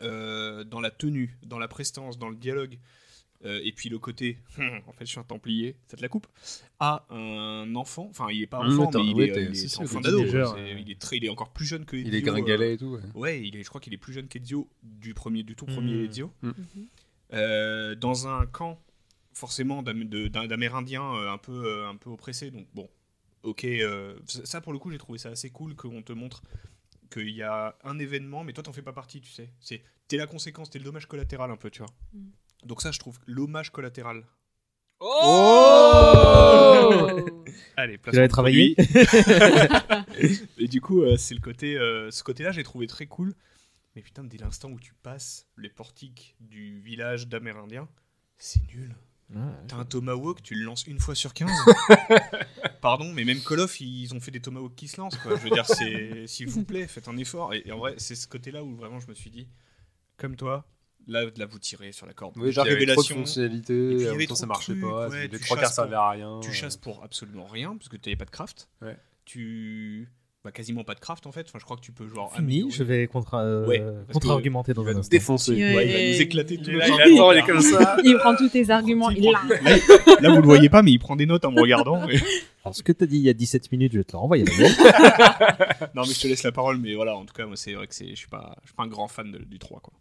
euh, dans la tenue, dans la prestance, dans le dialogue. Euh, et puis le côté, en fait, je suis un Templier, ça te la coupe. À un enfant, enfin, il est pas Mmh, enfant, mais il est, euh, il si, est si, en le fin petit d'ado. nageur, quoi. C'est- ouais. Il est très, il est encore plus jeune que. Il est Ezio, gringalet euh, et tout, ouais. Ouais, il est, je crois qu'il est plus jeune qu'Ezio du premier, du tout premier Mmh. Ezio. Mmh. Euh, dans un camp forcément d'Amérindiens euh, un peu euh, un peu oppressés. Donc bon, ok, euh, ça ça, pour le coup j'ai trouvé ça assez cool qu'on te montre qu'il y a un événement, mais toi t'en fais pas partie, tu sais. C'est t'es la conséquence, t'es le dommage collatéral un peu, tu vois. Donc ça je trouve l'hommage collatéral. Oh Allez, Tu l'avais travaillé Et du coup, euh, c'est le côté, euh, ce côté-là, j'ai trouvé très cool. Mais putain, dès l'instant où tu passes les portiques du village d'Amérindiens, c'est nul. T'as un tomahawk, tu le lances une fois sur 15. Pardon, mais même Call of, ils ont fait des tomahawks qui se lancent. Quoi. Je veux dire, c'est s'il vous plaît, faites un effort. Et, et en vrai, c'est ce côté-là où vraiment je me suis dit, comme toi, là, là vous tirez sur la corde. Oui, genre, il y avait trop de Révélation. fonctionnalités, Et puis, il y avait trop ça marchait trucs, pas, ouais, les trois quarts servaient à rien. Tu chasses pour absolument rien, parce que tu n'avais pas de craft. Tu. Bah, quasiment pas de craft en fait. Enfin, je crois que tu peux genre. Fini, améliorer. je vais contre, euh, Ouais, parce contre-argumenter que dans il va un nous instant. défoncer. Ouais, Ouais, il va nous éclater tout il le est temps. là, Attends, il est comme ça. Il prend tous tes arguments, il. Là, là, vous le voyez pas, mais il prend des notes en me regardant. mais- Alors, ce que tu as dit il y a 17 minutes, je vais te le renvoyer. non, mais je te laisse la parole. Mais voilà, en tout cas, moi, c'est vrai que c'est, je suis pas, je suis pas un grand fan de- du 3 quoi.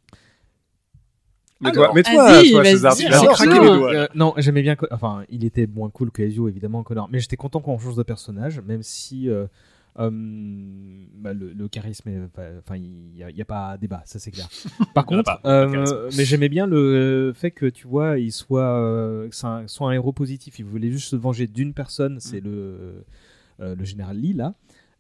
Mais toi, mais toi. César, tu l'as craqué les doigts. Euh, non, j'aimais bien. Enfin, il était moins cool que Ezio, évidemment, Connor. Mais j'étais content qu'on change de personnage, même si euh, euh, bah, le, le charisme, enfin, il n'y a, a pas débat, ça c'est clair. Par contre, pas, euh, mais j'aimais bien le fait que tu vois, il soit, euh, un, soit un héros positif. Il voulait juste se venger d'une personne, c'est le, euh, le général Lee là.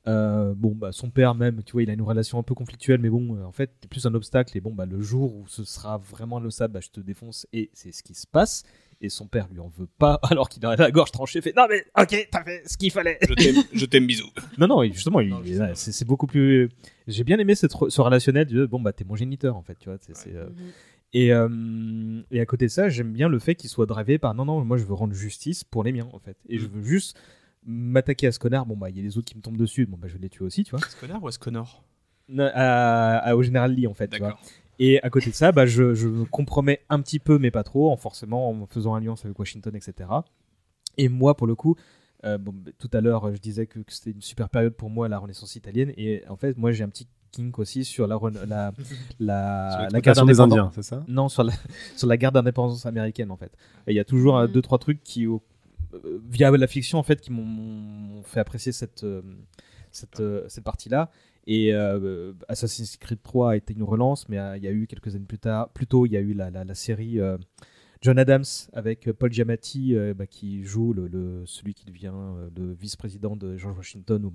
Euh, bon, bah, son père même, tu vois, il a une relation un peu conflictuelle, mais bon, euh, en fait, t'es plus un obstacle. Et bon, bah, le jour où ce sera vraiment le sable, bah, je te défonce. Et c'est ce qui se passe. Et son père lui en veut pas, alors qu'il a la gorge tranchée. Fait non, mais ok, t'as fait ce qu'il fallait. Je t'aime, je t'aime, bisous. Non, non, justement, ouais, c'est c'est beaucoup plus. J'ai bien aimé cette, ce relationnel de bon, bah, t'es mon géniteur, en fait, tu vois. c'est- c'est, euh, Et, euh, et à côté de ça, j'aime bien le fait qu'il soit drivé par non, non, moi je veux rendre justice pour les miens, en fait. Et je veux juste m'attaquer à ce connard. Bon, bah, il y a les autres qui me tombent dessus, bon, bah, je vais les tuer aussi, tu vois. Est-ce connard ou à- à- au général Lee, en fait, tu vois. D'accord. Et à côté de ça, bah, je, je me compromets un petit peu, mais pas trop, en forcément en faisant alliance avec Washington, etc. Et moi, pour le coup, euh, bon, bah, tout à l'heure, je disais que, que c'était une super période pour moi, la Renaissance italienne. Et en fait, moi, j'ai un petit kink aussi sur la, la, la, la guerre d'indépendance. Indiens, c'est ça? Non, sur la, sur la guerre d'indépendance américaine, en fait. Et il y a toujours euh, Mm. deux, trois trucs qui, au- via la fiction, en fait, qui m'ont- fait apprécier cette, euh, cette, euh, cette partie-là. Et euh, Assassin's Creed 3 a été une relance, mais euh, il y a eu quelques années plus tard, plus tôt, il y a eu la, la, série euh, John Adams avec Paul Giamatti euh, bah, qui joue le, le- celui qui devient euh, le vice-président de George Washington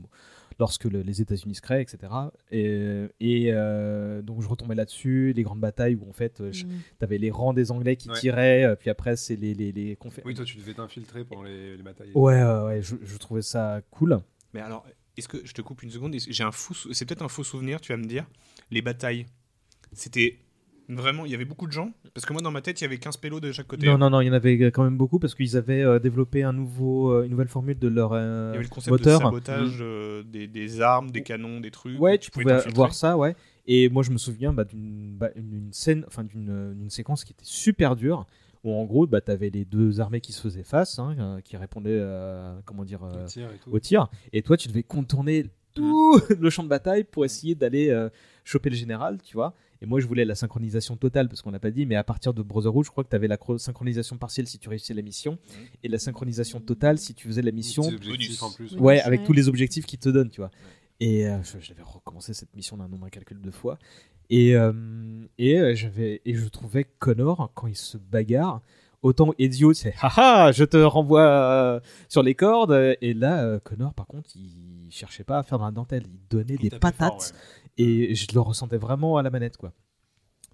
lorsque le- les États-Unis se créent, etc. Et, et, euh, donc je retombais là-dessus, les grandes batailles où en fait Mm. tu avais les rangs des Anglais qui Ouais. tiraient, puis après c'est les, les, les confé- Oui, toi, tu devais t'infiltrer pendant les, les batailles. Ouais, ouais, ouais, je, je trouvais ça cool. Mais alors, est-ce que je te coupe une seconde J'ai un fou, c'est peut-être un faux souvenir. Tu vas me dire. Les batailles, c'était vraiment, il y avait beaucoup de gens. Parce que moi, dans ma tête, il y avait 15 pélos de chaque côté. Non, non, non, il y en avait quand même beaucoup parce qu'ils avaient euh, développé un nouveau, euh, une nouvelle formule de leur euh, Il y avait le concept moteur. de sabotage euh, des, des armes, des canons, des trucs. Ouais, tu pouvais voir ça, ouais. Et moi, je me souviens bah, d'une bah, scène, enfin d'une séquence qui était super dure, où en gros, bah, tu avais les deux armées qui se faisaient face, hein, qui répondaient, euh, comment dire, euh, Au tir et tout. au tir. Et toi, tu devais contourner tout le champ de bataille pour essayer d'aller euh, choper le général, tu vois. Et moi, je voulais la synchronisation totale, parce qu'on l'a pas dit, mais à partir de Brotherhood, je crois que tu avais la synchronisation partielle si tu réussissais la mission, et la synchronisation totale si tu faisais la mission objectifs en plus. Ouais, Bonus, avec ouais. tous les objectifs qu'ils te donnent, tu vois. Et euh, je- j'avais recommencé cette mission d'un nombre incalculable de fois. Et, euh, et, euh, j'avais, et je trouvais Connor, quand il se bagarre, autant Ezio, c'est haha, je te renvoie euh, sur les cordes. Et là, euh, Connor, par contre, il cherchait pas à faire dans la dentelle. Il donnait Il des patates. fort, ouais. Et je le ressentais vraiment à la manette, quoi.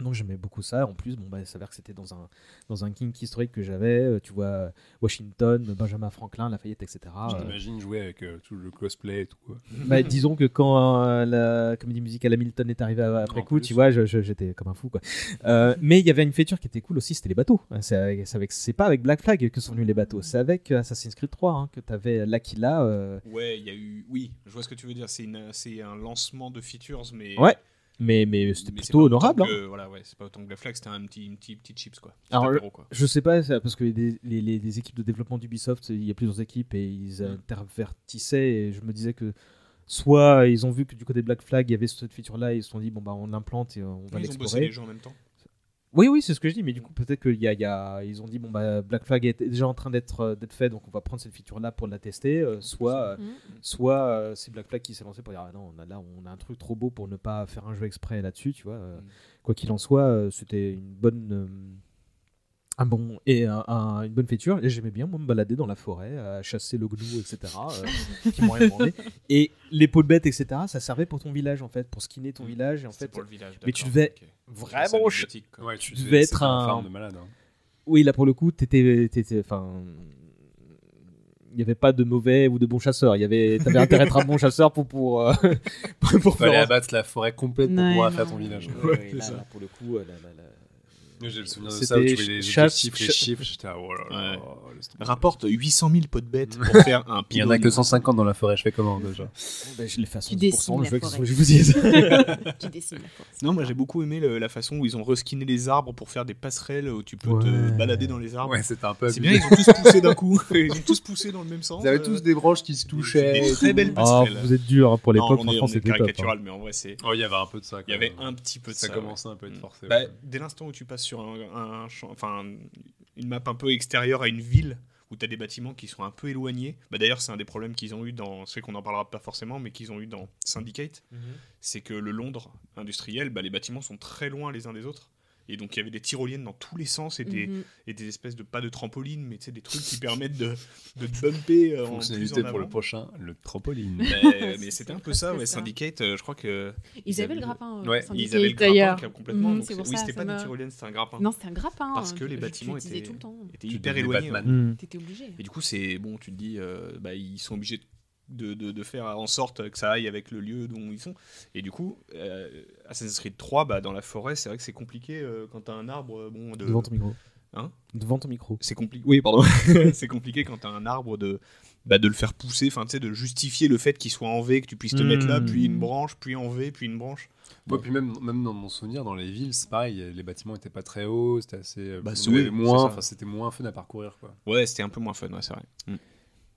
Donc j'aimais beaucoup ça. En plus, bon, bah, il s'avère que c'était dans un, dans un kink historique que j'avais. euh, Tu vois, Washington, Benjamin Franklin, Lafayette, etc. Je Euh, t'imagine jouer avec euh, tout le cosplay et tout. Quoi. bah, disons que quand euh, la comédie musicale Hamilton est arrivée après En coup, plus, tu vois, j'étais comme un fou. Quoi. Euh, mais il y avait une feature qui était cool aussi, c'était les bateaux. C'est avec- c'est pas avec Black Flag que sont venus les bateaux, c'est avec Assassin's Creed 3 hein, que tu avais l'Aquila. euh, Ouais, il y a eu. Oui, je vois ce que tu veux dire. C'est une- c'est un lancement de features, mais. Ouais, mais, mais c'était plutôt honorable. hein. Voilà, ouais, c'est pas autant que Black Flag, c'était un petit, une petite, petite chips quoi. Petit Alors, apéro, quoi. je sais pas, c'est parce que les, les- équipes de développement d'Ubisoft, il y a plusieurs équipes et ils Mm. intervertissaient et je me disais que soit ils ont vu que du côté de Black Flag il y avait cette feature là et ils se sont dit bon bah on l'implante et on va Ils ont bossé l'explorer. les jeux en même temps. Oui, oui, c'est ce que je dis, mais du coup, peut-être qu'ils y a, il y a- ils ont dit, bon, bah, Black Flag est déjà en train d'être euh, d'être fait, donc on va prendre cette feature-là pour la tester. euh, soit euh, Mhm. soit euh, c'est Black Flag qui s'est lancé pour dire, ah non, on a, là, on a un truc trop beau pour ne pas faire un jeu exprès là-dessus, tu vois. euh, Quoi qu'il en soit, c'était une bonne. Euh, un bon et un- un- une bonne feature et j'aimais bien moi me balader dans la forêt à chasser le gnou etc euh, qui m'ont rien demandé et les peaux de bêtes etc ça servait pour ton village en fait pour skinner ton village et en fait pour le village, mais tu devais ok. vraiment. Ouais, tu tu devais être un un farm de malade, hein. oui là pour le coup t'étais enfin il n'y avait pas de mauvais ou de bons chasseurs il y avait t'avais intérêt à être un bon chasseur pour pour euh, pour, faire- abattre la forêt complète pour pouvoir non. faire ton village. Ouais, ouais, là, là, pour le coup euh, là, là, là, Moi, J'ai le souvenir de C'était ça où tu voyais les objectifs, les chiffres. J'étais oh là là, Ouais. laisse tomber. Rapporte 800 000 pots de bêtes pour faire un Il y en a que 150 dans la forêt, je fais comment déjà? Ben, je l'ai fait à Tu 110%, dessines je veux que je vous dise tu dessines la forêt. Non, moi j'ai beaucoup aimé le- la façon où ils ont reskiné les arbres pour faire des passerelles où tu peux Ouais. te balader dans les arbres. Ouais, c'était un peu C'est bien, ils ont tous poussé d'un coup. Ils ont tous poussé dans le même sens. Ils avaient tous des branches qui se touchaient. Des très belles Ah, passerelles. vous êtes dur hein, pour l'époque franchement c'était hein. caricatural, mais en vrai c'est. Oh, il y avait un peu de ça. Il y avait un petit peu de ça. Ça commençait un peu à être forcé. Dès l'instant où tu passes sur un, un champ- enfin une map un peu extérieure à une ville où tu as des bâtiments qui sont un peu éloignés. Bah, D'ailleurs, c'est un des problèmes qu'ils ont eu dans. C'est qu'on n'en parlera pas forcément, mais qu'ils ont eu dans Syndicate. C'est que le Londres industriel, bah, les bâtiments sont très loin les uns des autres. Et donc, il y avait des tyroliennes dans tous les sens et des, Mhm. et des espèces de pas de trampoline, mais tu sais, des trucs qui permettent de, de te bumper euh, en Fonctionnalité en pour le prochain, le trampoline. Mais, mais c'était un peu ça, ouais. ça. Syndicate, euh, je crois que. Ils avaient le grappin. euh, Ouais, Ils avaient le grappin d'ailleurs. qui a complètement. Mhm, donc pour oui, c'était pas me- une tyrolienne, c'était un grappin. Non, c'était un grappin. Parce que les bâtiments étaient, étaient Tu hyper éloignés. Mm. T'étais obligé. Et du coup, c'est bon, tu te dis, bah, ils sont obligés de, de, de faire en sorte que ça aille avec le lieu dont ils sont. Et du coup, euh, Assassin's Creed 3, bah, dans la forêt, c'est vrai que c'est compliqué euh, quand t'as un arbre. euh, Bon, de... devant ton micro Hein devant ton micro C'est compliqué. Oui, pardon. c'est compliqué quand t'as un arbre de, bah, de le faire pousser, enfin, tu sais, de justifier le fait qu'il soit en V, que tu puisses te mettre là, Mm. puis une branche, puis en V, puis une branche. Ouais, puis même, même dans mon souvenir, dans les villes, c'est pareil, les bâtiments étaient pas très hauts, c'était assez. euh, Bah, oui, moins, enfin c'était moins fun à parcourir quoi. Ouais, c'était un peu moins fun, ouais, c'est vrai. Mm.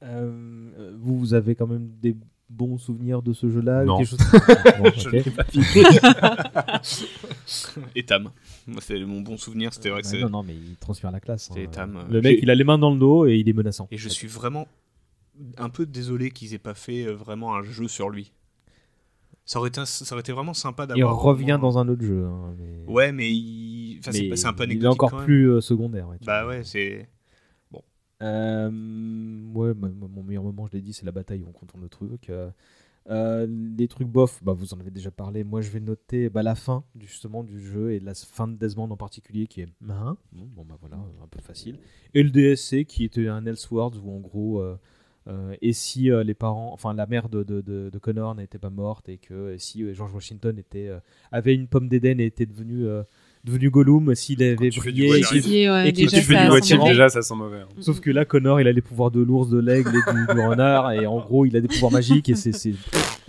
Euh, euh, vous, vous avez quand même des bons souvenirs de ce jeu-là Non. quelque chose Bon, Je ok. l'ai pas fini. Et Tam. Moi, c'est mon bon souvenir, c'était vrai que Ouais, c'est. non, non, mais il transpire la classe. Hein. Tam, euh, Le mec, j'ai- il a les mains dans le dos et il est menaçant. Et je suis vraiment un peu désolé qu'ils aient pas fait euh, vraiment un jeu sur lui. Ça aurait été, ça aurait été vraiment sympa Il d'avoir. revient vraiment- dans un autre jeu. hein, mais... Ouais, mais il. Enfin, c'est mais pas- c'est un peu il est anecdotique. encore quand même. plus euh, secondaire. Ouais, tu Bah vois. ouais, c'est. Euh, ouais, mon meilleur moment, je l'ai dit, c'est la bataille où on contourne le truc. Euh, euh, les trucs bof, bah, vous en avez déjà parlé. Moi, je vais noter bah, la fin justement du jeu et la fin de Desmond en particulier qui est hein bon, bah voilà, un peu facile. Et le DSC qui était un Elseworlds où en gros, euh, euh, et si euh, les parents, enfin la mère de, de, Connor n'était pas morte et que et si euh, George Washington était, euh, avait une pomme d'Éden et était devenu, euh, devenu Gollum, s'il avait tu fais brillé. du et qu'il- ouais, déjà, tu fais du mauvais. déjà ça sent mauvais. hein. Sauf que là, Connor, il a les pouvoirs de l'ours, de l'aigle et du, du renard, et en gros, il a des pouvoirs magiques, et c'est.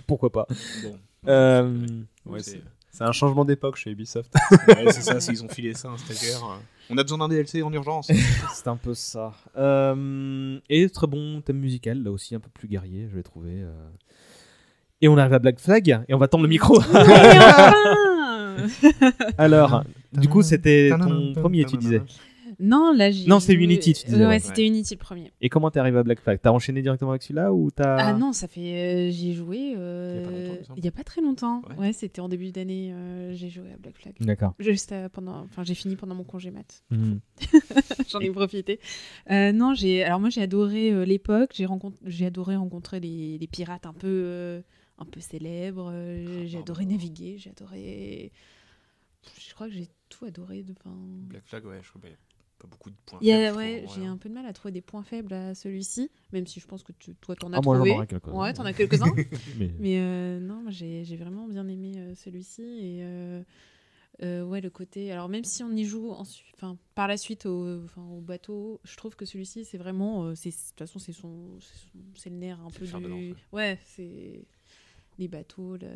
Pourquoi pas Bon. Euh, Ouais, c'est- un changement d'époque chez Ubisoft. Ouais, c'est ça, s'ils ont filé ça à un stagiaire. euh, On a besoin d'un DLC en urgence. C'est un peu ça. Euh, et très bon thème musical, là aussi un peu plus guerrier, je l'ai trouvé. euh. Et on arrive à Black Flag, et on va tendre le micro. Alors, du coup, c'était ton premier, tu disais. Non, là j'ai. Non, c'est Unity, tu disais, Ouais, ouais. c'était Unity le premier. Et comment t'es arrivé à Black Flag? T'as enchaîné directement avec celui-là ou t'as. Ah non, ça fait. euh, j'y ai joué. euh, Il y a pas très longtemps. Ouais. Ouais, c'était en début d'année. euh, j'ai joué à Black Flag. D'accord. Juste euh, pendant. Enfin, j'ai fini pendant mon congé mat. Mhm. J'en ai profité. Euh, non, j'ai. Alors moi, j'ai adoré euh, l'époque. J'ai rencontré. J'ai adoré rencontrer les, les pirates un peu. euh, un peu célèbres. euh, j'ai adoré naviguer. J'ai adoré. Je crois que j'ai tout adoré. De, enfin, Black Flag, ouais, je crois a pas beaucoup de points faibles, ouais, j'ai un peu de mal à trouver des points faibles à celui-ci, même si je pense que tu, toi, t'en as Ah, moi, j'en trouvé. aurais quelques-uns. ouais, t'en as quelques-uns. Mais- Mais euh, non, moi, j'ai j'ai vraiment bien aimé euh, celui-ci. Et euh, euh, ouais, le côté. Alors, même si on y joue ensuite, enfin, par la suite au, bateau, je trouve que celui-ci, c'est vraiment. euh, De toute façon, c'est son, c'est son- le nerf un peu du. ouais. Ouais, c'est. Les bateaux, le...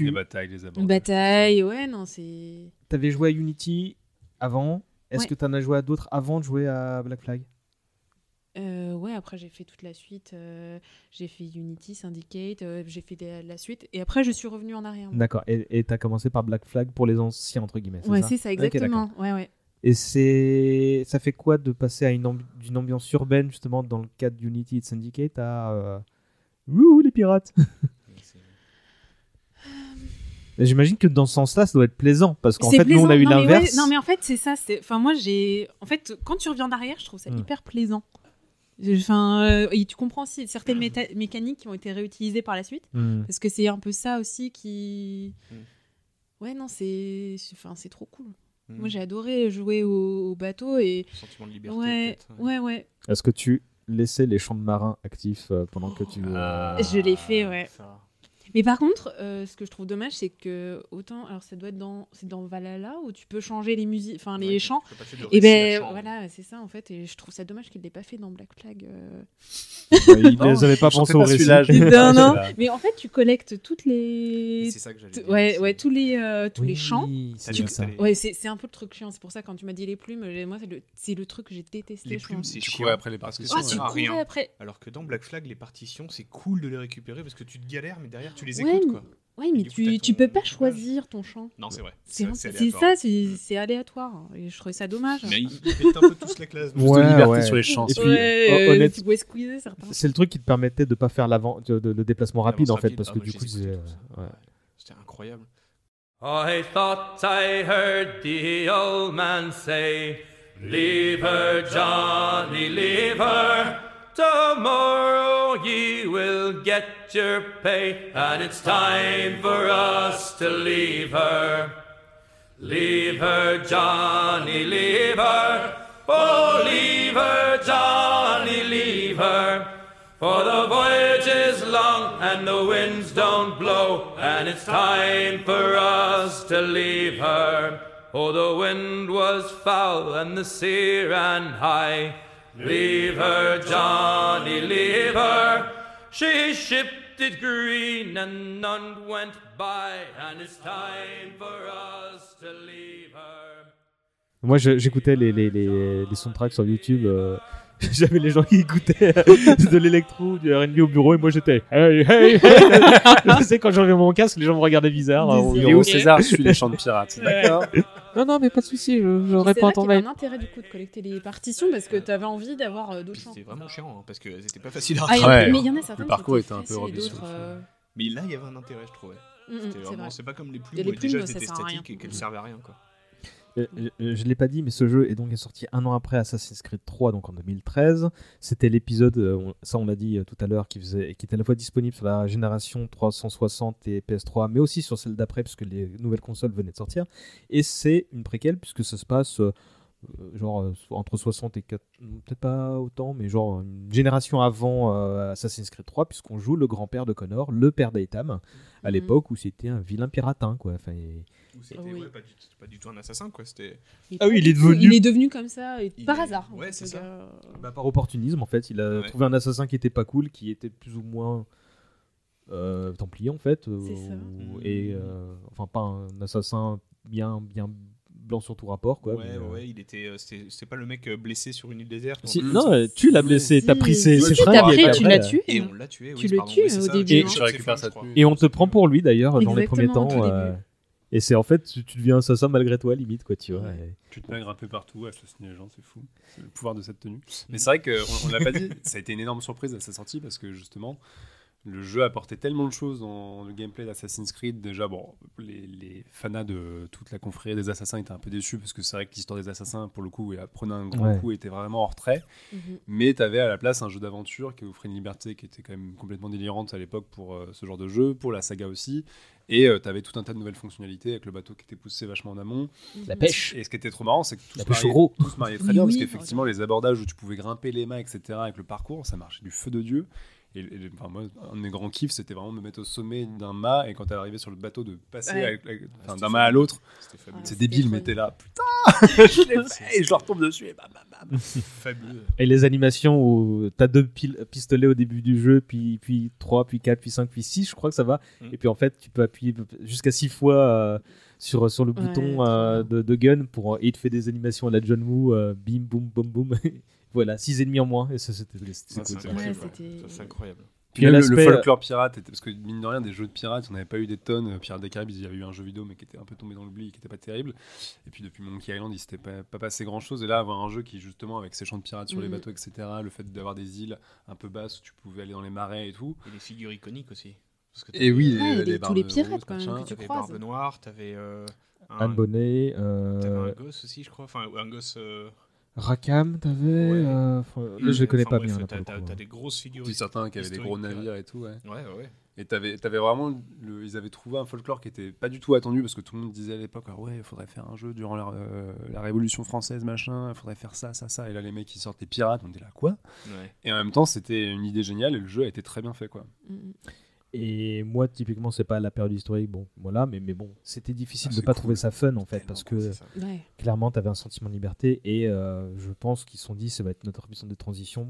Les batailles, les abordages. batailles, ouais, non, c'est. T'avais joué à Unity avant. Est-ce Ouais. que t'en as joué à d'autres avant de jouer à Black Flag? Euh, ouais, après j'ai fait toute la suite. euh, j'ai fait Unity, Syndicate, euh, j'ai fait des- la suite. Et après, je suis revenue en arrière. D'accord. Et t'as commencé par Black Flag pour les anciens entre guillemets. Ouais, c'est ça, exactement. ouais, ouais. Et c'est, ça fait quoi de passer à une ambi- ambiance urbaine justement dans le cadre d'Unity et de Syndicate à euh... Wouhou, les pirates? J'imagine que dans ce sens-là, ça doit être plaisant parce qu'en fait, nous, on a eu ouais, l'inverse. non, mais en fait, c'est ça. Enfin, moi, j'ai. En fait, quand tu reviens en arrière, je trouve ça Hmm. hyper plaisant. Enfin, euh, et tu comprends aussi certaines méta- mécaniques qui ont été réutilisées par la suite. Hmm. Parce que c'est un peu ça aussi qui. Hmm. Ouais, non, c'est. Enfin, c'est trop cool. Hmm. Moi, j'ai adoré jouer au, au bateau et. Sentiment de liberté. Ouais, ouais, ouais. Est-ce que tu laissais les champs de marins actifs euh, pendant que tu. Euh, Je l'ai fait, ouais. Ça. Mais par contre, euh, ce que je trouve dommage, c'est que autant, alors ça doit être dans, c'est dans Valhalla où tu peux changer les musiques, enfin les Ouais, chants. tu peux passer de Et à ben chant. voilà, c'est ça en fait, et je trouve ça dommage qu'il l'ait pas fait dans Black Flag. euh. ouais, ils Non, les avaient pas pensé au récit. non, non. Mais en fait, tu collectes toutes les, C'est ça que j'allais ouais, ouais, tous les, euh, tous les Oui, chants. Tu- ça. les- Ouais, c'est un peu le truc chiant. C'est pour ça quand tu m'as dit les plumes, moi c'est le, c'est le truc que j'ai détesté. Les plumes, c'est Tu chiant. après les parce que partitions, Ah, tu courais après. Alors que dans Black Flag, les partitions, c'est cool de les récupérer parce que tu te galères, mais derrière, tu les Ouais, quoi. Ouais, mais coup, tu, peux pas équipage. choisir ton chant. Non, c'est vrai. C'est aléatoire. ça, c'est aléatoire. Et je trouvais ça dommage. Mais ils ils mettent un peu tous la classe. Ouais, de liberté ouais. sur les champs. Et c'est puis, ouais, hon- euh, honnête- tu pouvais squeezer certains. C'est le truc qui te permettait de pas faire l'avant, de, de- le déplacement rapide en fait, rapide. parce Ah, que moi, du coup. C'était incroyable. I thought I heard the old man say, Leave her, Johnny, leave her. Tomorrow ye will get your pay, and it's time for us to leave her. Leave her, Johnny, leave her. Oh, leave her, Johnny, leave her. For the voyage is long and the winds don't blow, and it's time for us to leave her. Oh, the wind was foul and the sea ran high. Leave her, Johnny, leave her. She shipped it green and none went by, and it's time for us to leave her. Moi, j'écoutais les soundtracks sur YouTube. euh, J'avais les gens qui écoutaient de l'électro, du R&B au bureau, et moi j'étais hey hey hey. tu sais quand j'enlevais mon casque, les gens me regardaient bizarre. hein, au Des bureau. Léo César suit les chants de pirates. D'accord. non non mais pas de souci, je, je C'est réponds à là ton qu'il y avait mail. un intérêt du coup de collecter les partitions parce que tu avais envie d'avoir euh, d'autres chants. C'était vraiment chiant hein, parce qu'elles étaient pas faciles à Ah, il Ouais. mais il y en a certains Le parcours était un peu robuste. euh, Mais là, il y avait un intérêt, je trouvais. mm, mm, C'était c'est c'est pas comme les plumes les où déjà plumes, elles étaient statiques et qu'elles servaient à rien, quoi. Je l'ai pas dit, mais ce jeu est donc sorti un an après Assassin's Creed 3, donc en 2013. C'était l'épisode, euh, ça on l'a dit euh, tout à l'heure, qui, faisait, qui était à la fois disponible sur la génération 360 et PS3, mais aussi sur celle d'après, puisque les nouvelles consoles venaient de sortir. Et c'est une préquelle, puisque ça se passe euh, genre entre 60 et 4, peut-être pas autant, mais genre une génération avant euh, Assassin's Creed 3, puisqu'on joue le grand-père de Connor, le père d'Aitam, à Mhm. l'époque où c'était un vilain piratin, quoi. Enfin, et- C'était Ah oui. ouais, pas, du, c'était pas du tout un assassin, quoi. C'était. Ah oui, il est devenu- Il est devenu comme ça et par est- hasard. ouais, c'est ça. gars. Bah, par opportunisme, en fait, il a Ouais. trouvé un assassin qui était pas cool, qui était plus ou moins euh, templier en fait, euh, C'est ça. ou- et euh, enfin pas un assassin bien bien blanc sur tout rapport quoi. ouais, mais, euh, ouais, il était. C'était pas le mec blessé sur une île déserte. si- non, tu l'as blessé, t'as pris ses, si, ses fringues. après, tu l'as tué. Et on l'a tué. Tu oui, le tues, au ça. début, Et on te prend pour lui d'ailleurs dans les premiers temps. Et c'est en fait, tu, tu deviens assassin malgré toi, limite quoi, tu vois. Ouais. et- Tu te maigres un peu partout, assassiner les gens, c'est fou. C'est le pouvoir de cette tenue. Mais c'est vrai qu'on on l'a pas dit, ça a été une énorme surprise à sa sortie parce que justement, le jeu apportait tellement de choses dans le gameplay d'Assassin's Creed. Déjà, bon, les, les fanas de toute la confrérie des assassins étaient un peu déçus parce que c'est vrai que l'histoire des assassins, pour le coup, et prenait un grand Ouais. coup, était vraiment hors trait. Mhm. Mais tu avais à la place un jeu d'aventure qui offrait une liberté qui était quand même complètement délirante à l'époque pour euh, ce genre de jeu, pour la saga aussi. Et tu avais tout un tas de nouvelles fonctionnalités avec le bateau qui était poussé vachement en amont. La pêche. Et ce qui était trop marrant, c'est que tout La se pêche au mariait, gros. tout se mariait très Oui, bien oui, parce qu'effectivement, les abordages où tu pouvais grimper les mâts, etc., avec le parcours, ça marchait du feu de Dieu. Et, et- enfin, moi, un de mes grands kiffs, c'était vraiment de me mettre au sommet d'un mât et quand tu arrivé sur le bateau, de passer Ouais. d'un mât à l'autre. C'est débile, mais t'es là, putain, je l'ai fait et je leur tombe dessus et bam, bam, bam. Fabuleux. Et les animations où t'as deux pistolets au début du jeu, puis, puis 3, puis 4, puis 5, puis 6, je crois que ça va. Mm. Et puis en fait, tu peux appuyer jusqu'à 6 fois euh, sur, sur le Ouais, bouton euh, de, de gun pour, et il te fait des animations à la John Woo, euh, bim, boum, boum, boum. Voilà, 6 ennemis en moins. Et ça, c'était c'était Ça, cool. incroyable. Ouais. Puis Même le, folklore pirate, était- parce que mine de rien, des jeux de pirates, on n'avait pas eu des tonnes. Euh, Pirates des Caraïbes, il y avait eu un jeu vidéo, mais qui était un peu tombé dans l'oubli, qui était pas terrible. Et puis depuis Monkey Island, il s'était pas, pas passé grand chose. Et là, avoir un jeu qui, justement, avec ses champs de pirates sur les Mhm. bateaux, etc., le fait d'avoir des îles un peu basses où tu pouvais aller dans les marais et tout. Et les figures iconiques aussi. Parce que Et oui, Ouais, les, et les- tous les pirates, roses, quand même, que tu T'avais croises. Barbe Noire, t'avais euh, un, Anne Bonnet, t'avais euh, un gosse aussi, je crois. Enfin, un gosse. euh, Rakam, t'avais. Ouais. euh, là, je les connais enfin, pas bref, bien. T'as t'as des grosses figures. Puis certains qui avaient des gros navires et tout, ouais. Ouais, ouais, ouais. Et t'avais avais vraiment. Le, ils avaient trouvé un folklore qui était pas du tout attendu parce que tout le monde disait à l'époque Ah ouais, il faudrait faire un jeu durant la, euh, la Révolution française, machin, il faudrait faire ça, ça, ça. Et là, les mecs qui sortent les pirates, on était là, quoi? Ouais. Et en même temps, c'était une idée géniale et le jeu a été très bien fait, quoi. Mhm. Et moi, typiquement, c'est pas la période historique, bon, voilà, mais, mais bon, c'était difficile Ah, de pas cool. trouver ça fun en fait, parce que. Ouais. clairement, tu avais un sentiment de liberté et euh, je pense qu'ils se sont dit, ça va être notre émission de transition,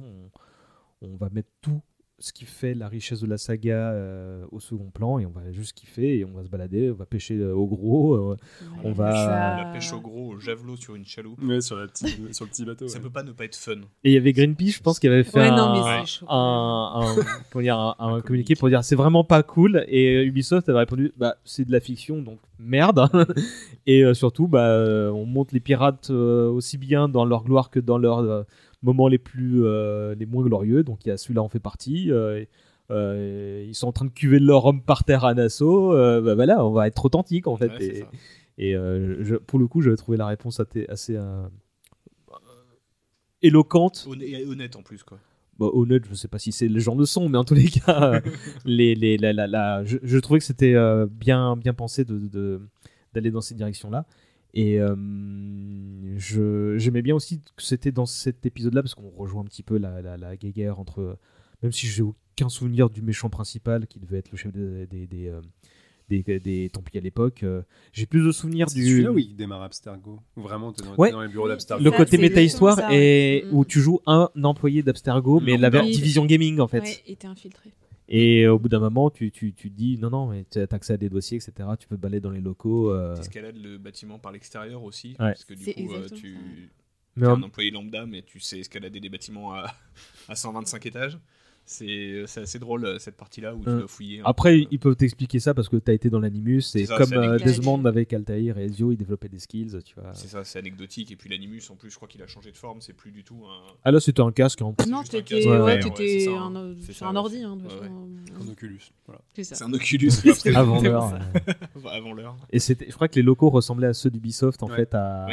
on, on va mettre tout ce qui fait la richesse de la saga euh, au second plan et on va juste kiffer et on va se balader, on va pêcher euh, au gros, euh, on Ouais. va- Ça- La pêche au gros, au javelot sur une chaloupe. Ouais, sur, la petite- sur le petit bateau. Ça ouais. peut pas ne pas être fun. Et il y avait Greenpeace, je pense, qui avait fait Ouais, un, non, mais c'est chaud. un, un- comment dire, un- un Un communiqué pour dire c'est vraiment pas cool. Et Ubisoft avait répondu bah c'est de la fiction, donc merde. et euh, surtout, bah, euh, on montre les pirates euh, aussi bien dans leur gloire que dans leurs euh, moments les plus euh, les moins glorieux. Donc il y a celui-là en fait partie. euh, euh, ils sont en train de cuver leur homme par terre à Nassau. bah, voilà, on va être authentique en fait. Ouais, et ça. et je- pour le coup, j'avais trouvé la réponse assez, éloquente. Et honnête en plus, quoi. Bah, honnête, je sais pas si c'est le genre de son, mais en tous les cas, les, les, la, la- la- je, je trouvais que c'était euh, bien, bien pensé de, de- d'aller dans cette direction-là. Et euh, je, j'aimais bien aussi que c'était dans cet épisode-là, parce qu'on rejoint un petit peu la, la, la guéguerre entre. Même si j'ai aucun souvenir du méchant principal, qui devait être le chef des, des, des, euh, des, des Templiers à l'époque, euh, j'ai plus de souvenirs C'est du. celui-là où il démarre Abstergo. Vraiment, t'es dans, Ouais. dans les bureaux Oui, d'Abstergo. le côté méta-histoire et ouais. où tu joues un employé d'Abstergo, mais la ver- division gaming en fait. Ouais, et t'es infiltré. Et au bout d'un moment, tu, tu, tu te dis non, non, mais tu as accès à des dossiers, etc. Tu peux te balader dans les locaux. euh, T'escalades le bâtiment par l'extérieur aussi. Ouais. Parce que du coup, euh, tu. en- un employé lambda, mais tu sais escalader des bâtiments à, à 125 étages. C'est c'est assez drôle euh, cette partie-là où tu Euh, dois fouiller. un Après, peu. ils peuvent t'expliquer ça parce que tu as été dans l'animus. C'est Et ça, comme euh. Desmond avec Altair et Ezio, ils développaient des skills, tu vois. C'est ça, c'est anecdotique. Et puis l'animus, en plus, je crois qu'il a changé de forme. C'est plus du tout un. Ah là, c'était un casque. hein. Non, un casque. Ouais, ça, un, hein. ça, un ouais, ordi. Hein. Un Oculus. Voilà. C'est ça. C'est un Oculus. Avant l'heure. Avant l'heure. Et c'était, je crois que les locaux ressemblaient à ceux d'Ubisoft en fait à,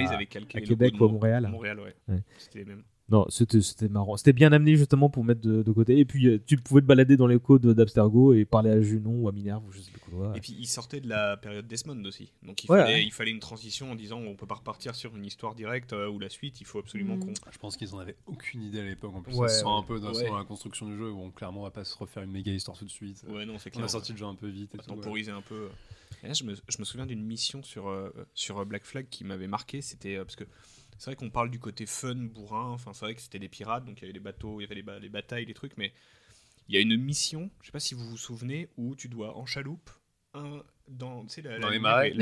Québec ou à Montréal. Montréal, ouais. Ouais. C'était les mêmes. Non, c'était, c'était marrant. C'était bien amené justement pour mettre de, de côté. Et puis euh, tu pouvais te balader dans les de- d'Abstergo et parler à Junon ou à Minerve ou je sais plus quoi. Et puis il sortait de la période Desmond aussi. Donc il, Ouais, fallait, ouais. il fallait une transition en disant on peut pas repartir sur une histoire directe euh, ou la suite, il faut absolument Mhm. qu'on. Je pense qu'ils en avaient aucune idée à l'époque. En plus, Ouais, ça se sent ouais. un peu dans, la construction du jeu. Bon, clairement, on va pas se refaire une méga histoire tout de suite. Ouais, non, c'est On clair. a sorti le jeu un peu vite. On Et tout, ouais. temporiser un peu. Et là, je me, je me souviens d'une mission sur, euh, sur Black Flag qui m'avait marqué. C'était euh, parce que c'est vrai qu'on parle du côté fun, bourrin. Enfin, c'est vrai que c'était des pirates, donc il y avait les bateaux, il y avait les, ba- les batailles, les trucs. Mais il y a une mission, je sais pas si vous vous souvenez, où tu dois en chaloupe un dans, tu sais, la- Dans la les marais, est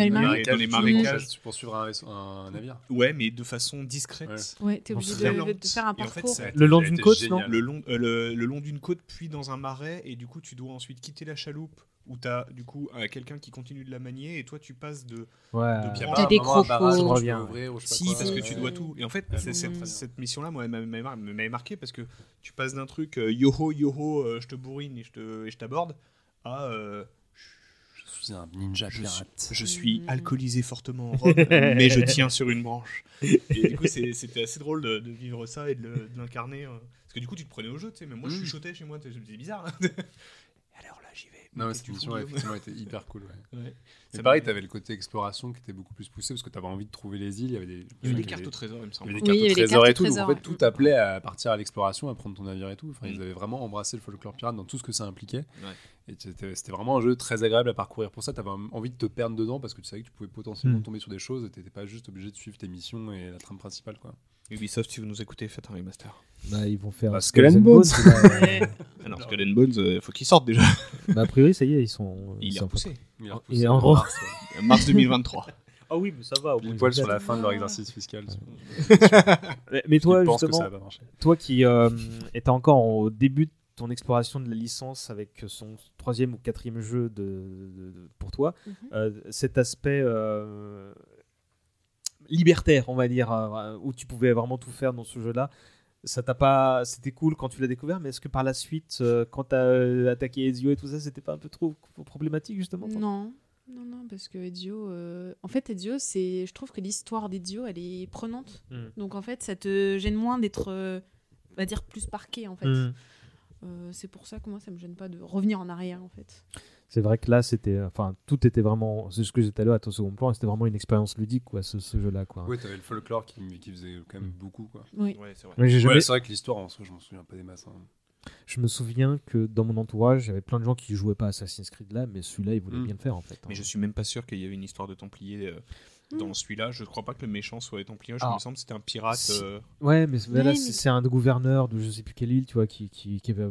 dans les tu- marécages. Tu poursuivre un, navire. Ouais, mais de façon discrète. Ouais, t'es obligé de- faire un Et en fait, parcours. Le long d'une côte, génial. non le long, euh, le, le long d'une côte, puis dans un marais, et du coup, tu dois ensuite quitter la chaloupe où t'as du coup euh, quelqu'un qui continue de la manier, et toi, tu passes de. Ouais. de des crocos. Si, parce que tu dois tout. Et en fait, cette, mission-là, moi, elle m'avait- m'avait mar- m'avait marqué parce que tu passes d'un truc euh, yoho, yoho, euh, je te bourrine et je te- et je t'aborde, à. euh, Je suis un ninja je suis, pirate. je suis Mm. alcoolisé fortement en rhum, mais je tiens sur une branche. Et du coup, c'était assez drôle de, de vivre ça et de l'incarner. euh, parce que du coup, tu te prenais au jeu, tu sais. Même moi, je Mm. chuchotais chez moi, c'est bizarre. Alors là, j'y vais. Non, mais Et cette mission, Guillaume- effectivement, était hyper cool. Ouais. Ouais. C'est pareil, m'a- t'avais le côté exploration qui était beaucoup plus poussé parce que t'avais envie de trouver les îles. Il y avait des, Il y avait des des- cartes au trésor, il me Il semble. y avait des il cartes au trésor et tout. Donc en fait, tout appelait à partir à l'exploration, à prendre ton navire et tout. Enfin, Mm. ils avaient vraiment embrassé le folklore pirate dans tout ce que ça impliquait. Ouais. Et c'était vraiment un jeu très agréable à parcourir. Pour ça, t'avais envie de te perdre dedans parce que tu savais que tu pouvais potentiellement Mm. tomber sur des choses et t'étais pas juste obligé de suivre tes missions et la trame principale. Quoi. Ubisoft, si vous nous écoutez, faites un remaster. Bah, ils vont faire Bah, Skull and Bones. Bones. Ah non, Skull and Bones, il faut qu'ils sortent déjà. Bah, a priori, ça y est, ils sont. Il ils est sont- repoussé. Il repoussé en gros- mars, ouais. Mars 2023. Ah oui, mais ça va. Au moins, poil ils sur la fin de leur exercice fiscal. Mais- Mais toi, justement, ça va pas marcher. toi qui euh, étais encore au début de ton exploration de la licence avec son troisième ou quatrième jeu de, de- de- pour toi, Mhm. euh, cet aspect euh, libertaire, on va dire, euh, où tu pouvais vraiment tout faire dans ce jeu-là. Ça t'a pas, c'était cool quand tu l'as découvert, mais est-ce que par la suite, euh, quand t'as euh, attaqué Ezio et tout ça, c'était pas un peu trop problématique justement Non, non, non, parce que Ezio. euh, En fait, Ezio, c'est. Je trouve que l'histoire d'Ezio, elle est prenante. Mm. Donc, en fait, ça te gêne moins d'être. On va dire plus parqué, en fait. Mm. Euh, c'est pour ça que moi, ça me gêne pas de revenir en arrière, en fait. C'est vrai que là, c'était, enfin, tout était vraiment, c'est ce que j'étais là à ton second plan, c'était vraiment une expérience ludique, quoi, ce, ce jeu-là, quoi. Oui, t'avais le folklore qui, qui faisait quand même beaucoup. Quoi. Oui. Ouais, c'est vrai. Ouais, jamais- que l'histoire, en soi, je m'en souviens pas des masses. hein. Je me souviens que dans mon entourage, il y avait plein de gens qui jouaient pas à Assassin's Creed là, mais celui-là, ils voulaient Mm. bien le faire en fait. hein. Mais je suis même pas sûr qu'il y avait une histoire de Templier euh, dans celui-là. Je crois pas que le méchant soit les Templiers. Je Ah. me semble que c'était un pirate. Euh, Ouais, mais, mais là, mais- c'est un gouverneur de je sais plus quelle île, tu vois, qui, qui, qui avait-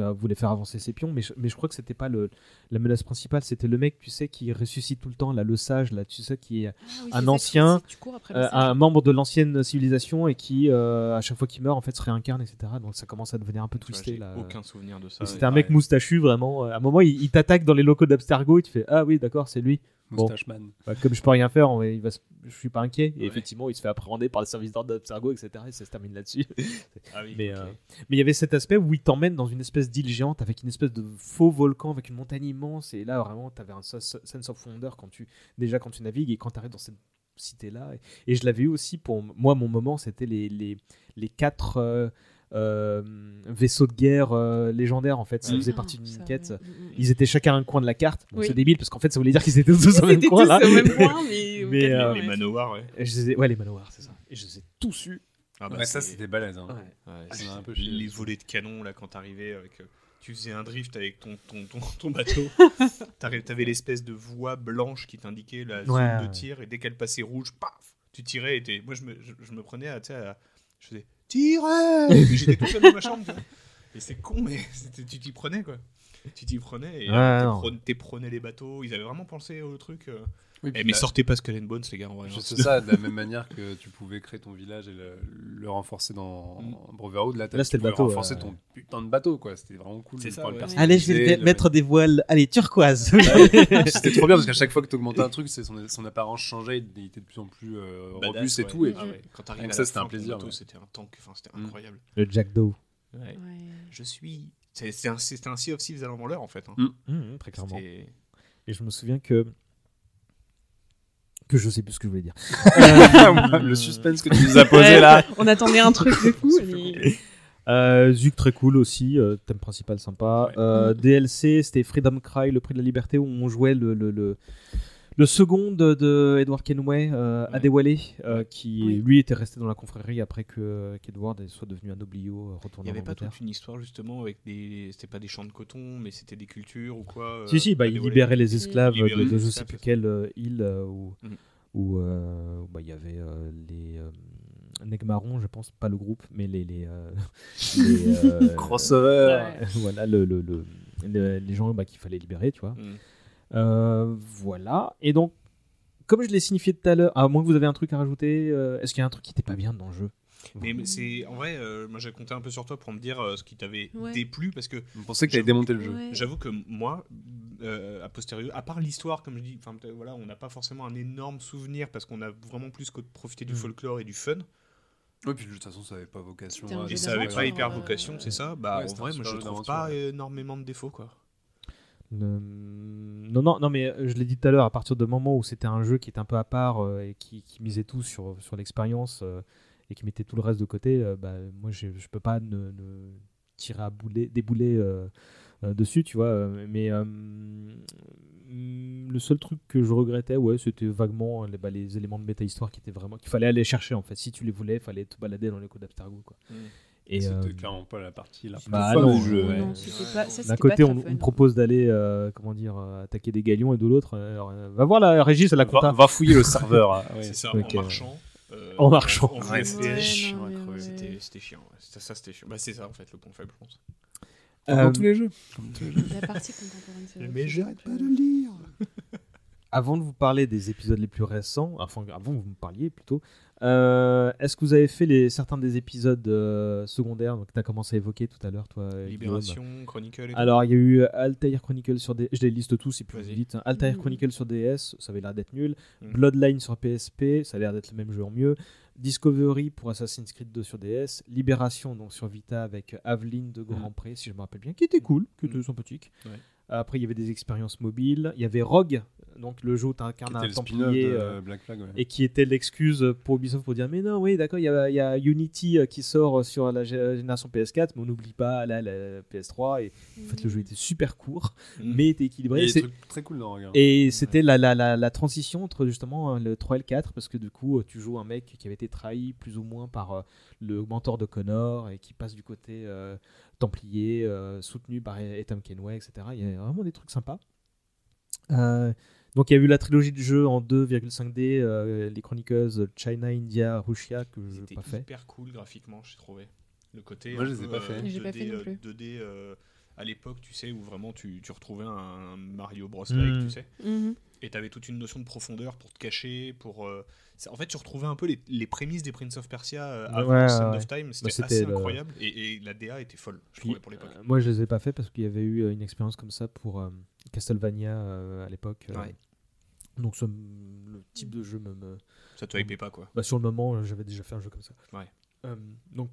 voulait faire avancer ses pions, mais je, mais je crois que c'était pas le, la menace principale, c'était le mec, tu sais, qui ressuscite tout le temps, là, le sage, là, tu sais, qui est Ah oui, un ancien, euh, un membre de l'ancienne civilisation et qui, euh, à chaque fois qu'il meurt, en fait, se réincarne, etc. Donc ça commence à devenir un peu twisté j'ai là. aucun souvenir de ça. C'était un mec moustachu, vraiment. À un moment, il, il t'attaque dans les locaux d'Abstergo et tu fais Ah oui, d'accord, c'est lui. Bon. Moustache Man. Bah, comme je peux rien faire, on va- il va se- je suis pas inquiet. Et Ouais. effectivement, il se fait appréhender par le service d'ordre d'Abstergo, etc. Et ça se termine là-dessus. Ah oui, mais ok. euh, mais il y avait cet aspect où il t'emmène dans une espèce d'île géante avec une espèce de faux volcan, avec une montagne immense. Et là, vraiment, tu avais un sense of wonder quand tu, déjà quand tu navigues et quand tu arrives dans cette cité-là. Et, et je l'avais eu aussi pour moi, mon moment, c'était les, les, les quatre. euh, euh, vaisseaux de guerre euh, légendaires en fait, ça faisait Ah, partie d'une quête. Ils étaient chacun à un coin de la carte. Oui. C'est débile parce qu'en fait ça voulait dire qu'ils étaient tous au même coin là. au même coin, mais euh, les ouais. manoirs, ouais. Les ai- ouais, les manoirs, c'est ça. Et je les ai tous eus. Ah bah, Ouais, ça, c'était balèze. Hein. Ouais. Ouais, Ça c'est- m'a un peu chié, les volets de canon là quand t'arrivais avec euh, tu faisais un drift avec ton ton, ton, ton bateau t'avais l'espèce de voie blanche qui t'indiquait la zone Ouais, de ouais. tir et dès qu'elle passait rouge paf tu tirais et moi je me, je, je me prenais à, tu sais, à- je faisais puis j'étais tout seul dans ma chambre tu vois. et c'est con mais c'était- tu t'y prenais quoi tu t'y prenais et Ouais, t'éprenais- t'éprenais les bateaux ils avaient vraiment pensé au truc euh. Oui, Eh, mais sortez pas Skull and Bones les gars en hein. Juste ça, de la même manière que tu pouvais créer ton village et le, le renforcer dans Mm. Brotherhood, là, Là, c'était le bateau, renforcer euh. ton putain de bateau, quoi. C'était vraiment cool. C'est ça, ouais. Allez, je vais le mettre des voiles. Allez, turquoise. C'était trop bien parce qu'à chaque fois que tu augmentais un truc, c'est son, son apparence changeait, il était de plus en plus euh, Badass, robuste et ouais. tout. Et Ah quand t'arrives ça, c'était un plaisir, c'était un tank enfin c'était Mm. incroyable le Jack Doe. Ouais. Ouais. je suis c'est c'est un, c'est un Sea of Thieves à l'envers en fait hein. Mm. Mmh, très clairement. Et je me souviens que que je sais plus ce que je voulais dire. le suspense que tu nous as posé là. On attendait un truc de fou. mais- Euh, Zuc très cool aussi, euh, thème principal sympa. Ouais. Euh, DLC, c'était Freedom Cry, le prix de la liberté, où on jouait le, le, le, le second de, de Edward Kenway, euh, Ouais. Adewale, euh, qui Oui. lui était resté dans la confrérie après que qu'Edward soit devenu un oblio, euh, Il retourné n'y en avait pas toute une histoire justement avec des. C'était pas des champs de coton, mais c'était des cultures ou quoi euh, Si, si, bah, il libérait les esclaves de, de les je sais plus quelle euh, île euh, où, Mhm. où, euh, bah, il y avait euh, les euh, Negmarons, je pense, pas le groupe, mais les. les, euh, les, euh, Crossover. Ouais. voilà, le, le, le- le- les gens bah, qu'il fallait libérer, tu vois. Mm. Euh, voilà. Et donc, comme je l'ai signifié tout à l'heure, à moins que vous avez un truc à rajouter, euh, est-ce qu'il y a un truc qui n'était pas bien dans le jeu? Mais, mais c'est en vrai, euh, moi j'ai compté un peu sur toi pour me dire euh, ce qui t'avait Ouais. déplu parce que Vous pensez que t'avais démonté le jeu Ouais. j'avoue que moi, euh, a posteriori, à part l'histoire, comme je dis, voilà, on n'a pas forcément un énorme souvenir parce qu'on a vraiment plus que de profiter du Mm. folklore et du fun. Oui, puis de toute façon, ça avait pas vocation. À- Et ça avait d'aventure, pas hyper euh, vocation, c'est ça? Bah Ouais, en vrai, moi je trouve pas énormément de défauts quoi. Ne- Non, non, non, mais je l'ai dit tout à l'heure, à partir du moment où c'était un jeu qui était un peu à part euh, et qui, misait tout sur, l'expérience euh, et qui mettait tout le reste de côté, euh, bah, moi je, je peux pas ne, ne tirer à boulet, euh, euh, dessus, tu vois. euh, Mais euh, le seul truc que je regrettais, ouais, c'était vaguement les, bah, les éléments de méta-histoire qui étaient vraiment qu'il fallait aller chercher en fait. Si tu les voulais, il fallait te balader dans les codes d'Abstergo, quoi. Mm. Et C'était euh, clairement pas la partie la plus bah non, du jeu. ouais. Non, c'était pas- ça, D'un côté, pas on, on propose d'aller, euh, comment dire, euh, attaquer des galions, et de l'autre, euh, va voir la Régis, elle a Va, compta. va fouiller le serveur. ouais. C'est ça, en marchant. euh, En marchant. En Ouais, FPS. c'était Ouais, chiant à. C'était c'était chiant. Ça, c'était chiant. Bah, c'est ça en fait le point faible, je pense. Euh, Dans tous les jeux. La partie contemporaine, c'est Mais j'arrête pas de lire. Avant de vous parler des épisodes les plus récents, enfin avant que vous me parliez plutôt, euh, est-ce que vous avez fait les, certains des épisodes euh, secondaires donc tu as commencé à évoquer tout à l'heure, toi Guillaume Libération, Chronicle. Et. Alors, il y a eu Altair Chronicle sur DS. Je les liste tous, Vas-y. dites hein. Altair Mhm. Chronicle sur DS, ça avait l'air d'être nul. Mhm. Bloodline sur PSP, ça a l'air d'être le même jeu en mieux. Discovery pour Assassin's Creed 2 sur DS. Libération donc sur Vita avec Aveline de Grand Pré, si je me rappelle bien, qui était cool, qui était sympathique. Ouais. Après, il y avait des expériences mobiles. Il y avait Rogue, donc le jeu où tu incarnes un templier. euh, Black Flag. ouais. et qui était l'excuse pour Ubisoft pour dire mais non oui d'accord il y a, il y a Unity euh, qui sort sur la gé- génération PS4 mais on n'oublie pas là la PS3 et en fait le jeu était super court Mm. mais était équilibré trucs très cool dans Rogue. hein. et c'était la, la, la, la transition entre justement le 3 et le 4 parce que du coup tu joues un mec qui avait été trahi plus ou moins par euh, le mentor de Connor et qui passe du côté euh, Templier euh, soutenu par Ethan Kenway etc. Il y a vraiment des trucs sympas. Euh, donc il y a eu la trilogie du jeu en 2,5D, euh, les Chronicles China, India, Russia que je n'ai pas fait. hyper cool graphiquement, j'ai trouvé. Le côté. Moi, je les ai pas fait. euh, J'ai pas 2D, fait non euh, plus. 2D euh, à l'époque, tu sais, où vraiment tu, tu retrouvais un Mario Bros. Mm. like, tu sais. Mhm. Et t'avais toute une notion de profondeur pour te cacher, pour. euh, en fait, tu retrouvais un peu les, les prémices des Prince of Persia euh, avant Ouais, Sand ouais, of. Time. Bah, C'était c'était assez le- incroyable. Et, et la DA était folle, je Puis, trouvais, pour l'époque. euh, moi je les ai pas fait parce qu'il y avait eu euh, une expérience comme ça pour euh, Castlevania à l'époque. Ouais. Donc ce- le type de jeu me, me- Ça te hypait pas, quoi. Bah, sur le moment, j'avais déjà fait un jeu comme ça. Ouais. Donc,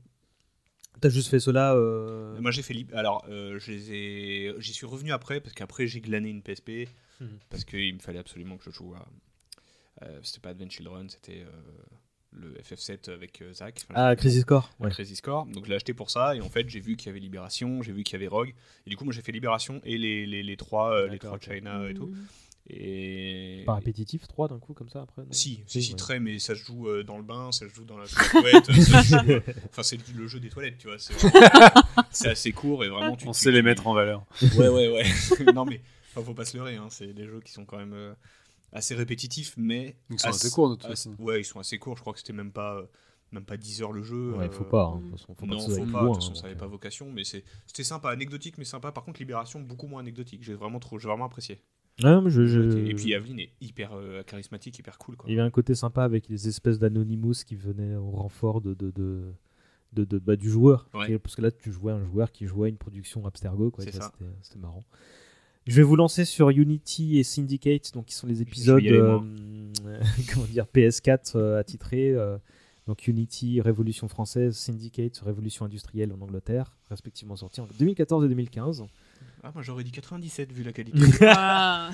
t'as juste fait cela. euh, Moi j'ai fait lib- alors euh, je les ai j'y suis revenu après parce qu'après j'ai glané une PSP Mhm. parce qu'il me fallait absolument que je joue à c'était pas Advent Children c'était euh, le FF7 avec euh, Zach Enfin, Ah, Crisis Core. Ouais. Crisis Core donc je l'ai acheté pour ça et en fait j'ai vu qu'il y avait Libération j'ai vu qu'il y avait Rogue et du coup moi j'ai fait Libération et les, les, les trois euh, les trois. China et tout et Pas répétitif, 3 d'un coup, comme ça après non si, si, si, ouais. très, mais ça se joue euh, dans le bain, ça se joue dans la toilette. ça se joue, euh, Enfin, c'est le jeu des toilettes, tu vois. C'est assez court et vraiment. Tu, On tu- sait les tu- mettre en valeur. Ouais, ouais, ouais. non, mais faut pas se leurrer. Hein. C'est des jeux qui sont quand même euh, assez répétitifs, mais. Ils sont assez courts, de toute assez- façon. Ouais, ils sont assez courts. Je crois que c'était même pas, euh, même pas 10 heures le jeu. Ouais, euh, faut pas. hein, de toute façon, faut pas non, que ça faut aille pas. De toute façon, hein, ça donc, avait pas euh. vocation, mais c'est- c'était sympa, anecdotique, mais sympa. Par contre, Libération, beaucoup moins anecdotique. J'ai vraiment trop, j'ai vraiment apprécié. Ouais, mais je- je- Et puis Aveline est hyper euh, charismatique, hyper cool, quoi. Il y avait un côté sympa avec les espèces d'Anonymous qui venaient au renfort de, de, de, de- de- bah, du joueur. Ouais. Parce que là, tu jouais un joueur qui jouait une production Abstergo. c'était marrant. Je vais vous lancer sur Unity et Syndicate, donc qui sont les épisodes euh, comment dire, PS4 euh, attitrés. euh, donc Unity, Révolution française, Syndicate, Révolution industrielle en Angleterre, respectivement sortis en 2014 et 2015. Ah, moi j'aurais dit 97 vu la qualité. Ah.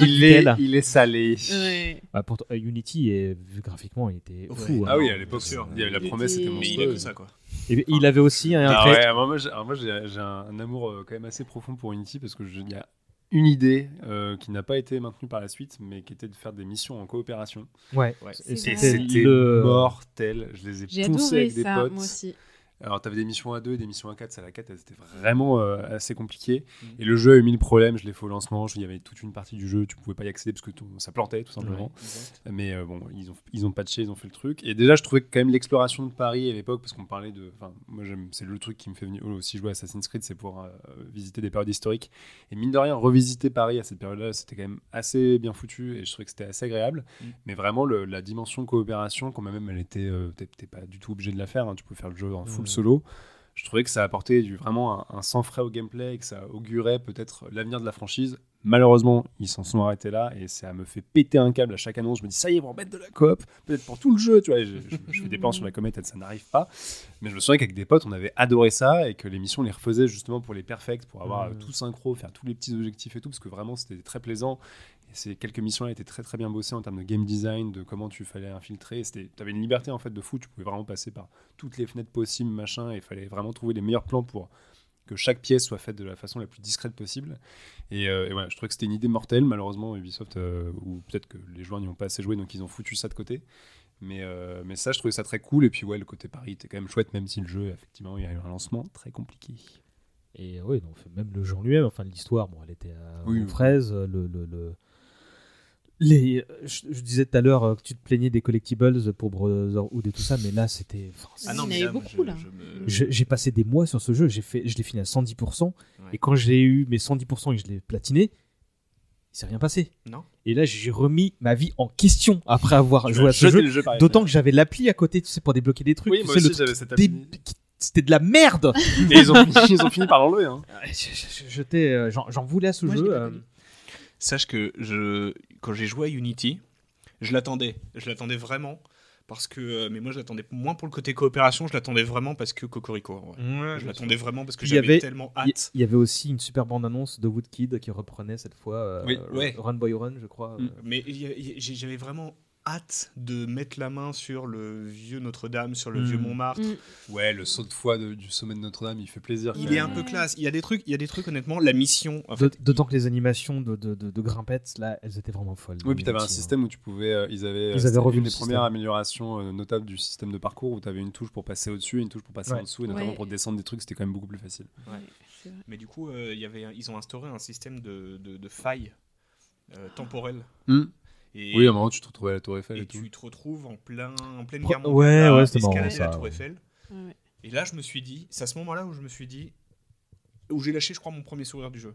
Il est, il est salé. Ouais. Bah, pourtant, euh, Unity, est, vu graphiquement, il était Ouais. fou. hein. Ah oui, à l'époque, sûr. il y avait la promesse, était- c'était Mais Mais il a que monstrueux. ça, quoi. Et il avait aussi un Ah ouais, moi, moi, j'ai, moi, j'ai, j'ai un, un amour euh, quand même assez profond pour Unity parce que je- il y a une idée euh, qui n'a pas été maintenue par la suite, mais qui était de faire des missions en coopération. Ouais. Et c'était le- mortel. Je les ai J'ai poussés adoré avec des ça, potes. moi aussi. Alors, tu avais des missions à 2 et des missions à 4. C'est la 4, c'était vraiment euh, assez compliqué. Mm. Et le jeu a eu mille problèmes. Je l'ai fait au lancement. Il y avait toute une partie du jeu, tu pouvais pas y accéder parce que ton- ça plantait tout simplement. Mais euh, bon, ils ont, ils ont patché, ils ont fait le truc. Et déjà, je trouvais que quand même l'exploration de Paris à l'époque, parce qu'on parlait de. Enfin, moi, c'est le truc qui me fait venir aussi jouer à Assassin's Creed, c'est pour euh, visiter des périodes historiques. Et mine de rien, revisiter Paris à cette période-là, c'était quand même assez bien foutu et je trouvais que c'était assez agréable. Mm. Mais vraiment, le- la dimension coopération, quand même, elle était. t'es t'es pas du tout obligé de la faire. hein, tu peux faire le jeu en full Mm. solo. Je trouvais que ça apportait du, vraiment un, un sang frais au gameplay et que ça augurait peut-être l'avenir de la franchise. Malheureusement, ils s'en sont arrêtés là et ça me fait péter un câble à chaque annonce. Je me dis, ça y est, ils vont remettre de la coop, peut-être pour tout le jeu. Tu vois, je, je- je fais des plans sur la comète et ça n'arrive pas. Mais je me souviens qu'avec des potes, on avait adoré ça et que l'émission on les refaisait justement pour les perfects, pour avoir euh, tout synchro, faire tous les petits objectifs et tout, parce que vraiment c'était très plaisant. Ces quelques missions-là étaient très très bien bossées en termes de game design, de comment tu fallait infiltrer. Tu avais une liberté en fait de fou, tu pouvais vraiment passer par toutes les fenêtres possibles, machin, et il fallait vraiment trouver les meilleurs plans pour que chaque pièce soit faite de la façon la plus discrète possible. Et, euh, et voilà, je trouvais que c'était une idée mortelle. Malheureusement, Ubisoft, euh, ou peut-être que les joueurs n'y ont pas assez joué, donc ils ont foutu ça de côté. Mais, euh, mais ça, je trouvais ça très cool. Et puis, ouais, le côté Paris était quand même chouette, même si le jeu, effectivement, il y a eu un lancement très compliqué. Et oui, donc même le jeu en lui-même, enfin l'histoire, bon, elle était à Oui. Le, le, le- Les, je, je disais tout à l'heure euh, que tu te plaignais des collectibles pour Brotherhood et tout ça, mais là c'était. Ah non, Il y en mais là, beaucoup, je- là. me- J'ai passé des mois sur ce jeu, j'ai fait, je l'ai fini à 110%, Ouais. et quand j'ai eu mes 110% et que je l'ai platiné, il s'est rien passé. Non. Et là, j'ai remis ma vie en question après avoir joué à ce jeu. D'autant que j'avais l'appli à côté, tu sais, pour débloquer des trucs. Oui, tu moi sais, aussi, j'avais cette appli. C'était de la merde. Et ils ont, fini- ils ont fini par l'enlever. Hein. Je- je- j'étais, euh, J'en voulais à ce Moi, je jeu. l'ai pas euh, connu. Sache que je, quand j'ai joué à Unity, je l'attendais. Je l'attendais vraiment. Parce que, euh, mais moi, je l'attendais moins pour le côté coopération, je l'attendais vraiment parce que Cocorico. vrai. je l'attendais vraiment parce que j'avais tellement hâte. il y avait aussi une super bande-annonce de Woodkid qui reprenait cette fois euh, Oui, ouais. Run Boy Run, je crois. Mm. euh. Mais j'avais vraiment hâte de mettre la main sur le vieux Notre-Dame, sur le Mm. vieux Montmartre. Mm. Ouais, le saut de foi de- du sommet de Notre-Dame, il fait plaisir. Il quand est même. un peu classe. Il y a des trucs, il y a des trucs honnêtement. La mission, D'autant que les animations de, de, de, de grimpettes, là, elles étaient vraiment folles. Oui, puis tu avais un hein. système où tu pouvais. euh, ils avaient, Ils c'était avaient revu une des premières améliorations euh, notables du système de parcours où tu avais une touche pour passer au-dessus et une touche pour passer Ouais. en dessous, et notamment Ouais. pour descendre des trucs, c'était quand même beaucoup plus facile. Ouais. Mais du coup, euh, il y avait, ils ont instauré un système de, de, de failles euh, temporelles. Et, Oui, à un moment, tu te retrouvais à la Tour Eiffel et, et tout. tu te retrouves en, plein, en pleine guerre ouais, mondiale à ouais, c'était marrant, ça, la Tour ouais. Eiffel. Ouais, ouais. Et là, je me suis dit, c'est à ce moment-là où je me suis dit, où j'ai lâché, je crois, mon premier sourire du jeu.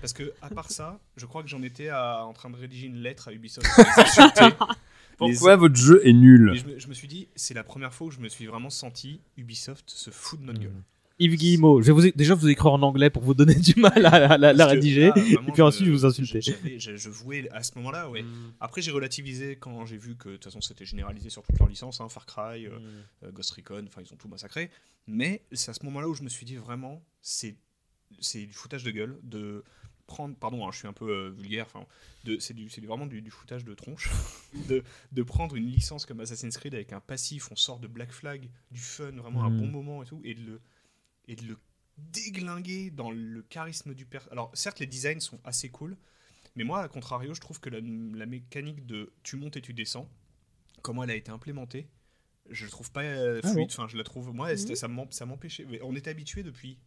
Parce que, à part ça, je crois que j'en étais à- en train de rédiger une lettre à Ubisoft. les. Pourquoi votre jeu est nul je me, je me suis dit, c'est la première fois où je me suis vraiment senti Ubisoft se fout de notre gueule. Mm. Yves Guillemot, je vais vous, déjà vous écrire en anglais pour vous donner du mal à, la- rédiger, là, vraiment, et puis ensuite je vous insulter. Je, je vouais à ce moment-là, ouais. Mm. Après, j'ai relativisé quand j'ai vu que de toute façon c'était généralisé sur toutes leurs licences, hein, Far Cry, euh, euh, Ghost Recon, enfin ils ont tout massacré. Mais c'est à ce moment-là où je me suis dit vraiment, c'est c'est du foutage de gueule de prendre, pardon, hein, je suis un peu euh, vulgaire, enfin, c'est du- c'est du- vraiment du, du foutage de tronche, de, de prendre une licence comme Assassin's Creed avec un passif, on sort de Black Flag, du fun, vraiment un Mhm. bon moment et tout, et de le, et de le déglinguer dans le charisme du personnage. Alors certes, les designs sont assez cool, mais moi, à contrario, je trouve que la, la mécanique de tu montes et tu descends, comment elle a été implémentée, je trouve pas euh, Ah fluide. Enfin, je la trouve. Moi, c'était- ça m'em- ça m'empêchait. mais On était habitué depuis.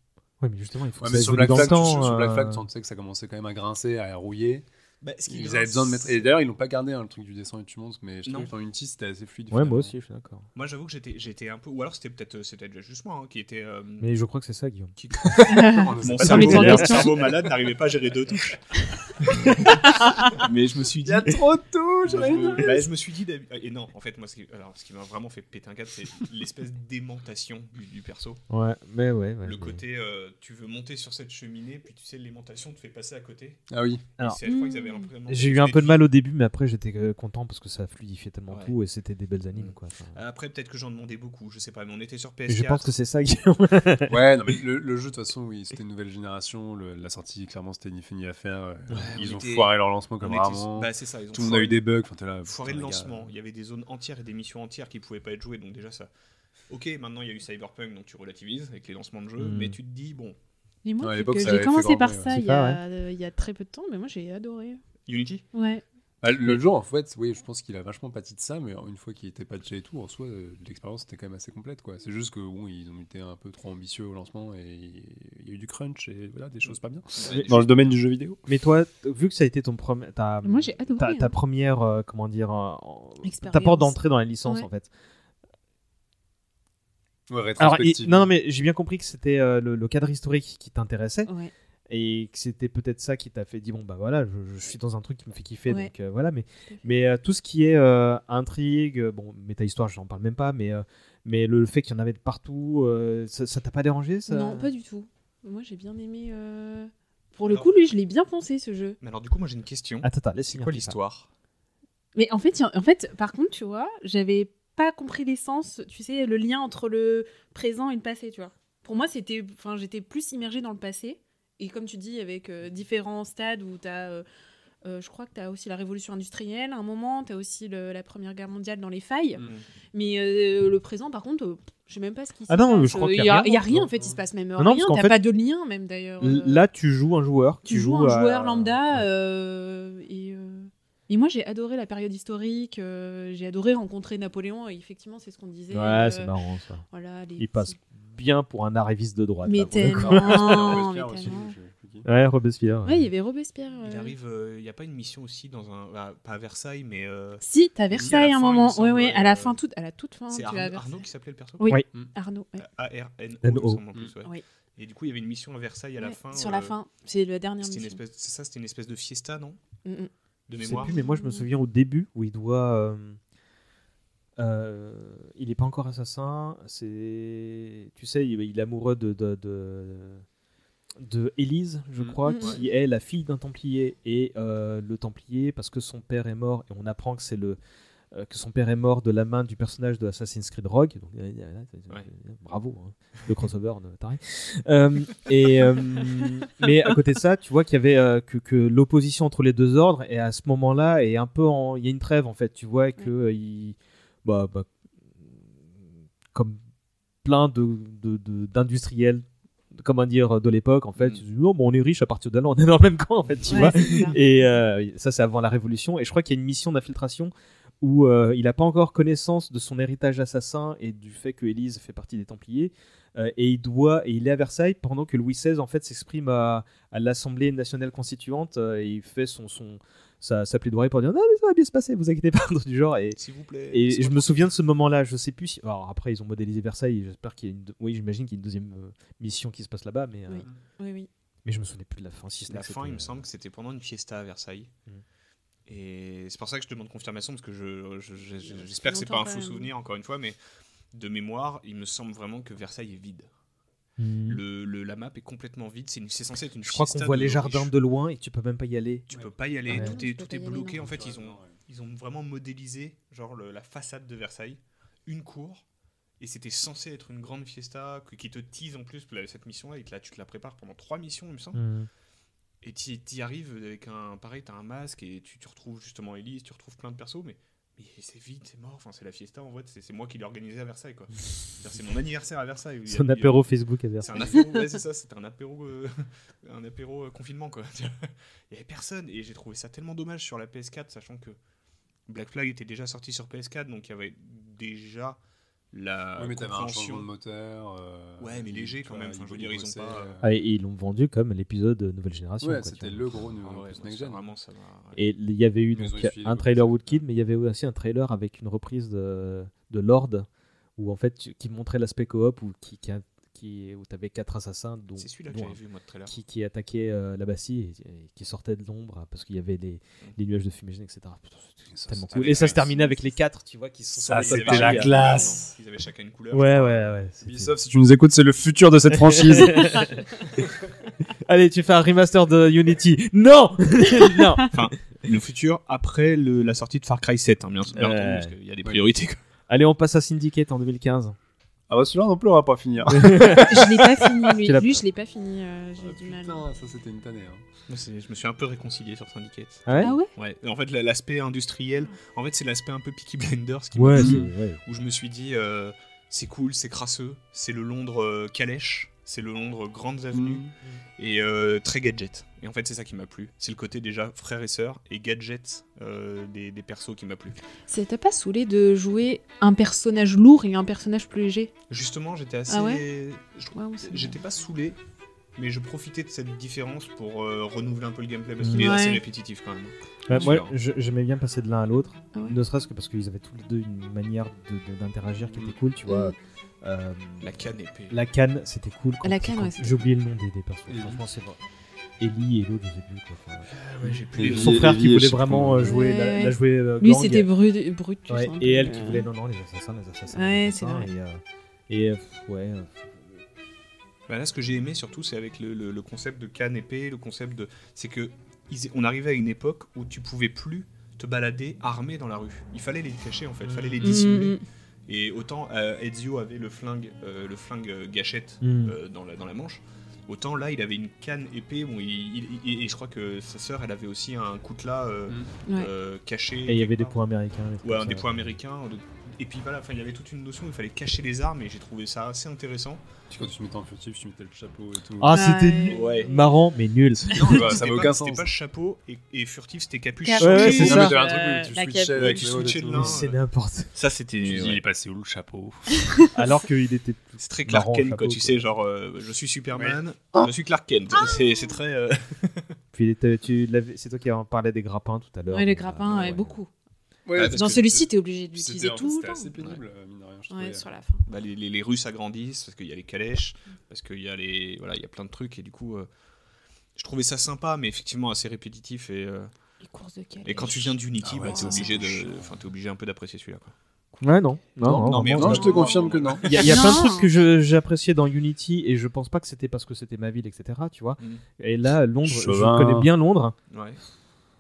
Ouais, mais justement, il faut Ouais, que mais ça sur Black, Flag, le tu- temps. sur Black euh, Flag, tu sentais que ça commençait quand même à grincer, à rouiller. Bah, ce qui Ils avaient besoin de mettre. Et d'ailleurs, ils l'ont pas gardé, hein, le truc du descend et tu montes, mais je trouve que dans Unity, c'était assez fluide. Ouais, moi aussi, je suis d'accord. Moi, j'avoue que j'étais, j'étais un peu. Ou alors, c'était peut-être, c'était déjà juste moi hein, qui était. euh, Mais je crois que c'est ça, Guillaume. qui- Mon cerveau, cerveau malade n'arrivait pas à gérer deux touches. mais je me suis dit. trop de touches, je, me, bah, je me suis dit. d'hab- Et non, en fait, moi, ce qui, alors, ce qui m'a vraiment fait péter un câble, c'est l'espèce d'aimantation du, du perso. Ouais, mais ouais. ouais, Le côté, euh, tu veux monter sur cette cheminée, puis tu sais, l'aimantation te fait passer à côté. Ah oui. Alors- c'est- je crois qu'ils avaient implémenté J'ai eu un peu de mal au début, mais après j'étais euh, content parce que ça fluidifiait tellement Ouais. tout et c'était des belles animes. Mm. Quoi. Enfin, Après, peut-être que j'en demandais beaucoup, je sais pas, mais on était sur PS4. et je pense que c'est ça, Guillaume. Ouais, non, mais le, le jeu, de toute façon, oui, c'était une nouvelle génération. le- la sortie, clairement, c'était ni fait ni à faire. euh, ils on ont était- foiré leur lancement on comme était- rarement. bah, ça, ils ont Tout le monde a eu foiré- des bugs. Enfin, là, foiré le lancement. Il y avait des zones entières et des missions entières qui pouvaient pas être jouées, donc déjà ça. Ok, maintenant il y a eu Cyberpunk, donc tu relativises avec les lancements de jeux, Mm. mais tu te dis, bon, Et moi, Ouais, à vu l'époque, que ça j'ai commencé par ça ouais. il y, C'est a, euh, il y a très peu de temps, mais moi j'ai adoré. Unity? Ouais. Bah, le jeu, en fait, oui, je pense qu'il a vachement pâti de ça, mais une fois qu'il était patché et tout, en soi, euh, l'expérience était quand même assez complète, quoi. C'est juste que, bon, ils ont été un peu trop ambitieux au lancement et il y a eu du crunch et voilà, des choses pas bien. Mais- Dans le domaine du jeu vidéo. Mais toi, vu que ça a été ton premier, ta, Moi, j'ai adoré, ta, ta hein. première, euh, comment dire, euh, ta porte d'entrée dans la licence Ouais. en fait. Ouais, Alors, rétrospective. non, non, mais j'ai bien compris que c'était euh, le, le cadre historique qui t'intéressait Ouais. Et que c'était peut-être ça qui t'a fait dire bon bah voilà, je, je suis dans un truc qui me fait kiffer, Ouais. donc euh, voilà. Mais mais euh, tout ce qui est euh, intrigue, bon, méta histoire, j'en parle même pas, mais euh, mais le fait qu'il y en avait de partout, euh, ça t'a pas dérangé ça? Non, pas du tout. Moi, j'ai bien aimé. euh, Pour le coup, lui, je l'ai bien pensé ce jeu. Mais alors, du coup, moi j'ai une question. Attends, attends, C'est quoi l'histoire? Mais en fait, en fait, par contre, tu vois, j'avais pas compris l'essence, tu sais, le lien entre le présent et le passé, tu vois. Pour moi, c'était, enfin, j'étais plus immergée dans le passé. Et comme tu dis, avec euh, différents stades où tu as, je crois que tu as aussi la révolution industrielle à un moment, tu as aussi le- la Première Guerre mondiale dans les failles. Mm. Mais euh, le présent, par contre, euh, je sais même pas ce qui se Ah non, passe. je crois qu'il Il y a y a, rien, il y a rien, non. en fait, il se passe même Non, non, parce rien. fait- pas de lien, même d'ailleurs. Euh, Là, tu joues un joueur. tu tu joues joues un à- joueur lambda euh, et, euh, et moi j'ai adoré la période historique euh, j'ai adoré rencontrer Napoléon et effectivement c'est ce qu'on disait Ouais, euh, c'est marrant ça. voilà, les Il passe bien pour un arriviste de droite. Mais là, tellement, mais sais plus qui. Ouais, Robespierre. ouais il y avait Robespierre Il euh. arrive, il n'y a pas une mission aussi dans un. ah, pas à Versailles, mais. euh, si t'as Versailles à un moment ouais ouais à la euh, fin toute à la toute fin C'est Arnaud, qui s'appelait le perso oui, Oui. Arnaud ouais. A-R-N-O, plus, ouais. Oui. Et du coup, il y avait une mission à Versailles à la fin. sur la euh, fin c'est la dernière mission espèce, c'est ça, c'était une espèce de fiesta, non Mm, mm. De Je sais mémoire. plus, mais moi je me souviens au début où il doit. Euh, il n'est pas encore assassin. C'est, tu sais, il, il est amoureux de de, de, de Élise, je Mm. crois, Mm, qui est la fille d'un Templier et euh, le Templier parce que son père est mort et on apprend que c'est le euh, que son père est mort de la main du personnage de Assassin's Creed Rogue. Donc, euh, euh, euh, bravo, hein, le crossover de taré. Euh, et euh, mais à côté de ça, tu vois qu'il y avait euh, que, que l'opposition entre les deux ordres et à ce moment-là est un peu en, il y a une trêve en fait. Tu vois que euh, il, bah, bah, comme plein de de- de- d'industriels. comment dire de l'époque en fait ils disent, oh, bon, on est riche à partir de là on est dans le même camp en fait tu Ouais, vois et euh, ça c'est avant la révolution et je crois qu'il y a une mission d'infiltration où euh, il n'a pas encore connaissance de son héritage assassin et du fait que Élise fait partie des Templiers. Euh, et il doit et il est à Versailles pendant que Louis XVI en fait s'exprime à, à l'Assemblée nationale constituante euh, et il fait son, son sa, sa plaidoirie pour dire non mais ça va bien se passer vous inquiétez pas du genre et S'il vous plaît. et je me souviens de ce moment-là je sais plus si alors après ils ont modélisé Versailles j'espère qu'il y a une oui j'imagine qu'il y a une deuxième euh, mission qui se passe là-bas mais euh, Oui. oui mais je me souvenais plus de la fin si La fin, il me euh, semble que c'était pendant une fiesta à Versailles. Mm. Et c'est pour ça que je demande confirmation, parce que je, je- je- je- j'espère que c'est pas un faux souvenir, encore une fois, mais de mémoire, il me semble vraiment que Versailles est vide. Hmm. Le, le- la map est complètement vide, c'est, censé être une je crois qu'on voit les jardins de loin et tu peux même pas y aller Tu peux pas y aller, Ouais. tout tu est, tout est bloqué. En fait, ils ont, ils ont vraiment modélisé genre le- la façade de Versailles, une cour, et c'était censé être une grande fiesta qui te tease en plus la- cette mission-là, et que là tu te la prépares pendant trois missions, il me semble. Hmm. Et tu y arrives avec un. Pareil, t'as un masque et tu, tu retrouves justement Elise, tu retrouves plein de persos, mais, mais c'est vide, c'est mort. Enfin, c'est la fiesta en fait, c'est c'est moi qui l'ai organisé à Versailles quoi. C'est mon anniversaire à Versailles. C'est un apéro Facebook à C'est Versailles un apéro, ouais, c'est ça, c'était un apéro, euh, un apéro euh, confinement quoi. Il y avait personne et j'ai trouvé ça tellement dommage sur la PS4, sachant que Black Flag était déjà sorti sur PS4, donc il y avait déjà la Oui, mais t'avais un changement de moteur. euh, Ouais, mais léger quand vois, même. Enfin, je veux dire, ils ont pas- euh, Ah, et ils l'ont vendu comme l'épisode nouvelle génération. Ouais, c'était le gros nouveau Ah ouais, plus donc next ça, gen. vraiment, ça va. ouais. Et il y avait eu donc, un trailer Woodkid, mais il y avait aussi un trailer avec une reprise de, de Lord, où en fait, qui montrait l'aspect coop, où, qui, qui, a- qui, où tu avais quatre assassins, dont, C'est celui-là que dont j'avais un vu moi de trailer. qui, qui attaquait euh, la Bastille et, et qui sortait de l'ombre parce qu'il y avait les, les nuages de fumigène, etc. Putain, c'était ça, tellement c'était cool. avec Et ça se terminait avec les quatre, tu vois, qui sont Ça, c'était la Paris, euh, classe. Ils avaient chacun une couleur. Ouais, ouais, ouais. Ubisoft, si tu nous écoutes, c'est le futur de cette franchise. Allez, tu fais un remaster de Unity. Non Non Enfin, le futur après le- la sortie de Far Cry 7, hein, bien, bien Ouais. entendu, parce qu'il y a des priorités. Allez, on passe à Syndicate en 2015. Ah bah celui-là non plus, on va pas finir. je l'ai pas fini lui, je l'ai pas fini euh, j'ai Ah, du mal Putain, ça c'était une tannée. hein. Je me suis un peu réconcilié sur Syndicate. Ah ouais ah ouais Ouais, en fait, la- l'aspect industriel, en fait, c'est l'aspect un peu Peaky Blinders qui Ouais, plu, ouais. où je me suis dit, euh, c'est cool, c'est crasseux, c'est le Londres euh, calèche, C'est le Londres grandes avenues Mm. et euh, très gadget. Et en fait, c'est ça qui m'a plu. C'est le côté déjà frère et sœur et gadget euh, des, des persos qui m'a plu. Ça t'a pas saoulé de jouer un personnage lourd et un personnage plus léger? Justement, j'étais assez. Ah ouais? J'étais pas saoulé, mais je profitais de cette différence pour euh, renouveler un peu le gameplay parce Mm. qu'il est assez répétitif quand même. Ouais, Celui-là. moi, j'aimais bien passer de l'un à l'autre, Ah ouais ne serait-ce que parce qu'ils avaient tous les deux une manière de- de- d'interagir qui était cool, tu vois. Mm. Euh, La canne épée. la canne, c'était cool. quand- La canne, quand- ouais, c'était J'ai oublié le nom des, des. Ellie. Franchement, c'est vrai. Ellie et l'autre, je sais plus. Quoi. Enfin, ouais, j'ai plus Et les son frère qui Ellie, voulait vraiment euh, jouer, Ouais, la, ouais. la jouer euh, Lui, c'était brut, brut tu Ouais, sens un et elle qui voulait non non les assassins les assassins Ouais, les c'est vrai. et, euh, et euh, ouais euh, Bah là, ce que j'ai aimé surtout, c'est avec le, le- le concept de canne épée, le concept de. C'est que ils- on arrivait à une époque où tu pouvais plus te balader armé dans la rue. Il fallait les cacher en fait, il fallait les dissimuler. Mm, Et autant euh, Ezio avait le flingue, euh, le flingue euh, gâchette Mm. euh, dans, la, dans la manche, autant là il avait une canne épée. Bon, il- il- il- et je crois que sa sœur, elle avait aussi un coutelas euh, Ouais. euh, caché. et il y avait des points américains des Ouais, comme un ça. dépôt américain. Et puis voilà, enfin, il y avait toute une notion, il fallait cacher les armes et j'ai trouvé ça assez intéressant. Puis quand tu mettais en furtif, tu mettais le chapeau et tout. ah Ouais. c'était Ouais. marrant mais nul Non, Bah, ça c'était n'a pas- aucun C'était sens. pas chapeau et, et furtif, c'était capuche. Capuche. Ouais, c'est Non, ça. mais t'avais un truc où tu switchais les switchais de l'un. c'est n'importe Ça, c'était. Ouais. il est passé où le chapeau? Alors qu'il était C'est très Clark Kent, quoi. Tu sais, genre, euh, je suis Superman, Ah. je suis Clark Kent. C'est c'est très. euh, puis c'est toi qui en parlais des grappins tout à l'heure Ouais, le donc, grappin, euh, beaucoup. Ouais, Dans celui-ci, t'es obligé de l'utiliser tout le C'était temps. assez pénible, euh, mine de rien, je Ouais, sur la fin. bah, les, les, les Russes agrandissent parce qu'il y a les calèches, parce qu'il y a les. Voilà, il y a plein de trucs et du coup. euh, je trouvais ça sympa, mais effectivement assez répétitif. Et, euh, Les courses de calèche. et quand tu viens d'Unity, Ah ouais, bah, t'es obligé, de, enfin, t'es obligé un peu d'apprécier celui-là. Quoi. ouais non non, Non, non, non, mais Non, je te confirme que non. Il y a, y a plein de trucs que apprécié dans Unity et je pense pas que c'était parce que c'était ma ville, etc. Tu vois. Mhm. Et là, Londres, je connais bien Londres. Ouais.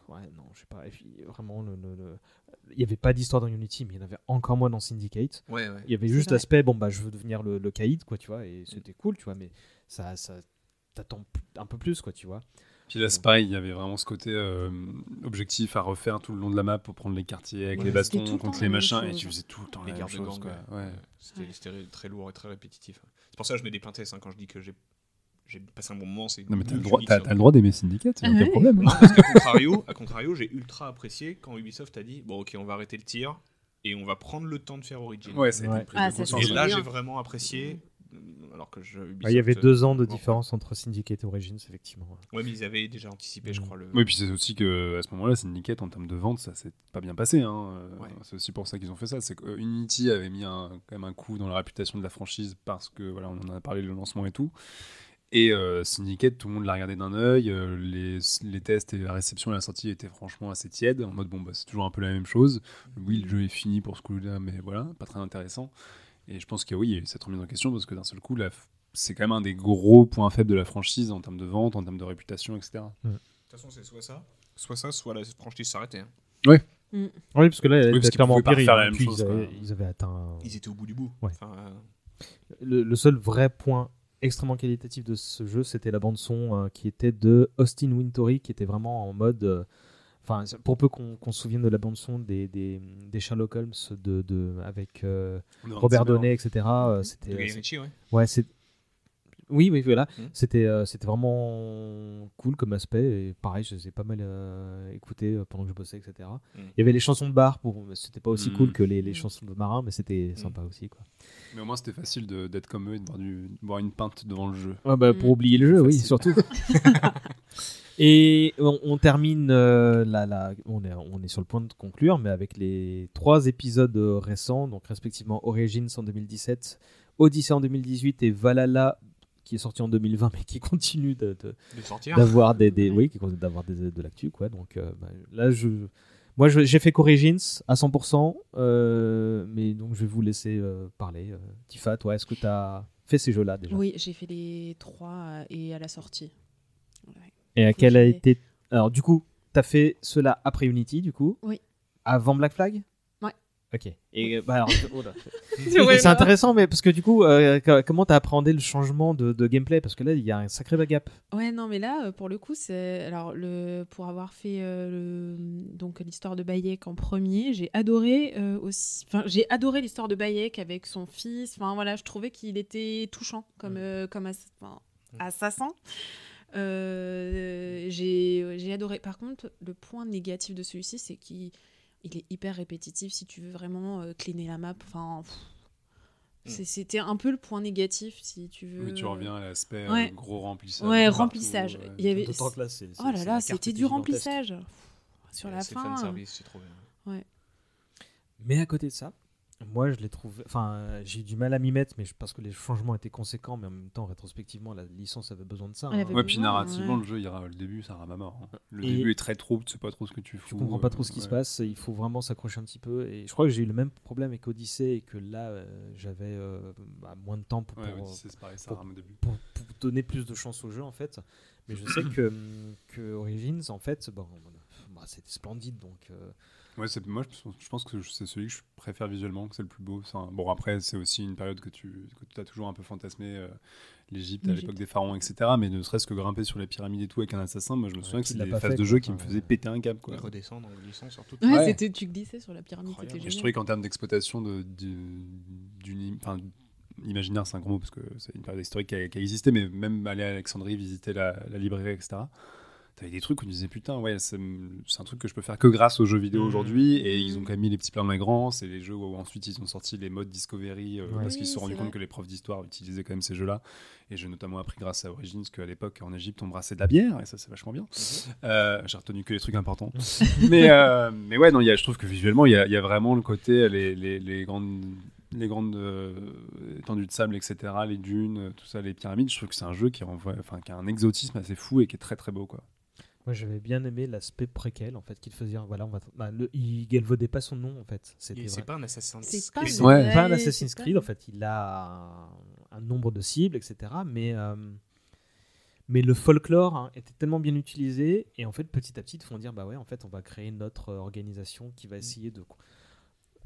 Ouais, non, je sais pas. Et puis, vraiment, le, le- le- il y avait pas d'histoire dans Unity, mais il y en avait encore moins dans Syndicate. Ouais, ouais. Il y avait juste l'aspect, bon, bah, je veux devenir le, le caïd, quoi, tu vois, et c'était cool, tu vois, mais ça, ça t'attends un peu plus, quoi, tu vois. Puis là, c'est pareil, il y avait vraiment ce côté euh, objectif à refaire tout le long de la map pour prendre les quartiers avec Ouais, les bastons le contre les la machins, et tu faisais tout le temps Les la même chose. gang, quoi. ouais. Ouais. C'était très lourd et très répétitif. C'est pour ça que je mets des hein, quand je dis que j'ai j'ai passé un bon moment. c'est Non, mais t'as le droit, t'as- t'as le droit d'aimer Syndicate, y a Ah aucun ouais. problème. hein. Non, parce qu'à contrario, à contrario, j'ai ultra apprécié quand Ubisoft a dit bon ok on va arrêter le tir et on va prendre le temps de faire Origin. Ouais, ça a été Ouais. Ah, de ça, conscience. Et c'est là bien. j'ai vraiment apprécié. euh, Alors que je, Ubisoft, Bah, il y avait deux ans de bon, différence entre Syndicate et Origins, effectivement. Ouais, mais ils avaient déjà anticipé, je Mm. crois. Le... Oui, puis c'est aussi que à ce moment-là, Syndicate en termes de vente, ça s'est pas bien passé. hein. Euh, Ouais. C'est aussi pour ça qu'ils ont fait ça. C'est que euh, Unity avait mis un, quand même un coup dans la réputation de la franchise parce que voilà, on en a parlé le lancement et tout. Et euh, Syndicate, tout le monde l'a regardé d'un œil. euh, les, les tests et la réception et la sortie étaient franchement assez tièdes. En mode bon, bah, c'est toujours un peu la même chose. Oui, le jeu est fini pour ce coup-là, mais voilà, pas très intéressant. Et je pense que oui, cette remise en question parce que d'un seul coup, f- c'est quand même un des gros points faibles de la franchise en termes de vente, en termes de réputation, etc. De toute façon, c'est soit ça, soit ça, soit la franchise s'arrêtait. hein. Oui, parce que là, Oui, parce clairement pas refaire la Ils, même chose, ils, avaient, ils avaient atteint. Ils étaient au bout du bout. Ouais. Enfin, euh, Le, le seul vrai point extrêmement qualitatif de ce jeu, c'était la bande son euh, qui était de Austin Wintory, qui était vraiment en mode. euh, Enfin, pour peu qu'on qu'on se souvienne de la bande son des, des, des Sherlock Holmes de, de, avec euh, Robert. Donnet, etc. euh, c'était ouais. Ouais, c'est. Oui, oui, voilà. Mm. C'était, euh, c'était vraiment cool comme aspect. Et pareil, je les ai pas mal euh, écoutés euh, pendant que je bossais, etc. Mm. Il y avait les chansons de bar. Pour... C'était pas aussi Mm. cool que les, les chansons de marin, mais c'était sympa aussi. Quoi. Mais au moins, c'était facile de- d'être comme eux et de boire, du- de boire une pinte devant le jeu. Ouais, bah, pour oublier le jeu, oui, surtout. Et on, on termine euh, là, là, on est, on est sur le point de conclure, mais avec les trois épisodes récents, donc respectivement Origins en 2017, Odyssey en 2018 et Valhalla qui est sorti en 2020 mais qui continue de- de, De sortir. d'avoir des, des oui qui continue d'avoir des, de l'actu quoi donc euh, bah, là je moi je- j'ai fait qu'Origins à 100% euh, mais donc je vais vous laisser euh, parler euh, Tifa toi est-ce que tu as fait ces jeux là déjà? Oui, j'ai fait les trois et à la sortie. Ouais. et à quel a été alors du coup tu as fait cela après Unity du coup? Oui. avant Black Flag? Ok. Et euh, bah, alors, oh c'est là. intéressant, mais parce que du coup, euh, co- comment t'as appréhendé le changement de, de gameplay? Parce que là, il y a un sacré gap. Ouais, non, mais là, euh, pour le coup, c'est. Alors, le... pour avoir fait euh, le... donc l'histoire de Bayek en premier, j'ai adoré euh, aussi. Enfin, j'ai adoré l'histoire de Bayek avec son fils. Enfin, voilà, je trouvais qu'il était touchant comme, euh, comme ass- enfin, assassin. Euh, j'ai j'ai adoré. Par contre, le point négatif de celui-ci, c'est qu'il il est hyper répétitif si tu veux vraiment euh, cleaner la map. Enfin. c'est- C'était un peu le point négatif, si tu veux. Mais tu reviens à l'aspect euh, Ouais. gros remplissage. Ouais, partout, remplissage. ouais. Il y avait... Oh là là, c'était était du remplissage. Pff, Sur Ouais, la c'est fin. c'est trop bien. Ouais. Mais à côté de ça, moi, je l'ai trouvé. Enfin, euh, j'ai eu du mal à m'y mettre, mais je- parce que les changements étaient conséquents, mais en même temps, rétrospectivement, la licence avait besoin de ça. Hein. Ouais, puis narrativement, ouais. le jeu, il le début, ça rame à mort. hein. Le Et- début est très trouble, tu sais pas trop ce que tu fous. Tu comprends pas euh, trop ce qui se ouais. passe, il faut vraiment s'accrocher un petit peu. Et je crois que j'ai eu le même problème avec Odyssey et que là, euh, j'avais euh, bah, moins de temps pour, Ouais, pour, Odyssey, c'est pareil, ça pour- rame au début. pour- pour donner plus de chance au jeu en fait. Mais je sais que, que Origins, en fait, bon, bah, c'était splendide donc. euh, Ouais, c'est moi je pense- que c'est celui que je préfère visuellement, que c'est le plus beau. Bon après c'est aussi une période que tu que tu as toujours un peu fantasmé euh, l'Égypte à l'époque des pharaons etc. Mais ne serait-ce que grimper sur les pyramides et tout avec un assassin, moi je me souviens que c'est l'a des phases fait, de jeu qui me faisaient péter un câble quoi. Redescendre en glissant sur toute Ouais, Ouais. c'était tu glissais sur la pyramide, c'était Incroyable. Et génial. je trouvais qu'en termes d'exploitation de, du- d'une enfin, imaginaire, c'est un grand mot parce que c'est une période historique qui a, qui a existé, mais même aller à Alexandrie, visiter la, la librairie, etc. T'avais des trucs où tu disais putain, ouais, c'est un truc que je peux faire que grâce aux jeux vidéo Mhm. aujourd'hui. Et Mhm. ils ont quand même mis les petits plans grands. C'est les jeux où ensuite ils ont sorti les modes Discovery euh, parce qu'ils se sont rendus compte que les profs d'histoire utilisaient quand même ces jeux-là. Et j'ai notamment appris grâce à Origins qu'à l'époque en Égypte on brassait de la bière et ça c'est vachement bien. Euh, j'ai retenu que les trucs importants. mais, euh, mais ouais, non, il y a, je trouve que visuellement il y a, y a vraiment le côté les, les, les grandes les grandes euh, étendues de sable, etc., les dunes, tout ça, les pyramides. Je trouve que c'est un jeu qui renvoie, enfin, qui a un exotisme assez fou et qui est très très beau, quoi. Moi, j'avais bien aimé l'aspect préquel en fait qu'il faisait. Voilà, on va. bah, le, il galvaudait pas son nom en fait. C'est pas un Assassin's C'est Creed. pas C'est Ouais. pas un Assassin's pas- Creed en fait. Il a un, un nombre de cibles, etc. Mais euh, mais le folklore hein, était tellement bien utilisé et en fait petit à petit ils font dire bah ouais en fait on va créer notre euh, organisation qui va essayer de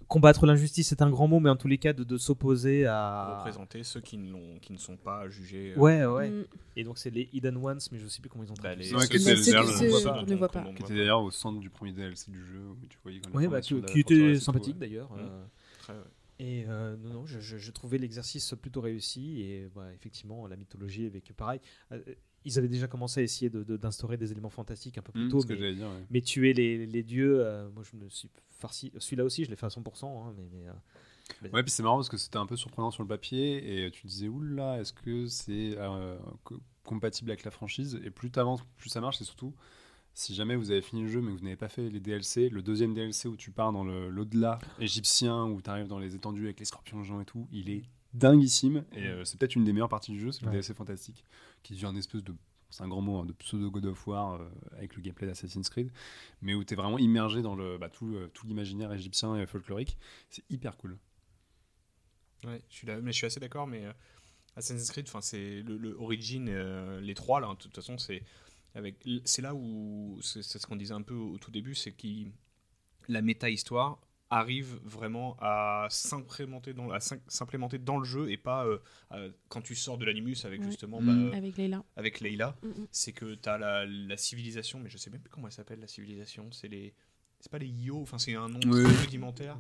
combattre l'injustice c'est un grand mot mais en tous les cas de, de s'opposer à représenter ceux qui ne, l'ont- qui ne sont pas jugés. euh, ouais ouais Mm. et donc c'est les hidden ones mais je sais plus comment ils ont bah, traduit les- ça. Ouais, ne voit pas. Qui était d'ailleurs au centre du premier DLC du jeu où tu voyais quand Ouais, bah, qui, qui était sympathique ouais. d'ailleurs. Mm. euh, Très, ouais. Et euh, non, non, je, je- je trouvais l'exercice plutôt réussi. Et bah, effectivement, la mythologie avec pareil. euh, ils avaient déjà commencé à essayer de- de- d'instaurer des éléments fantastiques un peu plus Mmh, tôt. que mais, dire, ouais. mais tuer les, les dieux, euh, moi je me suis farci. Celui-là aussi, je l'ai fait à 100%. hein, mais, mais, euh, mais- Ouais, puis c'est marrant parce que c'était un peu surprenant sur le papier et tu disais oula, est-ce que c'est euh, co- compatible avec la franchise? Et plus t'avances, plus ça marche et surtout si jamais vous avez fini le jeu mais que vous n'avez pas fait les DLC, le deuxième DLC où tu pars dans l'au-delà égyptien où tu arrives dans les étendues avec les scorpions géants et tout, il est dinguissime et euh, c'est peut-être une des meilleures parties du jeu, c'est le Ouais. DLC fantastique qui devient un espèce de c'est un grand mot, hein, de pseudo God of War euh, avec le gameplay d'Assassin's Creed, mais où tu es vraiment immergé dans le, bah, tout, euh, tout l'imaginaire égyptien et folklorique. C'est hyper cool. Ouais, je suis là, mais je suis assez d'accord. Mais euh, Assassin's Creed, enfin, c'est le, le Origin, les trois là. De toute façon, c'est avec, c'est là où c'est c'est ce qu'on disait un peu au, tout début, c'est que la méta histoire arrive vraiment à s'implémenter dans, à s'implémenter dans le jeu et pas euh, euh, quand tu sors de l'animus avec Ouais. justement Mm. bah, Avec Leila. avec Leila, Mm, mm. c'est que tu as la, la civilisation, mais je sais même plus comment elle s'appelle la civilisation. C'est les, c'est pas les Io, enfin c'est un nom Oui. rudimentaire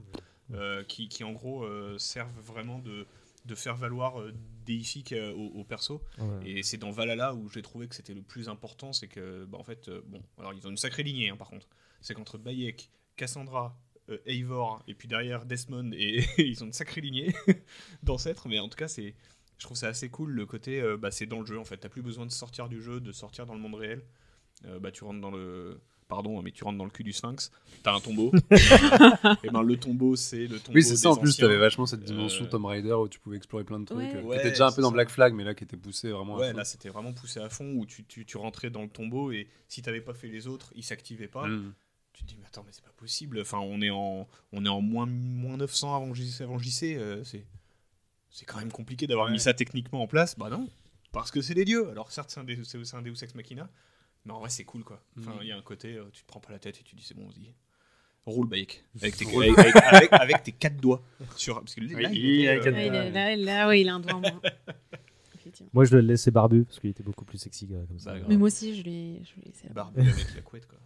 euh, qui, qui en gros euh, servent vraiment de, de faire valoir euh, déifique euh, au, au perso. Ouais. Et c'est dans Valhalla où j'ai trouvé que c'était le plus important, c'est que bah, en fait, euh, bon, alors ils ont une sacrée lignée hein, par contre. C'est qu'entre Bayek, Cassandra, euh, Eivor et puis derrière Desmond et ils ont une sacrée lignée d'ancêtres, mais en tout cas c'est je trouve ça assez cool le côté euh, bah, c'est dans le jeu en fait t'as plus besoin de sortir du jeu de sortir dans le monde réel Euh, bah tu rentres dans le pardon mais tu rentres dans le cul du sphinx t'as un tombeau et ben le tombeau c'est le tombeau Oui, c'est ça. En plus, anciens. tu avais vachement cette dimension Euh, Tomb Raider où tu pouvais explorer plein de trucs. Ouais. euh, déjà un peu dans ça. Black Flag, mais là qui était poussé vraiment à Ouais, fond. là c'était vraiment poussé à fond où tu, tu, tu rentrais dans le tombeau et si t'avais pas fait les autres, ils s'activaient pas. Mm. Tu te dis, mais attends, mais c'est pas possible. Enfin, on est en, on est en moins, moins 900 avant JC. Avant JC euh, c'est, c'est quand même compliqué d'avoir Ouais. mis ça techniquement en place. Bah non, parce que c'est des dieux. Alors certes, c'est un, Deus- c'est un Deus Ex Machina, mais en vrai, c'est cool quoi. Enfin, il Mm. y a un côté, euh, tu te prends pas la tête et tu dis, c'est bon, on se dit. Roule bike. Avec tes, avec, avec- avec- avec tes quatre doigts. Sur, parce que là, Oui, il il euh, il est- là, là, oui, il a un doigt en moins. Moi, je le laissais barbu parce qu'il était beaucoup plus sexy euh, comme ça. Bah, Mais moi aussi, je l'ai je l'ai laissé là-bas. barbu avec la couette, quoi.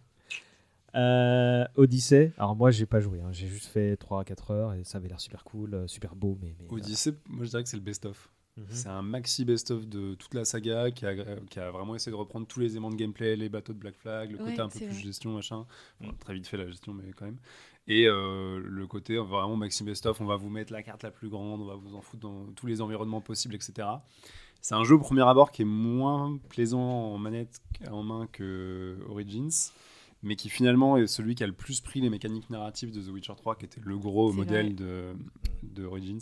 Euh, Odyssey. Alors, moi, j'ai pas joué. hein. J'ai juste fait 3-4 heures et ça avait l'air super cool, euh, super beau. Mais, mais, Odyssey, moi je dirais que c'est le best-of. Mhm. C'est un maxi best-of de toute la saga qui a, qui a vraiment essayé de reprendre tous les éléments de gameplay, les bateaux de Black Flag, le Ouais, côté un peu plus vrai. gestion, machin. Bon, très vite fait la gestion, mais quand même. Et euh, le côté vraiment maxi best-of, on va vous mettre la carte la plus grande, on va vous en foutre dans tous les environnements possibles, etc. C'est un jeu au premier abord qui est moins plaisant en manette en main que Origins, mais qui finalement est celui qui a le plus pris les mécaniques narratives de The Witcher 3, qui était le gros modèle de, de Origins.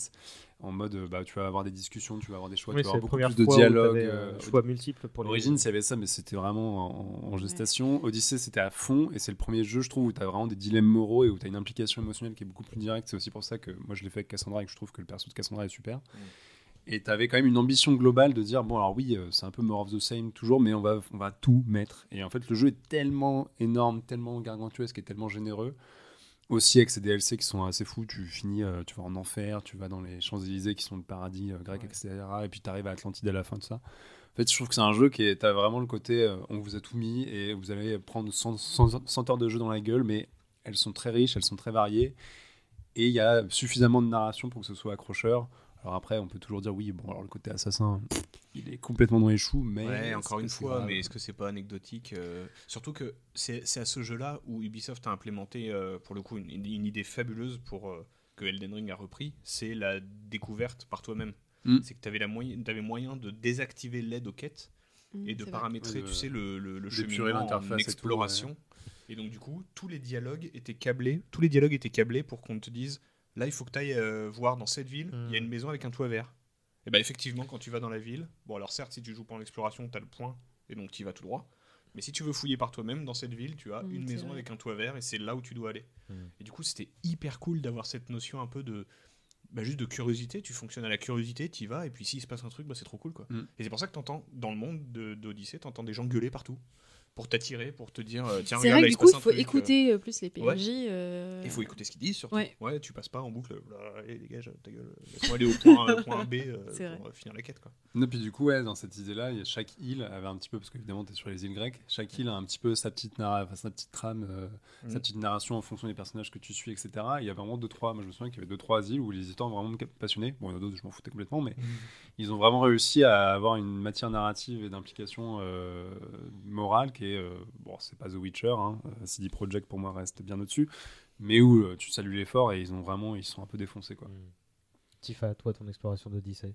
En mode, bah, tu vas avoir des discussions, tu vas avoir des choix, Oui, tu vas avoir beaucoup plus de fois où dialogue. t'avais, euh, euh, choix multiples pour les- Origins, il y avait ça, mais c'était vraiment en, en gestation. Odyssey, c'était à fond, et c'est le premier jeu, je trouve, où tu as vraiment des dilemmes moraux et où tu as une implication émotionnelle qui est beaucoup plus directe. C'est aussi pour ça que moi, je l'ai fait avec Cassandra et que je trouve que le perso de Cassandra est super. Et tu avais quand même une ambition globale de dire bon, alors oui, euh, c'est un peu more of the same toujours, mais on va, on va tout mettre. Et en fait, le jeu est tellement énorme, tellement gargantuesque et tellement généreux. Aussi avec ces DLC qui sont assez fous, tu finis, euh, tu vas en enfer, tu vas dans les Champs-Élysées qui sont le paradis euh, grec, etc. Et puis tu arrives à Atlantide à la fin de ça. En fait, je trouve que c'est un jeu qui est, as vraiment le côté, on vous a tout mis et vous allez prendre 100, 100 100 heures de jeu dans la gueule, mais elles sont très riches, elles sont très variées. Et il y a suffisamment de narration pour que ce soit accrocheur. Alors après, on peut toujours dire oui, bon, alors le côté assassin, il est complètement dans les choux, mais. Ouais, encore une fois, mais est-ce que c'est pas anecdotique euh, Surtout que c'est à ce jeu-là où Ubisoft a implémenté, euh, pour le coup, une, une idée fabuleuse pour euh, que Elden Ring a repris, c'est la découverte par toi-même. Mm. C'est que tu avais, avais moyen de désactiver l'aide aux quêtes Mm, et de paramétrer, Ouais, tu sais, le, le, le cheminement l'interface en et tout, exploration. Et donc, du coup, tous les dialogues étaient câblés, tous les dialogues étaient câblés pour qu'on te dise là, il faut que tu ailles voir dans cette ville, il y a Mm. une maison avec un toit vert. Et bah, effectivement, quand tu vas dans la ville, bon, alors certes, si tu joues pas en exploration, tu as le point, et donc tu y vas tout droit. Mais si tu veux fouiller par toi-même dans cette ville, tu as Mm, une maison vrai. avec un toit vert, et c'est là où tu dois aller. Mm. Et du coup, c'était hyper cool d'avoir cette notion un peu de. Bah, juste de curiosité, tu fonctionnes à la curiosité, tu y vas, et puis s'il se passe un truc, bah, c'est trop cool quoi. Mm. Et c'est pour ça que t'entends, dans le monde de- d'Odyssée, t'entends des gens gueuler partout, pour t'attirer, pour te dire, euh, tiens, C'est regarde, vrai là, que du se coup, passe il faut truc, euh. écouter euh, plus les PNJ. Ouais. euh, Il faut écouter ce qu'ils disent surtout. Ouais. Ouais. tu passes pas en boucle. Là, allez, dégage, ta gueule. Laisse-moi aller au point, point B euh, C'est pour vrai. finir la quête. Quoi. Non, puis du coup, ouais, dans cette y a chaque île avait un petit peu, parce qu'évidemment, tu es sur les îles grecques, chaque île a un petit peu sa petite, narra- enfin, sa petite trame, sa petite narration en fonction des personnages que tu suis, etc. Et il y a vraiment deux, trois, moi je me souviens qu'il y avait deux, trois îles où les histoires ont vraiment me passionné. Bon, il y en a d'autres, je m'en foutais complètement, mais ils ont vraiment réussi à avoir une matière narrative et d'implication euh, morale qui est, euh, bon, c'est pas The Witcher, hein, euh, CD Projekt pour moi reste bien au-dessus, mais où euh, tu salues l'effort et ils ont vraiment, ils sont un peu défoncés, quoi. Tifa, toi, ton exploration d'Odyssey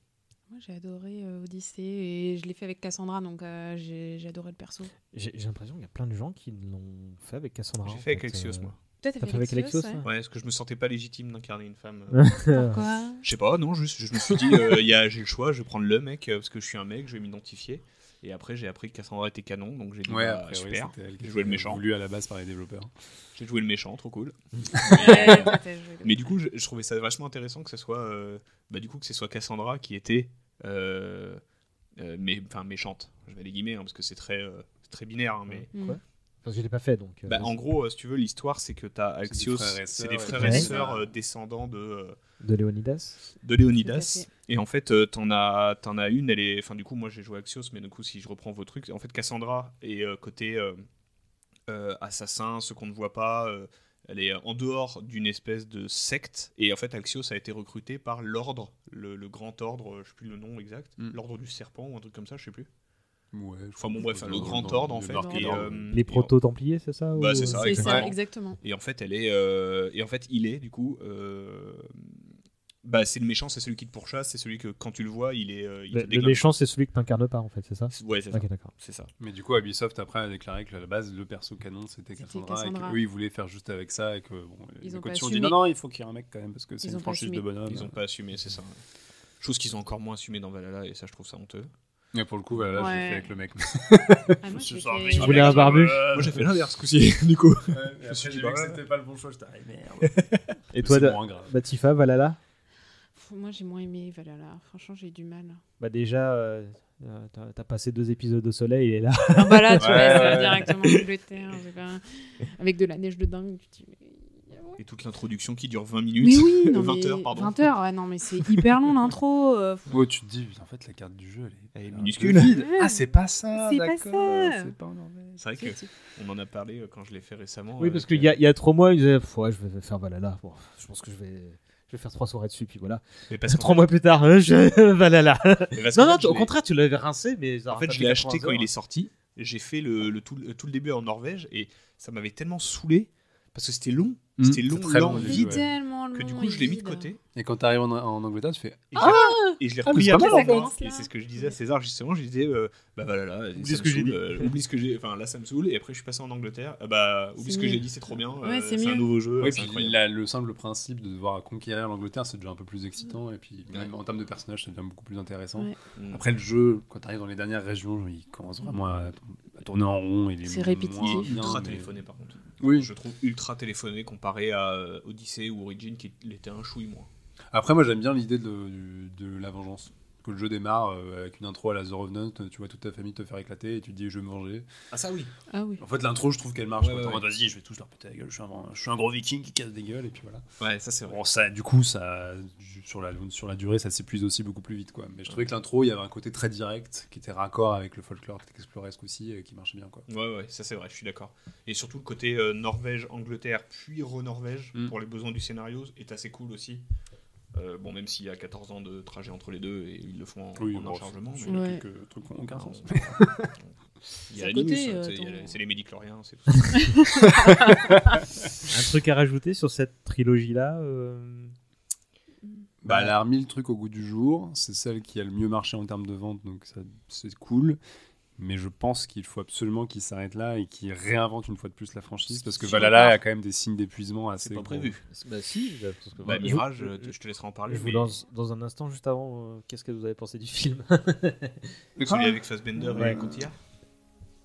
Moi, j'ai adoré euh, Odyssey et je l'ai fait avec Cassandra, donc euh, j'ai j'ai adoré le perso. J'ai j'ai l'impression qu'il y a plein de gens qui l'ont fait avec Cassandra. J'ai fait avec euh. moi. Toi, t'as fait fait avec Alexios, Alexios, ouais. parce que je me sentais pas légitime d'incarner une femme. Pourquoi Je sais pas, non, juste, je me suis dit, euh, il y a- j'ai le choix, je vais prendre le mec, parce que je suis un mec, je vais m'identifier. Et après, j'ai appris que Cassandra était canon, donc j'ai dit, Ouais, bah, après, super, c'était elle qui j'ai joué le était méchant. Voulu à la base par les développeurs. J'ai joué le méchant, trop cool. Le Mais du coup, je, je trouvais ça vachement intéressant que ce soit, euh, bah, du coup, que ce soit Cassandra qui était, euh, euh, mais, enfin, méchante. Je vais les guillemets, hein, parce que c'est très, euh, très binaire, hein, mais. Mm. Quoi? Parce que je l'ai pas fait, donc. euh, Bah, en gros, euh, si tu veux, l'histoire, c'est que t'as Axios, frères et c'est des sœurs, frères et sœurs euh, descendants de, De Léonidas de Léonidas. Et en fait, euh, t'en as, t'en as une, elle est. Enfin, du coup, moi j'ai joué Axios, mais du coup, si je reprends vos trucs, en fait, Cassandra est euh, côté euh, euh, assassin, ce qu'on ne voit pas. euh, elle est en dehors d'une espèce de secte. Et en fait, Axios a été recruté par l'ordre, le, le grand ordre, je sais plus le nom exact, Mm. l'ordre du serpent ou un truc comme ça, je sais plus. Ouais, Enfin, bon, bref, le grand ordre en fait. Et, Order. euh, Les proto-templiers, c'est ça Bah, ou, c'est ça, euh, C'est ça, exactement. Et en fait, elle est. euh, et en fait, il est, du coup. euh, Bah, c'est le méchant, c'est celui qui te pourchasse, c'est celui que quand tu le vois, il est. euh, il Le, méchant, c'est celui que t'incarnes pas, en fait, c'est ça? Ouais, c'est ça. Ok, d'accord. C'est ça. Mais du coup, Ubisoft après a déclaré que à la base, le perso canon c'était Cassandra, Cassandra. et qu'eux ils voulaient faire juste avec ça et que bon, Ils les ont ont dit non, non, il faut qu'il y ait un mec quand même parce que c'est une franchise de bonhomme. Ils ont pas assumé, c'est ça. Chose qu'ils ont encore moins assumé dans Valhalla, et ça, je trouve ça honteux. Et pour le coup, là, j'ai Ouais. fait avec le mec. Ah, moi, Je fait- voulais un barbu Moi, j'ai fait l'inverse, ce coup-ci, du coup. je me suis dit, bah, ouais. pas le bon choix, j'étais ah, merde. Et Mais toi, c'est da- moins grave. bah, Tifa, Valhalla Moi, j'ai moins aimé Valhalla. Franchement, j'ai eu du mal. Bah, déjà, euh, euh, t'as passé deux épisodes au soleil, il est là. Ah bah là, tu Ouais, vois, ouais, ouais. directement en Angleterre. c'est pas- Avec de la neige de dingue, tu te dis, mais Et toute l'introduction qui dure 20 minutes. Mais oui, non, 20 mais- heures, pardon. 20 heures, ouais, non, mais c'est hyper long l'intro. euh, Ouais, tu te dis, en fait, la carte du jeu, elle est, Elle minuscule. Ah, c'est pas ça, C'est pas ça. C'est pas en Norvège. C'est vrai qu'on en a parlé euh, quand je l'ai fait récemment. Oui, euh, parce que- qu'il y a, il y a trois mois, ils disaient Pff, ouais, je vais faire Valhalla. Bon, je pense que je vais, je vais faire trois soirées dessus, puis voilà. Mais parce Trois mois plus tard, hein, je... Valhalla. Non, non, au contraire, tu l'avais rincé, mais ça- En fait, je l'ai acheté 80 quand il est sorti. J'ai fait le, le tout, le- tout le début en Norvège et ça m'avait tellement saoulé parce que c'était long. Mmh, C'était long, très lent, long, C'est vide. ouais. tellement Que du coup, je l'ai mis de côté. Et quand t'arrives en, en Angleterre, tu fais. Et je l'ai- et je l'ai Ah, repris c'est à commence Et c'est ce que je disais à César justement. Je disais, euh, bah voilà, là, Oublie ce que j'ai dit. euh, oublie ce que j'ai. Enfin, là, ça me saoule. Et après, je suis passé en Angleterre. Ah bah, oublie ce que j'ai dit, c'est trop bien. Ouais, euh, c'est un nouveau jeu. Puis le simple principe de devoir conquérir l'Angleterre, c'est déjà un peu plus excitant. Et puis, même en termes de personnages, ça devient beaucoup plus intéressant. Mm. Après, le jeu, quand t'arrives dans les dernières régions, il commence vraiment à, tourner en rond. C'est répétitif. bien, Il est ultra téléphoné par contre. Oui. Je trouve ultra téléphoné comparé à euh, Odyssey ou Origin qui l'était un chouille moins. Après, moi, j'aime bien l'idée de, la vengeance. Que le jeu démarre euh, avec une intro à la The Revenant, tu vois toute ta famille te faire éclater et tu te dis je vais me venger. Ah ça oui. Ah oui. En fait, l'intro, je trouve qu'elle marche. Ouais, ouais, vas-y, je vais tous leur péter la gueule. Je suis, un, je suis un gros viking qui casse des gueules et puis voilà. Ouais, ça c'est vrai. Bon, ça, du coup, ça, sur, la, sur la durée, ça s'épuise aussi beaucoup plus vite. Quoi. Mais je trouvais que l'intro, il y avait un côté très direct qui était raccord avec le folklore exploresque aussi et qui marchait bien. Quoi. Ouais, ouais, ça c'est vrai, je suis d'accord. Et surtout le côté euh, Norvège, Angleterre, puis re-Norvège, Mm. pour les besoins du scénario, est assez cool aussi. Euh, bon, même s'il y a 14 ans de trajet entre les deux et ils le font en, Oui, en bon, chargement. c'est- mais- Ouais. quelques trucs qui n'ont aucun Non, sens. Il y a la côté, Linus, euh, a ton- c'est les médicloriens, c'est tout ça. Un truc à rajouter sur cette trilogie-là euh, Bah, elle a remis le truc au goût du jour. C'est celle qui a le mieux marché en termes de vente, donc ça, c'est cool. Mais je pense qu'il faut absolument qu'il s'arrête là et qu'il réinvente une fois de plus la franchise parce que Valhalla a quand même des signes d'épuisement assez C'est pas prévu. Bah si, parce que- Bah, je- Mirage, je- euh, je te laisserai en parler. Je vous mais- lance dans un instant, juste avant, euh, qu'est-ce que vous avez pensé du film Celui avec Fassbender Ouais. et Cotillard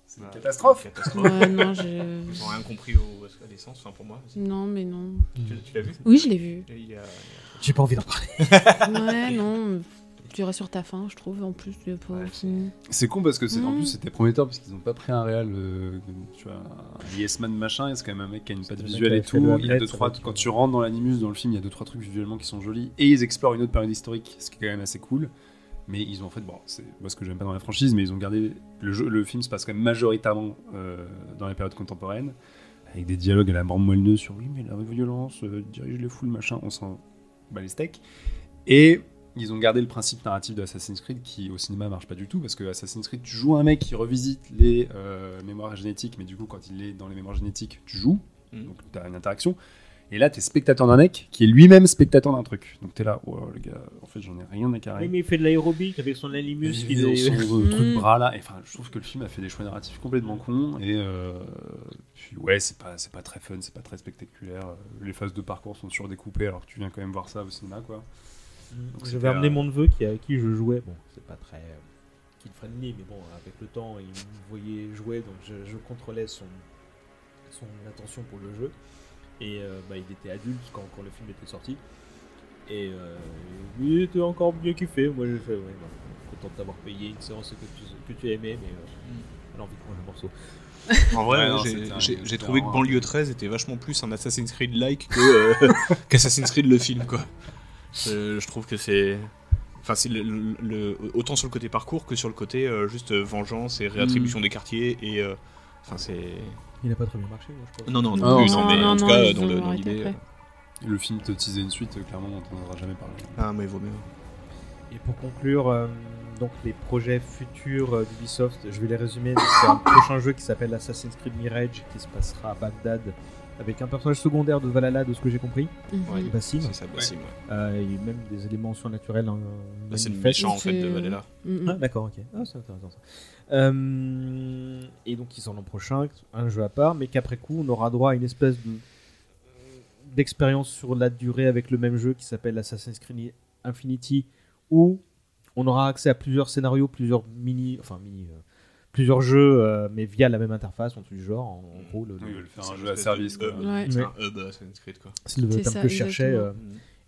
C'est une Bah, catastrophe. une catastrophe. Ouais, non, je- Ils ont rien compris au, à l'essence, enfin pour moi. Non, mais non. Tu, tu l'as vu Oui, je l'ai vu. A- J'ai pas envie d'en parler. Ouais, non. Tu restes sur ta fin, je trouve, en plus. de pas Ouais, fini. C'est con parce que c'est en Mm. plus c'était prometteur parce qu'ils n'ont pas pris un réal, euh, tu vois, un Yes Man machin. et C'est quand même un mec qui a une patte visuelle et tout. Il y a deux trois. Quand tu rentres dans l'animus dans le film, il y a deux trois trucs visuellement qui sont jolis et ils explorent une autre période historique, ce qui est quand même assez cool. Mais ils ont en fait, bon, c'est moi ce que j'aime pas dans la franchise, mais ils ont gardé le jeu, le film se passe quand même majoritairement euh, dans les périodes contemporaines, avec des dialogues à la mort moelleux sur oui mais la violence euh, dirige les foules machin, on s'en bat les steaks. Et ils ont gardé le principe narratif de Assassin's Creed qui au cinéma marche pas du tout parce que Assassin's Creed tu joues un mec qui revisite les euh, mémoires génétiques mais du coup quand il est dans les mémoires génétiques tu joues. Mhm. donc tu as une interaction. Et là tu es spectateur d'un mec qui est lui-même spectateur d'un truc. Donc tu es là oh le gars en fait j'en ai rien à carrer. Oui, mais il fait de l'aérobic avec son animus. il est- son euh, truc Mm. bras là. Et enfin je trouve que le film a fait des choix narratifs complètement cons. Et euh, puis ouais c'est pas c'est pas très fun c'est pas très spectaculaire. Les phases de parcours sont surdécoupées alors que tu viens quand même voir ça au cinéma quoi J'avais amené euh, mon neveu qui, avec qui je jouais. Bon, c'est pas très euh, kid friendly, mais bon, avec le temps, il me voyait jouer, donc je, je contrôlais son, son attention pour le jeu. Et euh, bah, il était adulte quand, quand le film était sorti. Et euh, lui il était encore mieux kiffé. Moi, j'ai fait, ouais, bah, content de t'avoir payé une séance que tu, que tu aimais, mais euh, elle a envie de prendre le morceau. En vrai, Ouais, non, j'ai- c'était un- j'ai j'ai c'était trouvé que un- Banlieue 13 était vachement plus un Assassin's Creed-like que, euh, qu'Assassin's Creed le film, quoi. Je, je trouve que c'est. Enfin, c'est le, le- le- autant sur le côté parcours que sur le côté euh, juste euh, vengeance et réattribution des quartiers. Et. euh, Enfin, c'est. Il n'a pas très bien marché, moi, je pense. Non, non, non, Non, plus, non, non, mais non, en tout cas, dans l'idée. euh, le film te teasait une suite clairement on n'en entendra jamais parler Ah, mais il vaut mieux. Et pour conclure, euh, donc les projets futurs d'Ubisoft, je vais les résumer. C'est un prochain jeu qui s'appelle Assassin's Creed Mirage qui se passera à Bagdad avec un personnage secondaire de Valhalla, de ce que j'ai compris. Ouais. Bassim. C'est ça, Bassim, ouais. Euh, il y a même des éléments surnaturels. hein, Là, c'est le méchant en fait de Valhalla. Mhm. Ah, d'accord, ok. Ah, c'est intéressant ça. Euh, et donc, ils sont l'an prochain, un jeu à part, mais qu'après coup, on aura droit à une espèce de d'expérience sur la durée avec le même jeu qui s'appelle Assassin's Creed Infinity, où on aura accès à plusieurs scénarios, plusieurs mini, enfin mini, euh, plusieurs jeux, euh, mais via la même interface, en tout du genre. En, en gros, le, Oui, ils le- veulent faire un jeu à service quoi. Ouais. C'est un hub Assassin's Creed, quoi. c'est le terme ça, que je cherchais. euh,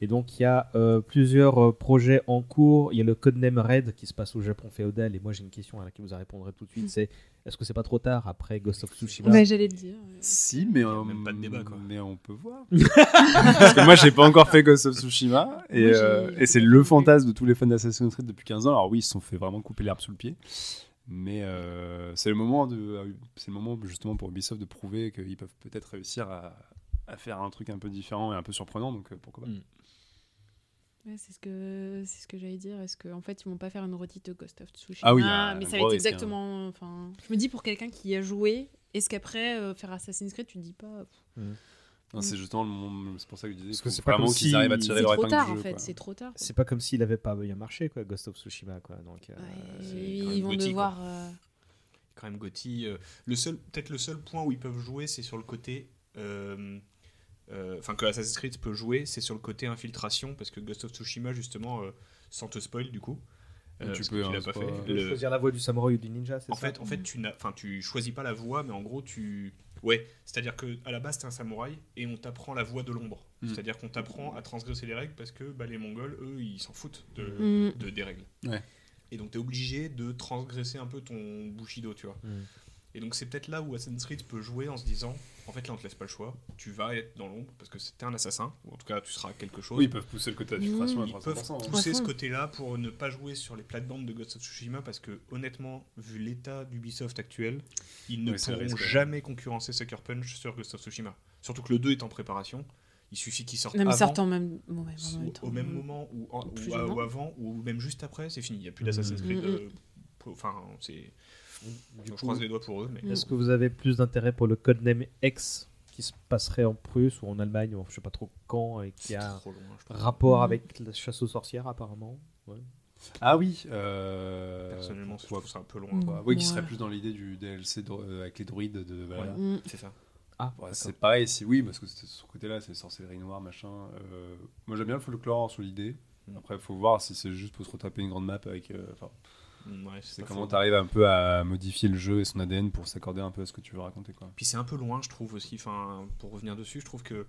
Et donc il y a euh, plusieurs euh, projets en cours. Il y a le codename Red qui se passe au Japon féodal. Et moi j'ai une question à laquelle vous répondrez tout de suite. C'est est-ce que c'est pas trop tard après Ghost of Tsushima? Ouais, j'allais le dire. ouais. Si, mais, on, même pas de débat, quoi. mais on peut voir. Parce que moi, j'ai pas encore fait Ghost of Tsushima. Et, euh, et c'est le fantasme de tous les fans d'Assassin's Creed depuis 15 ans. Alors oui, ils se sont fait vraiment couper l'herbe sous le pied. Mais euh, c'est le moment de, c'est le moment justement pour Ubisoft de prouver qu'ils peuvent peut-être réussir à, à faire un truc un peu différent et un peu surprenant. Donc euh, pourquoi pas. Mm. Ouais, c'est ce que c'est ce que j'allais dire. Est-ce qu'en fait ils vont pas faire une redite de Ghost of Tsushima? Ah oui, mais ça va être hein. exactement. Enfin, je me dis pour quelqu'un qui y a joué, est-ce qu'après euh, faire Assassin's Creed, tu te dis pas pff, Non, c'est justement le moment. C'est pour ça que je disais. Parce qu'il que c'est pas vraiment comme qu'ils si- arrivent à tirer c'est leur trop épingle tard du en jeu, fait, quoi. c'est trop tard. C'est pas comme s'il avait pas bien marché, quoi, Ghost of Tsushima, quoi. Donc, euh, Ouais, ils vont devoir. euh, quand même Gotti. euh, le seul, peut-être le seul point où ils peuvent jouer, c'est sur le côté. euh, euh, Enfin, que Assassin's Creed peut jouer, c'est sur le côté infiltration, parce que Ghost of Tsushima, justement, euh, sans te spoil du coup. Tu peux, hein, pas pas- fait. Choisir la voix du samouraï ou du ninja, c'est En ça fait, en fait, tu n'as, enfin, tu choisis pas la voix, mais en gros, tu, ouais, c'est-à-dire que à la base, t'es un samouraï et on t'apprend la voix de l'ombre. Mm. C'est-à-dire qu'on t'apprend à transgresser les règles parce que bah, les Mongols, eux, ils s'en foutent de, Mm. de- des règles. Ouais. Et donc, t'es obligé de transgresser un peu ton bushido, tu vois. Mm. Et donc, c'est peut-être là où Assassin's Creed peut jouer en se disant, en fait, là, on te laisse pas le choix. Tu vas être dans l'ombre parce que t'es un assassin, ou en tout cas, tu seras quelque chose. Oui, ils peuvent pousser le côté infiltration à Ils peuvent 300%. hein. pousser ce côté-là pour ne pas jouer sur les plates-bandes de Ghost of Tsushima parce que honnêtement, vu l'état d'Ubisoft actuel, ils ne Oui, pourront jamais concurrencer Sucker Punch sur Ghost of Tsushima. Surtout que le 2 est en préparation. Il suffit qu'il sorte Non, mais avant, sortent en même, bon, ouais, en même au- temps. au même moment ou, en- Plus ou ou à- moins. ou avant ou même juste après, c'est fini. Il n'y a plus d'Assassin's Creed. Mm, mm. euh, Enfin, c'est. Du je coup, croise les doigts pour eux. Mais... Mm. Est-ce que vous avez plus d'intérêt pour le codename X qui se passerait en Prusse ou en Allemagne, ou je sais pas trop quand, et qui a loin, rapport Mhm. avec la chasse aux sorcières apparemment ouais. Ah oui. euh, Personnellement, je trouve ça un peu loin. Mm. Oui, qui Ouais. serait plus dans l'idée du DLC dro- euh, avec les druides de Valhalla. Mm. C'est ça. Ah, Ouais, c'est pareil, si oui, parce que c'est- ce côté-là, c'est sorcellerie noire, machin. Euh, moi, j'aime bien le folklore sur l'idée. Mm. Après, il faut voir si c'est juste pour se retaper une grande map avec. euh, Mm, ouais, c'est comment tu arrives un peu à modifier le jeu et son ADN pour s'accorder un peu à ce que tu veux raconter, quoi. Puis c'est un peu loin, je trouve aussi. Enfin, pour revenir dessus, je trouve que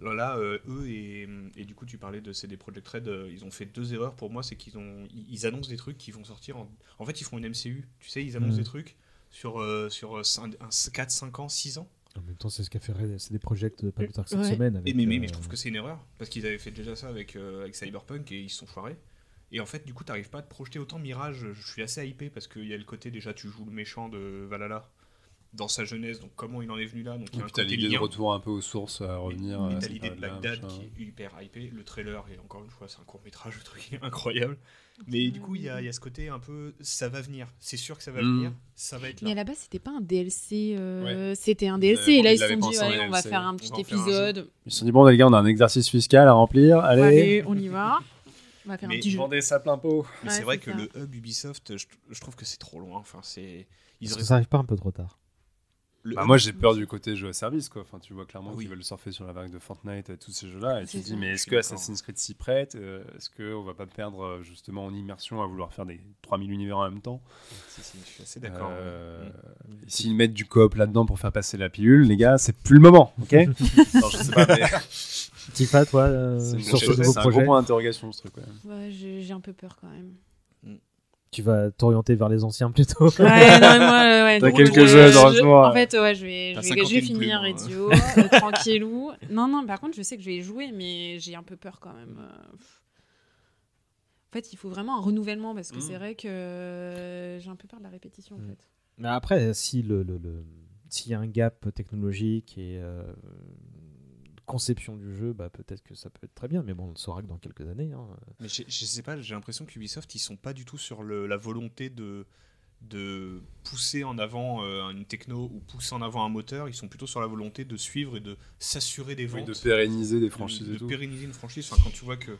là, là, euh, eux et, et du coup, tu parlais de CD Projekt Red, euh, ils ont fait deux erreurs pour moi. C'est qu'ils ont, ils, ils annoncent des trucs qui vont sortir. En, en fait, ils font une MCU. Tu sais, ils annoncent Mhm. des trucs sur euh, sur 4, 5 ans, 6 ans. En même temps, c'est ce qu'a fait Red- c'est des projets de pas plus tard que cette Ouais. semaine. Et avec, mais, mais, euh, mais je trouve que c'est une erreur parce qu'ils avaient fait déjà ça avec euh, avec Cyberpunk et ils se sont foirés. Et en fait, du coup, t'arrives pas à te projeter autant Mirage. Je suis assez hypé parce qu'il y a le côté déjà, tu joues le méchant de Valhalla dans sa jeunesse. Donc comment il en est venu là Donc il y Et a un puis t'as l'idée de retour un peu aux sources à revenir. Et à t'as l'idée de Bagdad machin. qui est hyper hypé. Le trailer, et encore une fois, c'est un court métrage, le truc est incroyable. Mais du coup, il y a, il y a ce côté un peu, ça va venir. C'est sûr que ça va Mm. venir. Ça va être Mais à là. la base, c'était pas un DLC. euh, Ouais. C'était un DLC. Et là, ils se sont dit, ouais, on va faire un petit un épisode. Ils se sont dit, bon, les gars, on a un exercice fiscal à remplir. Allez, Allez, on y va. On va faire un Mais petit vendez ça plein pot. Mais Ouais, c'est vrai que ça. le hub Ubisoft, je, je trouve que c'est trop loin. Enfin, c'est. Ils que auraient- ça arrive pas un peu trop tard le Bah, moi, j'ai peur du côté jeu à service, quoi. Enfin, tu vois clairement Ah oui. qu'ils veulent surfer sur la vague de Fortnite et tous ces jeux-là. Et tu te dis, mais est-ce que. Assassin's Creed s'y prête? Euh, Est-ce qu'on va pas perdre euh, justement en immersion à vouloir faire des 3000 univers en même temps? Si, si, je suis assez d'accord. Euh, Mm. S'ils mettent du coop là-dedans pour faire passer la pilule, les gars, c'est plus le moment, ok? Non, je sais pas, mais Tifa, toi, euh, c'est une sur grosse- ce nouveau c'est un gros point d'interrogation, ce truc. ouais. J'ai un peu peur quand même. tu vas t'orienter vers les anciens plutôt. Ouais, non, moi, ouais, T'as quelques je- jeux, je- heureusement. En fait, ouais, je vais, je vais, je 50 vais 000 finir plumes, hein. Ezio, euh, tranquillou. Non, non, par contre, je sais que je vais y jouer, mais j'ai un peu peur quand même. euh. En fait, il faut vraiment un renouvellement parce que Mm. c'est vrai que euh, j'ai un peu peur de la répétition. En Mm. fait. Mais après, si le, le- le- s'il y a un gap technologique et euh, conception du jeu, bah, peut-être que ça peut être très bien. Mais bon, on le saura que dans quelques années. hein. Mais je, je sais pas, j'ai l'impression qu'Ubisoft, ils sont pas du tout sur le- la volonté de, de pousser en avant euh, une techno ou pousser en avant un moteur. Ils sont plutôt sur la volonté de suivre et de s'assurer des Oui, ventes. de pérenniser des de- franchises de, et tout. pérenniser une franchise. Enfin, quand tu vois que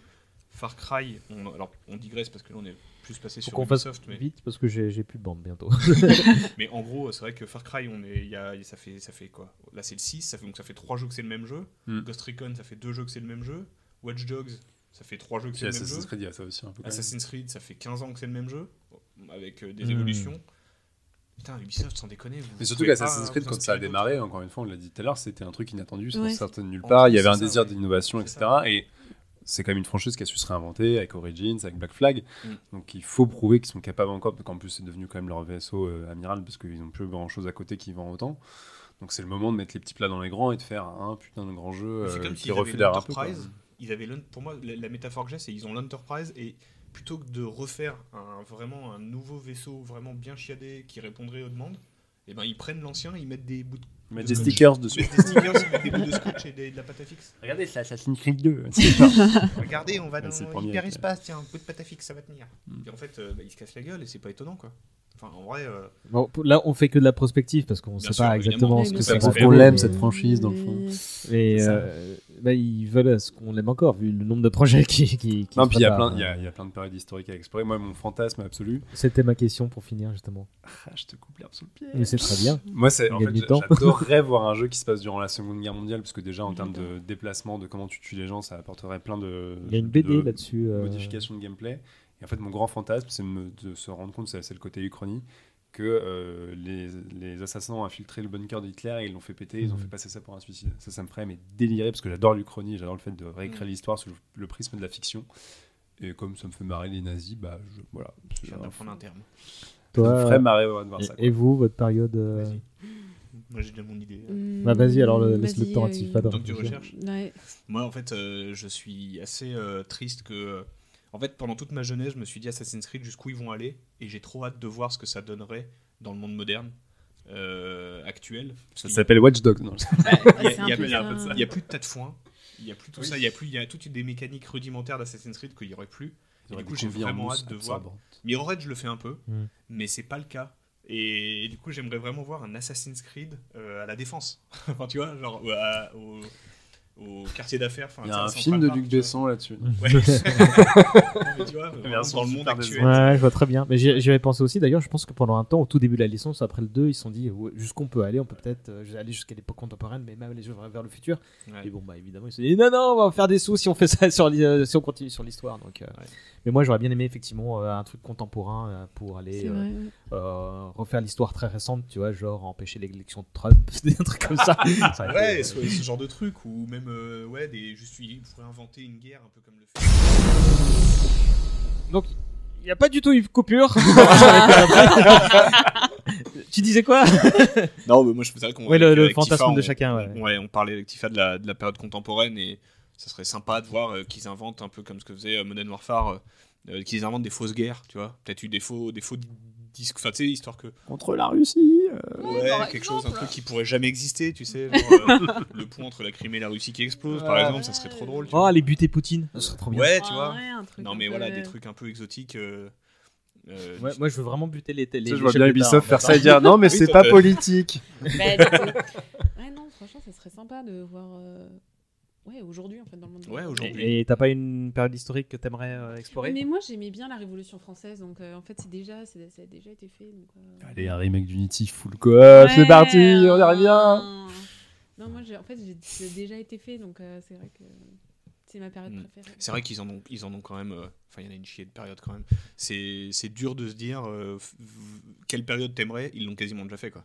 Far Cry, on, alors on digresse parce que là on est plus passé Faut sur Ubisoft, mais, vite parce que j'ai j'ai plus de bande bientôt. mais en gros, c'est vrai que Far Cry, on est, il y a, ça fait, ça fait quoi? Là, c'est le 6, ça fait donc ça fait 3 jeux que c'est le même jeu. Mm. Ghost Recon, ça fait 2 jeux que c'est le même jeu. Watch Dogs, ça fait 3 jeux que c'est le même Assassin's jeu. Creed, il y a ça aussi un peu. Assassin's Creed, ça fait 15 ans que c'est le même jeu, avec euh, des Mm. évolutions. Putain, Ubisoft, sans déconner. Vous Mais surtout qu'Assassin's Creed, quand ça a démarré, encore une fois, on l'a dit tout à l'heure, c'était un truc inattendu, ça Ouais. sortait de nulle part. Il y avait un désir d'innovation, etc. Et c'est quand même une franchise qui a su se réinventer avec Origins, avec Black Flag. Mm. Donc il faut prouver qu'ils sont capables encore, parce qu'en plus c'est devenu quand même leur vaisseau euh, amiral, parce qu'ils n'ont plus grand chose à côté qui vend autant. Donc c'est le moment de mettre les petits plats dans les grands et de faire un putain de grand jeu C'est euh, comme qui refait un peu. quoi. l'Enterprise. Ils avaient pour moi, la, la métaphore que j'ai, c'est ils ont l'Enterprise et plutôt que de refaire un, vraiment un nouveau vaisseau vraiment bien chiadé qui répondrait aux demandes, et ben ils prennent l'ancien, ils mettent des bouts de De des stickers dessus. Des stickers, mettent des bouts de scotch et des- de la pâte à fixe. Regardez, c'est Assassin's Creed 2. Regardez, on va Ouais, dans c'est le premier, l'hyperespace, tiens, un bout de pâte à fixe, ça va tenir. Mm. Et en fait, euh, bah, ils se cassent la gueule et c'est pas étonnant quoi. Enfin, en vrai, euh, Bon, là, on fait que de la prospective parce qu'on ne sait sûr, pas exactement ce que ça ça se va fait. faire. On l'aime cette franchise dans le fond. Et C'est euh, bah, ils veulent ce qu'on l'aime encore, vu le nombre de projets qui. qui, qui Non, puis il y, a plein- il y a- il y a plein de périodes historiques à explorer. Moi, mon fantasme absolu. C'était ma question pour finir, justement. Ah, je te coupe l'herbe sous le pied. Mais c'est très bien. Moi, c'est On en fait, j'adorerais voir un jeu qui se passe durant la Seconde Guerre mondiale, parce que déjà en termes de déplacement, de comment tu tues les gens, ça apporterait plein de, Il y a une BD de là-dessus, euh. modifications de gameplay. Et en fait, mon grand fantasme, c'est de, se rendre compte, c'est le côté Uchronie, que euh, les, les assassins ont infiltré le bunker d'Hitler et ils l'ont fait péter, ils ont Mhm. fait passer ça pour un suicide. Ça, ça me ferait mais délirer, parce que j'adore l'Uchronie, j'adore le fait de réécrire Mhm. l'histoire sous le, le prisme de la fiction. Et comme ça me fait marrer les nazis, bah je- voilà. je viens d'apprendre un terme. Ça me Toi, ferait marrer ouais, de voir et, ça. quoi. et vous, votre période. euh, Moi j'ai déjà mon idée. Hum, Bah, vas-y, alors, le- laisse le temps à euh, Tifa de Donc tu réfléchir. recherches Ouais. Moi, en fait, euh, je suis assez euh, triste que. En fait, pendant toute ma jeunesse, je me suis dit Assassin's Creed jusqu'où ils vont aller, et j'ai trop hâte de voir ce que ça donnerait dans le monde moderne euh, actuel. Ça s'appelle Watch Dogs. Non, Il y a- c'est il y a- plus de tas de foin. Il y a plus tout ça. Il y a plus. Il y a toutes des mécaniques rudimentaires d'Assassin's Creed qu'il y aurait plus. Et du coup, j'ai vraiment hâte de voir. absorbantes. Mirror's, je le fais un peu, Mm. mais c'est pas le cas. Et, du coup, j'aimerais vraiment voir un Assassin's Creed euh, à la défense. enfin, tu vois, genre euh, au, au quartier d'affaires. enfin, Il y a un film de Luc. Besson là-dessus. Ouais. Non, mais tu vois, vraiment Version dans le monde actuel. Ouais, je vois très bien. Mais j'y avais pensé aussi. D'ailleurs, je pense que pendant un temps, au tout début de la licence, après le 2, ils se sont dit ouais, jusqu'où on peut aller. On peut peut-être euh, aller jusqu'à l'époque contemporaine, mais même aller vers vers le futur. Ouais. Et bon, bah évidemment, ils se sont dit non, non, on va faire des sous si on fait ça sur euh, si on continue sur l'histoire. Donc, euh, mais moi, j'aurais bien aimé effectivement euh, un truc contemporain euh, pour aller euh, euh, refaire l'histoire très récente, tu vois, genre empêcher l'élection de Trump, des trucs comme ça. Ouais, été- ce, ce genre de truc, ou même, euh, ouais, des, juste, il pourrait inventer une guerre un peu comme le fait. Donc, il n'y a pas du tout eu de coupure. tu disais quoi? Non, mais moi je faisais qu'on Ouais, le, avec fantasme Tifa, de on- chacun. Ouais. Ouais, on parlait avec Tifa de la, de la période contemporaine et ça serait sympa de voir euh, qu'ils inventent un peu comme ce que faisait euh, Modern Warfare, euh, euh, qu'ils inventent des fausses guerres, tu vois. Peut-être eu des faux, des faux di- disques, enfin tu sais, histoire que. Contre la Russie. euh, Ouais, quelque chose, un truc qui pourrait jamais exister, tu sais. genre, euh, le pont entre la Crimée et la Russie qui explose, par Ouais. exemple, ça serait trop drôle. Tu Oh, vois. aller buter Poutine, ça serait trop bien. Ouais, tu Ah, vois. ouais, un truc Non, mais peu- voilà, des trucs un peu exotiques. euh, euh, Ouais, moi, je veux vraiment buter les. les les je vois bien Ubisoft hein, faire ça et dire non, mais Oui, c'est pas politique. Bah, ouais, non, franchement, ça serait sympa de voir. euh, Ouais, aujourd'hui, en fait, dans le monde. Ouais, aujourd'hui. Et t'as pas une période historique que t'aimerais euh, explorer Mais moi, j'aimais bien la Révolution française, donc euh, en fait, c'est déjà, c'est- ça a déjà été fait. Donc, euh, Allez, un remake d'Unity full coop, ouais, c'est parti, on y revient. Non, moi, j'ai- en fait, j'ai- ça a déjà été fait, donc euh, c'est vrai que c'est ma période Mm. préférée. C'est vrai qu'ils en ont, ils en ont quand même. euh, Enfin, il y en a une chier de période quand même. C'est, c'est dur de se dire euh, quelle période t'aimerais. Ils l'ont quasiment déjà fait quoi.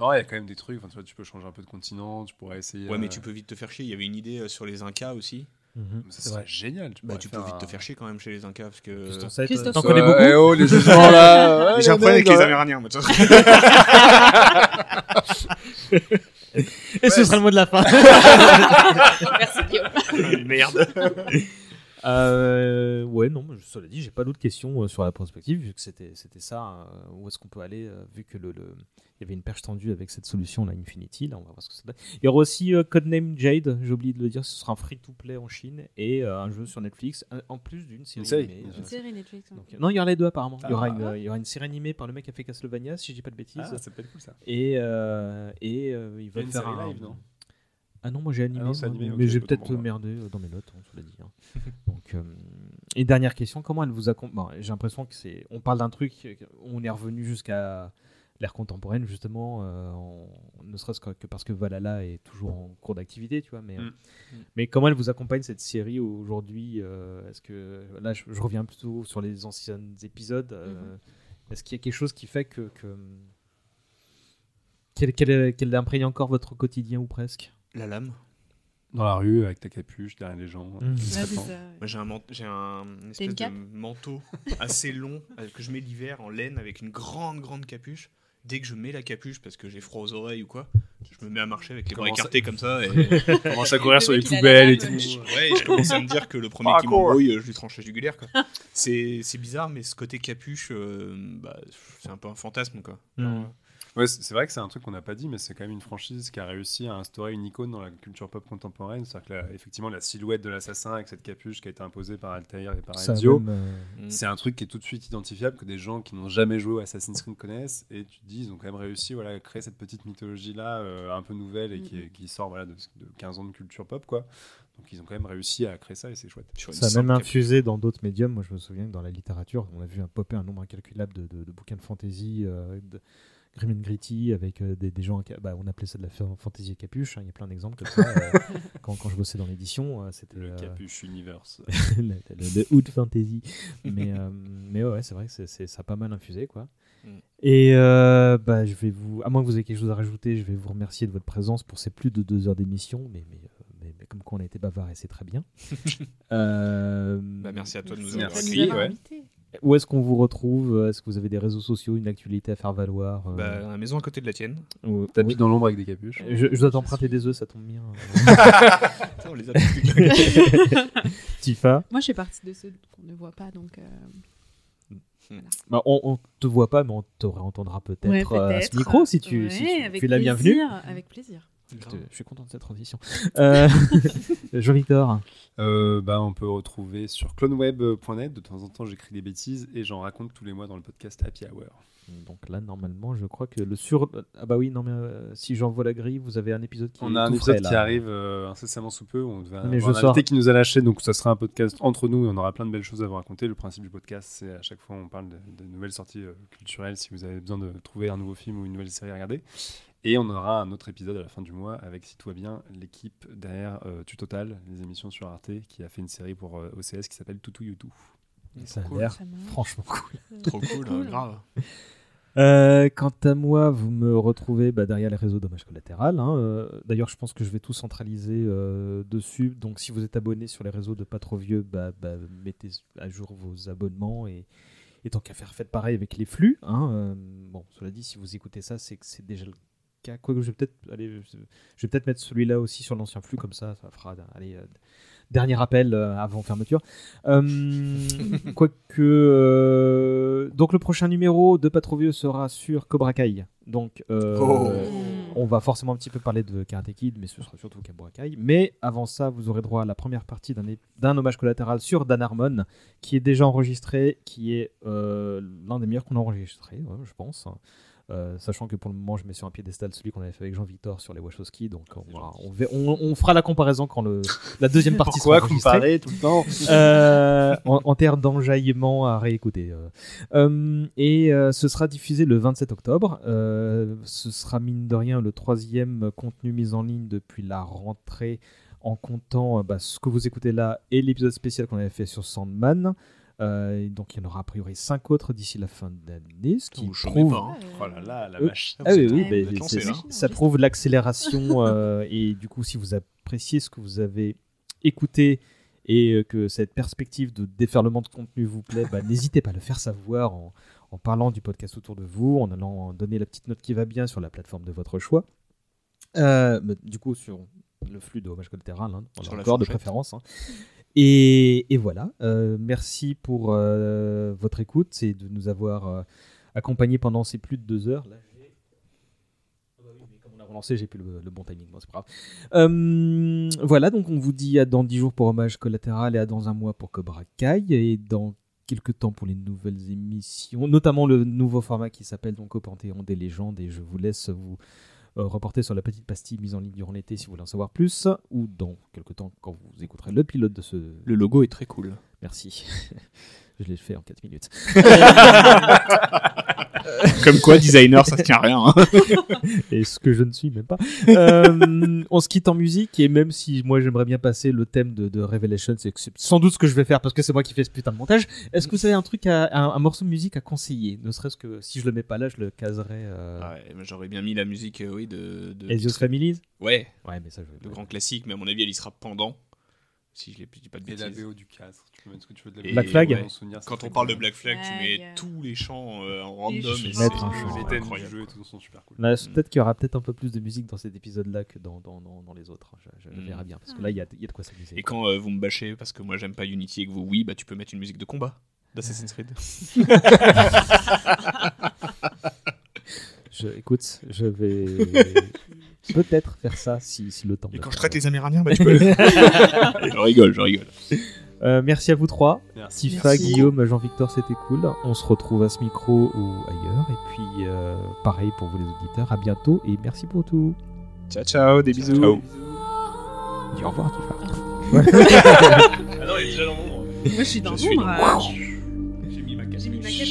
Non, il y a quand même des trucs. Enfin, tu, vois, tu peux changer un peu de continent, tu pourrais essayer. Ouais, mais euh, tu peux vite te faire chier. Il y avait une idée euh, sur les Incas aussi. Mhm, Ça serait vrai. génial. Tu, Bah, tu peux vite un- te faire chier quand même chez les Incas parce que. Christophe t'en connais Ouais, beaucoup eh oh, les jugements là. ouais, J'ai un les problème avec les ouais. Amérindiens. vois. Et ce sera le mot de la fin. Merci, Guillaume. Merde. Euh, ouais, non, mais cela dit, j'ai pas d'autres questions euh, sur la prospective, vu que c'était c'était ça. euh, où est-ce qu'on peut aller, euh, vu que le, le- il y avait une perche tendue avec cette solution, là, Infinity, là, on va voir ce que ça donne. Il y aura aussi euh, Codename Jade, j'ai oublié de le dire, ce sera un free-to-play en Chine et euh, un jeu sur Netflix, un- en plus d'une série série. animée. Une série Netflix. ouais. donc, euh, non, il y aura les deux apparemment. Il y aura Ah. une, il y aura une série animée par le mec qui a fait Castlevania, si je dis pas de bêtises. Ah, ça peut être cool ça. Et, euh, et euh, ils veulent faire série un. live, non? Ah non, moi j'ai animé, Ah non, moi, mais j'ai peut-être moi. merdé euh, dans mes notes, on se l'a dit. hein. Donc, euh, et dernière question, comment elle vous accompagne bon, J'ai l'impression que c'est. On parle d'un truc, on est revenu jusqu'à l'ère contemporaine justement, euh, ne serait-ce que parce que Valhalla est toujours en cours d'activité, tu vois. Mais, euh, Mm. mais comment elle vous accompagne cette série aujourd'hui euh, Est-ce que là, je, je reviens plutôt sur les anciens épisodes. euh, Est-ce qu'il y a quelque chose qui fait que, que qu'elle, qu'elle, qu'elle imprègne encore votre quotidien ou presque? La lame. Dans la rue, avec ta capuche, derrière les gens. Mmh. j'ai un, man- j'ai un une T'as espèce une de manteau assez long euh, que je mets l'hiver en laine avec une grande, grande capuche. Dès que je mets la capuche parce que j'ai froid aux oreilles ou quoi, je me mets à marcher avec les bras écartés comme ça. Et... Commence à courir sur les poubelles et tout. Ouais, et je commence à me dire que le premier qui m'embrouille, je lui tranche la jugulaire. quoi. C'est c'est bizarre, mais ce côté capuche, euh, bah, c'est un peu un fantasme. quoi. Mmh. Genre, Ouais, c'est vrai que c'est un truc qu'on n'a pas dit, mais c'est quand même une franchise qui a réussi à instaurer une icône dans la culture pop contemporaine. C'est-à-dire que la- effectivement, la silhouette de l'assassin avec cette capuche qui a été imposée par Altair et par Ezio, euh, c'est un truc qui est tout de suite identifiable, que des gens qui n'ont jamais joué à Assassin's Creed connaissent. Et tu te dis, ils ont quand même réussi voilà, à créer cette petite mythologie-là, euh, un peu nouvelle et qui, est- qui sort voilà, de, de 15 ans de culture pop. quoi. Donc ils ont quand même réussi à créer ça et c'est chouette. Ça a même infusé dans d'autres médiums. Moi, je me souviens que dans la littérature, on a vu un popper un nombre incalculable de, de- de bouquins de fantasy, euh, de grim and gritty, avec euh, des, des gens. Bah, on appelait ça de la fa- fantasy à capuche. hein, Il y a plein d'exemples comme ça. euh, quand, quand je bossais dans l'édition, euh, c'était Le euh, capuche universe. le, le- le hood fantasy. mais, euh, mais ouais, c'est vrai que c'est- c'est- ça a pas mal infusé, quoi. Mm. Et euh, bah, je vais vous, à moins que vous ayez quelque chose à rajouter, je vais vous remercier de votre présence pour ces plus de deux heures d'émission. Mais, mais, euh, mais, mais comme quoi on a été bavard et c'est très bien. Euh, Bah, merci à toi de nous avoir avoir ouais. Où est-ce qu'on vous retrouve? Est-ce que vous avez des réseaux sociaux, une actualité à faire valoir euh, Bah, la maison à côté de la tienne. ou- T'habites oui. dans l'ombre avec des capuches. je, je dois t'emprunter des œufs, ça tombe bien. On les a Tifa, Moi, je fais partie de ceux qu'on ne voit pas, donc. euh, bah, on, on te voit pas, mais on te réentendra peut-être ouais, euh, à ce peut-être. micro si tu, Ouais, si tu, avec tu es la bienvenue. Avec plaisir. Je, te- je suis content de cette transition. Euh, Jean-Victor, Euh, bah, on peut retrouver sur cloneweb.net. De temps en temps, j'écris des bêtises et j'en raconte tous les mois dans le podcast Happy Hour. donc là normalement je crois que le sur... Ah bah oui, non mais euh, si j'envoie la grille, vous avez un épisode qui On est a un épisode frais, qui arrive euh, incessamment sous peu. On devait Mais avoir je un invité qui nous a lâché, donc ça sera un podcast entre nous et on aura plein de belles choses à vous raconter. Le principe du podcast, c'est à chaque fois on parle de, de nouvelles sorties euh, culturelles si vous avez besoin de trouver un nouveau film ou une nouvelle série à regarder. Et on aura un autre épisode à la fin du mois avec, si tout va bien, l'équipe derrière euh, Tutotal, les émissions sur Arte, qui a fait une série pour euh, OCS qui s'appelle Toutou Youtou. Ça a Cool. l'air franchement cool. Trop cool, Cool. euh, grave. Euh, quant à moi, vous me retrouvez bah, derrière les réseaux Dommage Collatéral. hein. Euh, D'ailleurs, je pense que je vais tout centraliser euh, dessus. Donc, si vous êtes abonné sur les réseaux de Pas Trop Vieux, bah, bah, mettez à jour vos abonnements et, et tant qu'à faire, faites pareil avec les flux. hein. Euh, bon, cela dit, si vous écoutez ça, c'est que c'est déjà le je vais peut-être aller, je vais peut-être mettre celui-là aussi sur l'ancien flux, comme ça, ça fera allez, euh, dernier appel euh, avant fermeture. Euh, Quoique. euh, donc, le prochain numéro de Pas Trop Vieux sera sur Cobra Kai. Donc, Oh. on va forcément un petit peu parler de Karate Kid, mais ce sera surtout Cobra Kai. Mais avant ça, vous aurez droit à la première partie d'un hommage collatéral sur Dan Harmon, qui est déjà enregistré, qui est l'un des meilleurs qu'on a enregistré, je pense. Euh, sachant que pour le moment, je mets sur un piédestal celui qu'on avait fait avec Jean-Victor sur les Wachowski, donc on, va- on, va- on- on fera la comparaison quand le, la deuxième partie Pourquoi sera enregistrée. comparer tout le temps Euh, en, en termes d'enjaillement à réécouter. euh. Euh, et euh, ce sera diffusé le 27 octobre. Euh, ce sera mine de rien le troisième contenu mis en ligne depuis la rentrée en comptant bah, ce que vous écoutez là et l'épisode spécial qu'on avait fait sur Sandman. Euh, donc il y en aura a priori 5 autres d'ici la fin d'année, ce qui prouve... pas, hein. Oh là là, la Euh, vache. Ah oui, oui, lancé, là. ça prouve l'accélération euh, et du coup si vous appréciez ce que vous avez écouté et euh, que cette perspective de déferlement de contenu vous plaît, bah, n'hésitez pas à le faire savoir en, en parlant du podcast autour de vous, en allant donner la petite note qui va bien sur la plateforme de votre choix. Euh, du coup sur le flux de hommage collatéral, hein, encore de préférence. hein. Et, voilà, euh, merci pour euh, votre écoute et de nous avoir euh, accompagnés pendant ces plus de deux heures. Là, Ah bah relancé, j'ai plus le, bon timing, bon, c'est pas grave. Voilà, donc on vous dit à dans 10 jours pour Hommage Collatéral et à dans un mois pour Cobra Kai et dans quelques temps pour les nouvelles émissions, notamment le nouveau format qui s'appelle donc Au Panthéon des légendes et je vous laisse vous euh, reporter sur la petite pastille mise en ligne durant l'été si vous voulez en savoir plus ou dans quelques temps quand vous écouterez le pilote de ce... Le logo est très cool. Merci. je l'ai fait en 4 minutes. Comme quoi, designer, ça tient à rien. hein. et ce que je ne suis même pas. Euh, on se quitte en musique et même si moi j'aimerais bien passer le thème de, de Revelation, c'est que c'est sans doute ce que je vais faire parce que c'est moi qui fais ce putain de montage. Est-ce que vous avez un truc, à, un, un morceau de musique à conseiller? Ne serait-ce que si je le mets pas là, je le caserai. Euh... Ouais, mais j'aurais bien mis la musique, euh, oui, de. de Ezio's Families? Ouais. Ouais, mais ça, je Le grand classique, mais à mon avis, elle y sera pendant. Si je l'ai dis pas de Et la bêtises. VO du 4, tu peux mettre ce que tu veux de la Et Black Flag ouais, Quand on parle cool. de Black Flag, tu mets tous les chants euh, en random. et c'est un Les thèmes du incroyable. jeu et tout sont super cool. C'est Peut-être qu'il y aura peut-être un peu plus de musique dans cet épisode-là que dans, dans, dans, dans les autres. Je, je Mm. verrai bien parce que là, il y a, il y a de quoi s'amuser. Et quand euh, vous me bâchez parce que moi j'aime pas Unity et que vous oui, bah tu peux mettre une musique de combat d'Assassin's Creed. Je, écoute, je vais peut-être faire ça si, si le temps. Et quand je traite les Amérindiens, bah tu peux. je rigole, je rigole. Euh, merci à vous trois. Merci. Tifa, Merci. Guillaume, Jean-Victor, c'était cool. On se retrouve à ce micro ou ailleurs. Et puis, euh, pareil pour vous les auditeurs. À bientôt et merci pour tout. Ciao ciao, des bisous. Ciao. Dis au revoir, Tifa. Ah non, il est déjà dans mon Moi, je suis dans euh, J'ai mis ma J'ai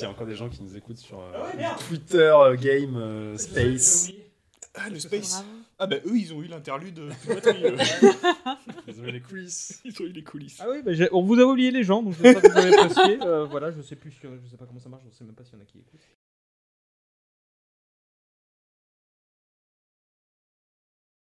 s'il y a encore des gens qui nous écoutent sur euh, Ah. Twitter, euh, Game, euh, Space. Ah, le Space. Ah, bah eux, ils ont eu l'interlude Piloterie. Ils ont eu les coulisses. Ils ont eu les coulisses. Ah oui, bah, j'ai- on vous a oublié les gens, donc je sais pas si vous avez apprécié. Euh, voilà, je sais plus, si- je sais pas comment ça marche, je sais même pas s'il y en a qui écoutent.